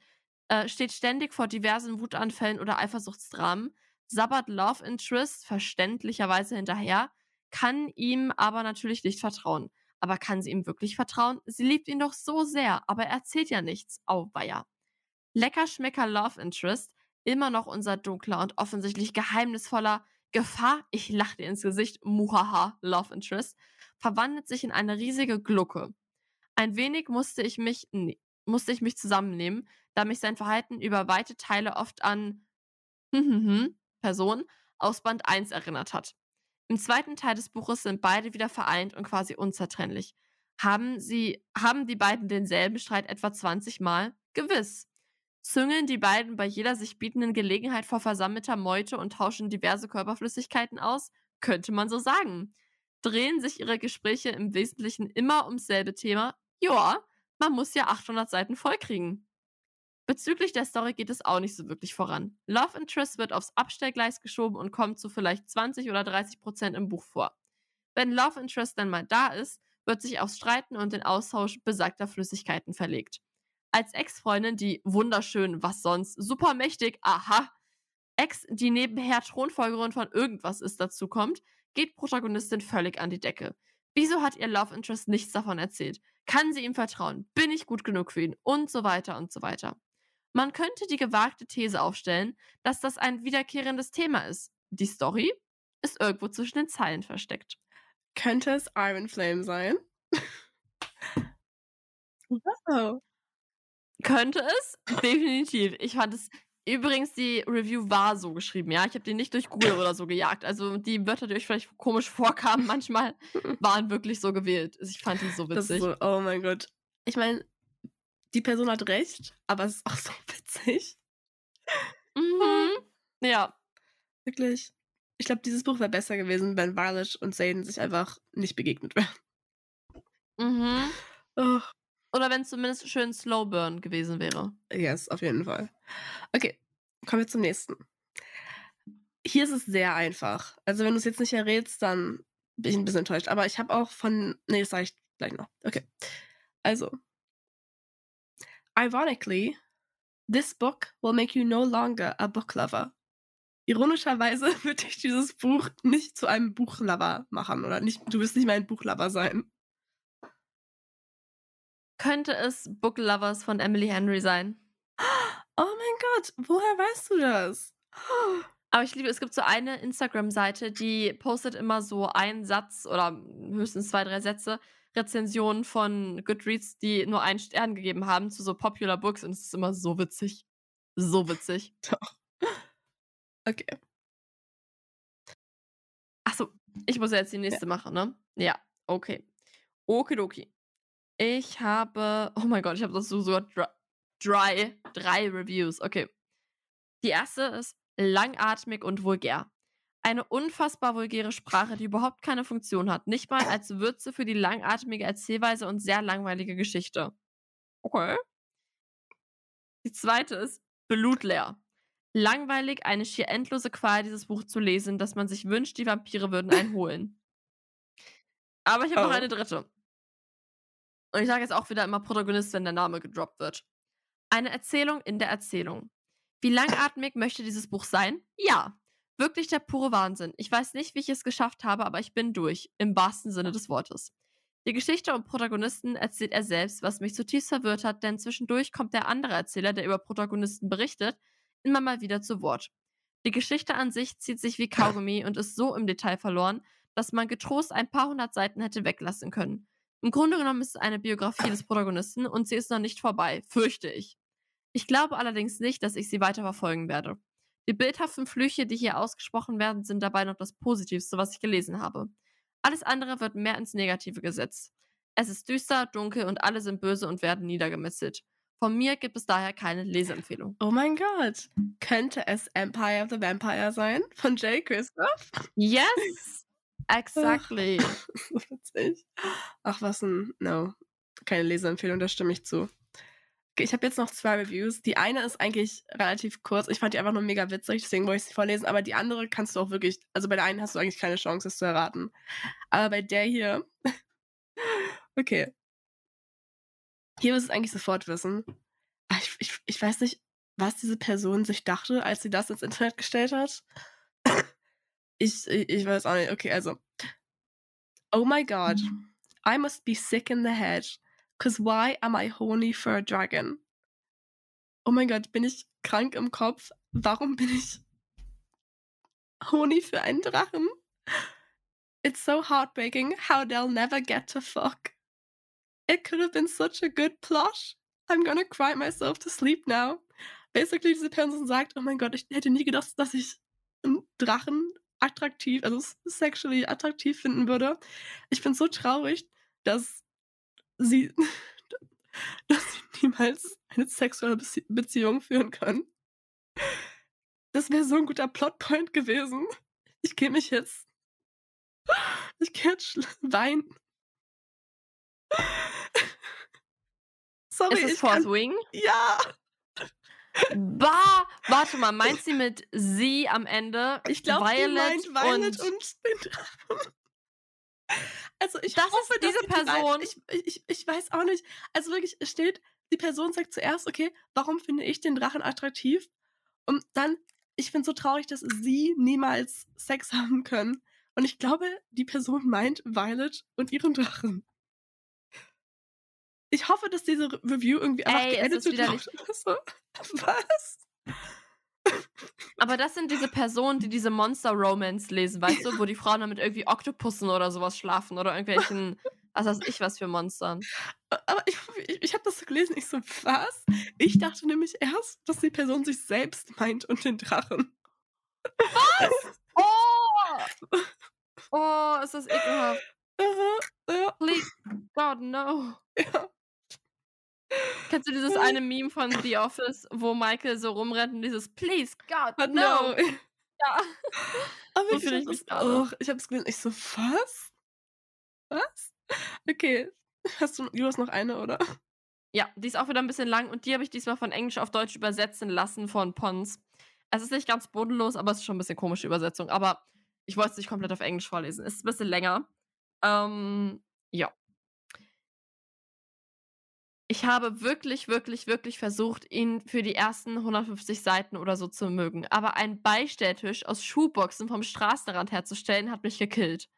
äh, steht ständig vor diversen Wutanfällen oder Eifersuchtsdramen, sabbert Love Interest verständlicherweise hinterher, kann ihm aber natürlich nicht vertrauen. Aber kann sie ihm wirklich vertrauen? Sie liebt ihn doch so sehr, aber er erzählt ja nichts. Auweia. Lecker Schmecker Love Interest, immer noch unser dunkler und offensichtlich geheimnisvoller Gefahr, ich lache dir ins Gesicht, muhaha, Love Interest, verwandelt sich in eine riesige Glucke. Ein wenig musste ich mich, nee, musste ich mich zusammennehmen, da mich sein Verhalten über weite Teile oft an Person aus Band 1 erinnert hat. Im zweiten Teil des Buches sind beide wieder vereint und quasi unzertrennlich. Haben sie, haben die beiden denselben Streit etwa 20 Mal? Gewiss. Züngeln die beiden bei jeder sich bietenden Gelegenheit vor versammelter Meute und tauschen diverse Körperflüssigkeiten aus? Könnte man so sagen. Drehen sich ihre Gespräche im Wesentlichen immer ums selbe Thema? Joa, man muss ja 800 Seiten vollkriegen. Bezüglich der Story geht es auch nicht so wirklich voran. Love Interest wird aufs Abstellgleis geschoben und kommt zu vielleicht 20 oder 30 Prozent im Buch vor. Wenn Love Interest dann mal da ist, wird sich aufs Streiten und den Austausch besagter Flüssigkeiten verlegt. Als Ex-Freundin, die wunderschön, was sonst, supermächtig, aha, Ex, die nebenher Thronfolgerin von irgendwas ist, dazu kommt, geht Protagonistin völlig an die Decke. Wieso hat ihr Love Interest nichts davon erzählt? Kann sie ihm vertrauen? Bin ich gut genug für ihn? Und so weiter und so weiter. Man könnte die gewagte These aufstellen, dass das ein wiederkehrendes Thema ist. Die Story ist irgendwo zwischen den Zeilen versteckt. Könnte es Iron Flame sein? wow. Könnte es? Definitiv. Ich fand es. Übrigens, die Review war so geschrieben, ja. Ich habe die nicht durch Google oder so gejagt. Also die Wörter, die euch vielleicht komisch vorkamen, manchmal waren wirklich so gewählt. Ich fand die so witzig. so, oh mein Gott. Ich meine, die Person hat recht, aber es ist auch so witzig. Mhm. Ja. Wirklich. Ich glaube, dieses Buch wäre besser gewesen, wenn Violet und Zayden sich einfach nicht begegnet wären. Mhm. Oh, Oder wenn es zumindest schön Slow Burn gewesen wäre. yes, auf jeden Fall. Okay, kommen wir zum nächsten. Hier ist es sehr einfach. Also, wenn du es jetzt nicht errätst, dann bin ich ein bisschen enttäuscht. Aber ich habe auch von. Nee, das sage ich gleich noch. Okay. Also. Ironically, this book will make you no longer a book lover. Ironischerweise wird dich dieses Buch nicht zu einem Buchlover machen. Oder nicht, du wirst nicht mehr ein Buchlover sein. Könnte es Book Lovers von Emily Henry sein? Oh mein Gott, woher weißt du das? Aber ich liebe, es gibt so eine Instagram-Seite, die postet immer so einen Satz oder höchstens zwei, drei Sätze Rezensionen von Goodreads, die nur einen Stern gegeben haben zu so Popular Books und es ist immer so witzig. So witzig. Doch. Okay. Achso, ich muss ja jetzt die nächste machen, ne? Ja, okay. Okidoki. Ich habe, oh mein Gott, ich habe das so sogar dry, drei Reviews. Okay. Die erste ist langatmig und vulgär. Eine unfassbar vulgäre Sprache, die überhaupt keine Funktion hat. Nicht mal als Würze für die langatmige Erzählweise und sehr langweilige Geschichte. Okay. Die zweite ist blutleer. Langweilig, eine schier endlose Qual, dieses Buch zu lesen, dass man sich wünscht, die Vampire würden einen holen. Aber ich habe Oh. noch eine dritte. Und ich sage jetzt auch wieder immer Protagonist, wenn der Name gedroppt wird. Eine Erzählung in der Erzählung. Wie langatmig möchte dieses Buch sein? Ja. Wirklich der pure Wahnsinn. Ich weiß nicht, wie ich es geschafft habe, aber ich bin durch. Im wahrsten Sinne des Wortes. Die Geschichte und Protagonisten erzählt er selbst, was mich zutiefst verwirrt hat, denn zwischendurch kommt der andere Erzähler, der über Protagonisten berichtet, immer mal wieder zu Wort. Die Geschichte an sich zieht sich wie Kaugummi und ist so im Detail verloren, dass man getrost ein paar hundert Seiten hätte weglassen können. Im Grunde genommen ist es eine Biografie des Protagonisten und sie ist noch nicht vorbei, fürchte ich. Ich glaube allerdings nicht, dass ich sie weiter verfolgen werde. Die bildhaften Flüche, die hier ausgesprochen werden, sind dabei noch das Positivste, was ich gelesen habe. Alles andere wird mehr ins Negative gesetzt. Es ist düster, dunkel und alle sind böse und werden niedergemetzelt. Von mir gibt es daher keine Leseempfehlung. Oh mein Gott. Könnte es Empire of the Vampire sein? Von Jay Christoph? Yes! Exactly. so witzig. Ach, was ein. No. Keine Leseempfehlung, da stimme ich zu. Ich habe jetzt noch zwei Reviews. Die eine ist eigentlich relativ kurz. Ich fand die einfach nur mega witzig, deswegen wollte ich sie vorlesen. Aber die andere kannst du auch wirklich. Also bei der einen hast du eigentlich keine Chance, es zu erraten. Aber bei der hier. okay. Hier wirst du es eigentlich sofort wissen. Ah, Ich, ich, ich weiß nicht, was diese Person sich dachte, als sie das ins Internet gestellt hat. Ich, ich, ich weiß auch nicht. Okay, also. Oh my god. I must be sick in the head. Cause why am I horny for a dragon? Oh mein Gott, bin ich krank im Kopf? Warum bin ich horny für einen Drachen? It's so heartbreaking how they'll never get to fuck. It could have been such a good plot. I'm gonna cry myself to sleep now. Basically, diese Person sagt, oh mein Gott, ich hätte nie gedacht, dass ich einen Drachen attraktiv, also sexually attraktiv finden würde. Ich bin so traurig, dass sie, dass sie niemals eine sexuelle Bezie Beziehung führen können. Das wäre so ein guter Plotpoint gewesen. Ich gehe mich jetzt. Ich gehe jetzt weinen. Sorry, ist es ich kann, Wing? Ja, Bah, warte mal, meint sie mit sie am Ende? ich glaube, Violet meint Violet und, und, den Drachen. Also ich Das ist hoffe, dass diese die Person. Ich, ich, ich weiß auch nicht. Also wirklich, es steht, die Person sagt zuerst, okay, warum finde ich den Drachen attraktiv? Und dann, ich bin so traurig, dass sie niemals Sex haben können. Und ich glaube, die Person meint Violet und ihren Drachen. Ich hoffe, dass diese Re- Review irgendwie einfach Ey, ist widerlich. wird oder so. Was? Aber das sind diese Personen, die diese Monster-Romance lesen, weißt du, wo die Frauen dann mit irgendwie Oktopussen oder sowas schlafen oder irgendwelchen, was weiß ich, was für Monstern. Aber ich, ich, ich habe das so gelesen, ich so, was? Ich dachte nämlich erst, dass die Person sich selbst meint und den Drachen. Oh! Oh, ist das ekelhaft. Aha, ja, Please, God, no. ja. Kennst du dieses eine Meme von The Office, wo Michael so rumrennt und dieses Please, God, But no. no. Ja. Aber So ich mich das auch. Ich habe es gelesen, ich so, was? Was? Okay. Hast du, du hast noch eine, oder? Ja, die ist auch wieder ein bisschen lang und die habe ich diesmal von Englisch auf Deutsch übersetzen lassen von Pons. Es ist nicht ganz bodenlos, aber es ist schon ein bisschen komische Übersetzung. Aber ich wollte es nicht komplett auf Englisch vorlesen. Es ist ein bisschen länger. Ähm, ja. Ich habe wirklich, wirklich, wirklich versucht, ihn für die ersten 150 Seiten oder so zu mögen. Aber ein Beistelltisch aus Schuhboxen vom Straßenrand herzustellen, hat mich gekillt.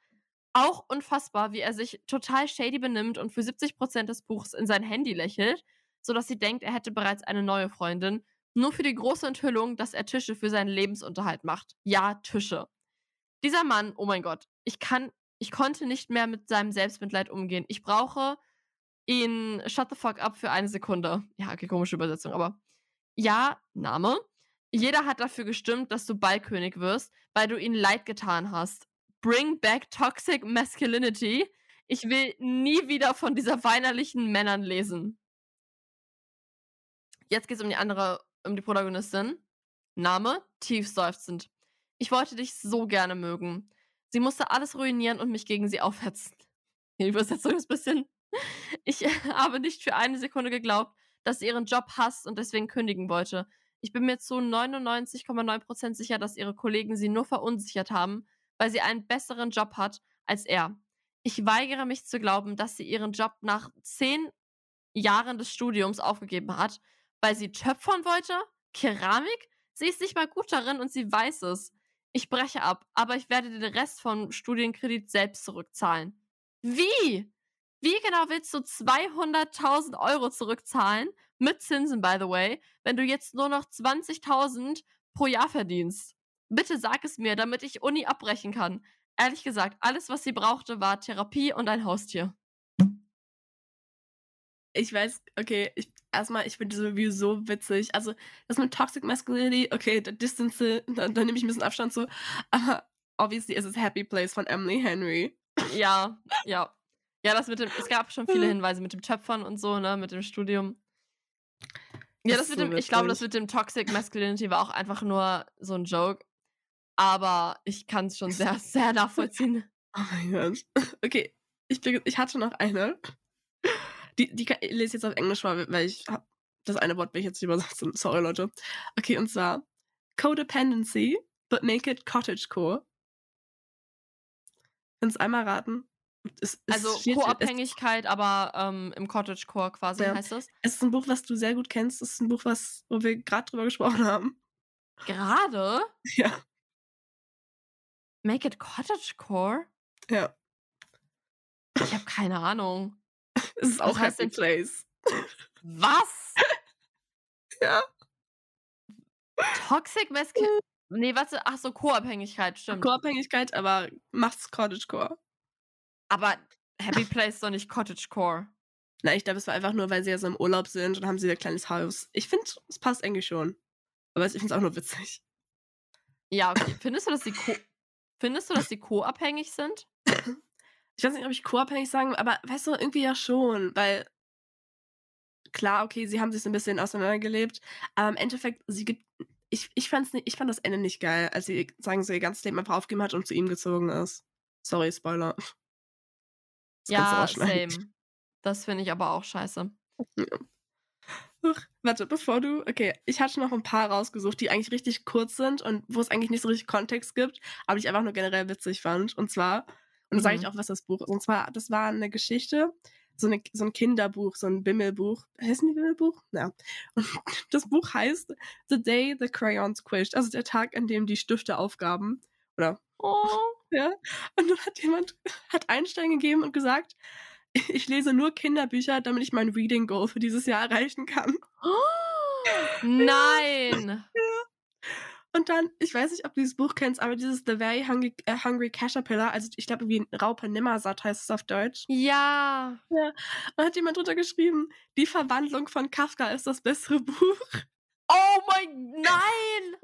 Auch unfassbar, wie er sich total shady benimmt und für 70% des Buchs in sein Handy lächelt, sodass sie denkt, er hätte bereits eine neue Freundin, nur für die große Enthüllung, dass er Tische für seinen Lebensunterhalt macht. Ja, Tische. Dieser Mann, oh mein Gott, ich kann, ich konnte nicht mehr mit seinem Selbstmitleid umgehen. Ich brauche ihn shut the fuck up für eine Sekunde. Ja, okay, komische Übersetzung, aber ja, Name. Jeder hat dafür gestimmt, dass du Ballkönig wirst, weil du ihnen leid getan hast. Bring back toxic masculinity. Ich will nie wieder von dieser weinerlichen Männern lesen. Jetzt geht's um die andere, um die Protagonistin. Name, tief seufzend. Ich wollte dich so gerne mögen. Sie musste alles ruinieren und mich gegen sie aufhetzen. Die Übersetzung ist ein bisschen. Ich habe nicht für eine Sekunde geglaubt, dass sie ihren Job hasst und deswegen kündigen wollte. Ich bin mir zu 99,9% sicher, dass ihre Kollegen sie nur verunsichert haben, weil sie einen besseren Job hat als er. Ich weigere mich zu glauben, dass sie ihren Job nach zehn Jahren des Studiums aufgegeben hat, weil sie töpfern wollte? Keramik? Sie ist nicht mal gut darin und sie weiß es. Ich breche ab, aber ich werde den Rest vom Studienkredit selbst zurückzahlen. Wie? Wie genau willst du 200.000 Euro zurückzahlen, mit Zinsen, by the way, wenn du jetzt nur noch 20.000 pro Jahr verdienst? Bitte sag es mir, damit ich Uni abbrechen kann. Ehrlich gesagt, alles, was sie brauchte, war Therapie und ein Haustier. Ich weiß, okay, ich, erstmal, ich finde diese Review so witzig. Also, das mit Toxic Masculinity, okay, da Distance, da, da nehme ich ein bisschen Abstand zu. Aber obviously ist es Happy Place von Emily Henry. Ja, ja. Ja, das mit dem, es gab schon viele Hinweise mit dem Töpfern und so, ne, mit dem Studium. Ja, Das mit so dem, ich glaube, das mit dem Toxic Masculinity war auch einfach nur so ein Joke. Aber ich kann es schon sehr, sehr nachvollziehen. Oh mein Gott. Okay, ich, bin, ich hatte noch eine. Die, die kann, ich lese jetzt auf Englisch vor, weil ich hab, das eine Wort will ich jetzt nicht übersetzen. Sorry, Leute. Okay, und zwar Codependency, but make it cottagecore. Kannst einmal raten? Es, es Also Co-Abhängigkeit, aber ähm, im Cottagecore quasi Ja. heißt das. Es, es ist ein Buch, was du sehr gut kennst. Es ist ein Buch, was, wo wir gerade drüber gesprochen haben. Gerade? Ja. Make it Cottagecore? Ja. Ich habe keine Ahnung. Es ist auch Happy Place. Was? Ja. Toxic Masculinity? Nee, warte, ach so, Co-Abhängigkeit, stimmt. Co-Abhängigkeit, aber macht's Cottagecore. Aber Happy Place ist doch nicht Cottagecore. Na, ich glaube, es war einfach nur, weil sie ja so im Urlaub sind und haben sie ihr kleines Haus. Ich finde, es passt eigentlich schon. Aber ich finde es auch nur witzig. Ja, okay. Findest du, dass sie co Findest du, dass sie co-abhängig sind? Ich weiß nicht, ob ich co-abhängig sagen will, aber weißt du, irgendwie ja schon, weil klar, okay, sie haben sich so ein bisschen auseinandergelebt, aber im Endeffekt, sie gibt. Ich, ich, fand's nicht, ich fand das Ende nicht geil, als sie, sagen sie, ihr ganzes Leben einfach aufgegeben hat und zu ihm gezogen ist. Sorry, Spoiler. Das Ja, same. Das finde ich aber auch scheiße. Uch, warte, bevor du. Okay, ich hatte noch ein paar rausgesucht, die eigentlich richtig kurz sind und wo es eigentlich nicht so richtig Kontext gibt, aber die ich einfach nur generell witzig fand. Und zwar, und da sage ich Mhm. auch, was das Buch ist. Und zwar, das war eine Geschichte, so, eine, so ein Kinderbuch, so ein Bimmelbuch. Heißt ein Bimmelbuch? Ja. Und das Buch heißt The Day the Crayons Squished, also der Tag, an dem die Stifte aufgaben. Oder Oh. ja. Und dann hat jemand, hat Einstein gegeben und gesagt, ich lese nur Kinderbücher, damit ich mein Reading Goal für dieses Jahr erreichen kann. Nein! Und dann, ich weiß nicht, ob du dieses Buch kennst, aber dieses The Very Hungry, äh, Hungry Caterpillar, also ich glaube, wie ein Raupe Nimmersatt heißt es auf Deutsch. Ja. Da hat jemand drunter geschrieben, die Verwandlung von Kafka ist das bessere Buch. Oh mein, nein!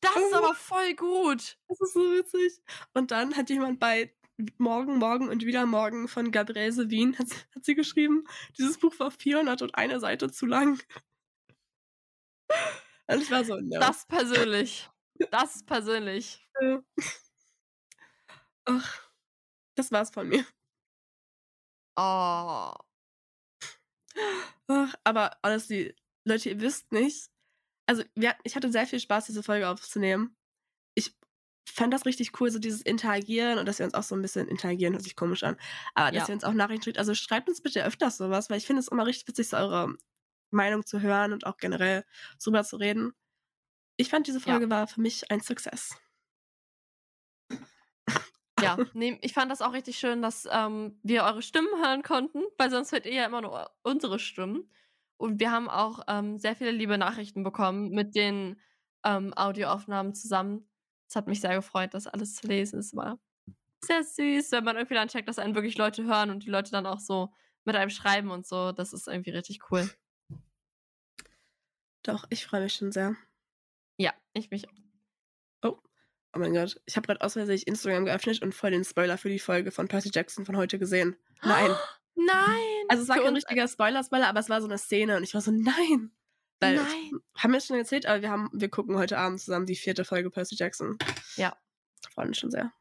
Das ist aber voll gut. Das ist so witzig. Und dann hat jemand bei Morgen, Morgen und wieder Morgen von Gabrielse Wien, hat, hat sie geschrieben, dieses Buch war 401 Seite zu lang. Und ich war so, no. Das persönlich. Das persönlich. Ja. Ach, das war's von mir. Oh. Ach, aber honestly, Leute, ihr wisst nicht. Also, wir, ich hatte sehr viel Spaß, diese Folge aufzunehmen. Ich fand das richtig cool, so dieses Interagieren und dass wir uns auch so ein bisschen interagieren, hört sich komisch an. Aber dass Ja. wir uns auch Nachrichten schreibt. Also schreibt uns bitte öfters sowas, weil ich finde es immer richtig witzig, so eure Meinung zu hören und auch generell drüber zu reden. Ich fand, diese Ja. Folge war für mich ein Success. Ja, nee, ich fand das auch richtig schön, dass ähm, wir eure Stimmen hören konnten, weil sonst hört ihr ja immer nur unsere Stimmen. Und wir haben auch ähm, sehr viele liebe Nachrichten bekommen mit den ähm, Audioaufnahmen zusammen. Es hat mich sehr gefreut, das alles zu lesen. Es war sehr süß, wenn man irgendwie dann checkt, dass einen wirklich Leute hören und die Leute dann auch so mit einem schreiben und so. Das ist irgendwie richtig cool. Doch, ich freue mich schon sehr. Ja, ich mich auch. Oh mein Gott, ich habe gerade aus Versehen Instagram geöffnet und voll den Spoiler für die Folge von Percy Jackson von heute gesehen. Nein. Nein! Also es war kein richtiger Spoiler-Spoiler, aber es war so eine Szene und ich war so, nein. Weil, Nein. Haben wir schon erzählt, aber wir, haben, wir gucken heute Abend zusammen die vierte Folge Percy Jackson. Ja. Freuen uns schon sehr.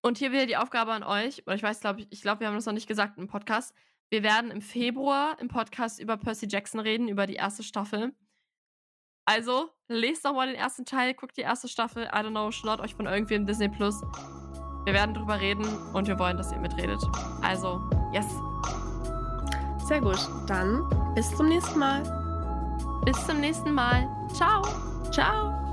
Und hier wieder die Aufgabe an euch, oder ich weiß, glaube ich, ich glaube, wir haben das noch nicht gesagt im Podcast. Wir werden im Februar im Podcast über Percy Jackson reden, über die erste Staffel. Also, lest doch mal den ersten Teil, guckt die erste Staffel, I don't know, schlaut euch von irgendwem Disney Plus. Wir werden drüber reden und wir wollen, dass ihr mitredet. Also, yes. Sehr gut. Dann bis zum nächsten Mal. Bis zum nächsten Mal. Ciao. Ciao.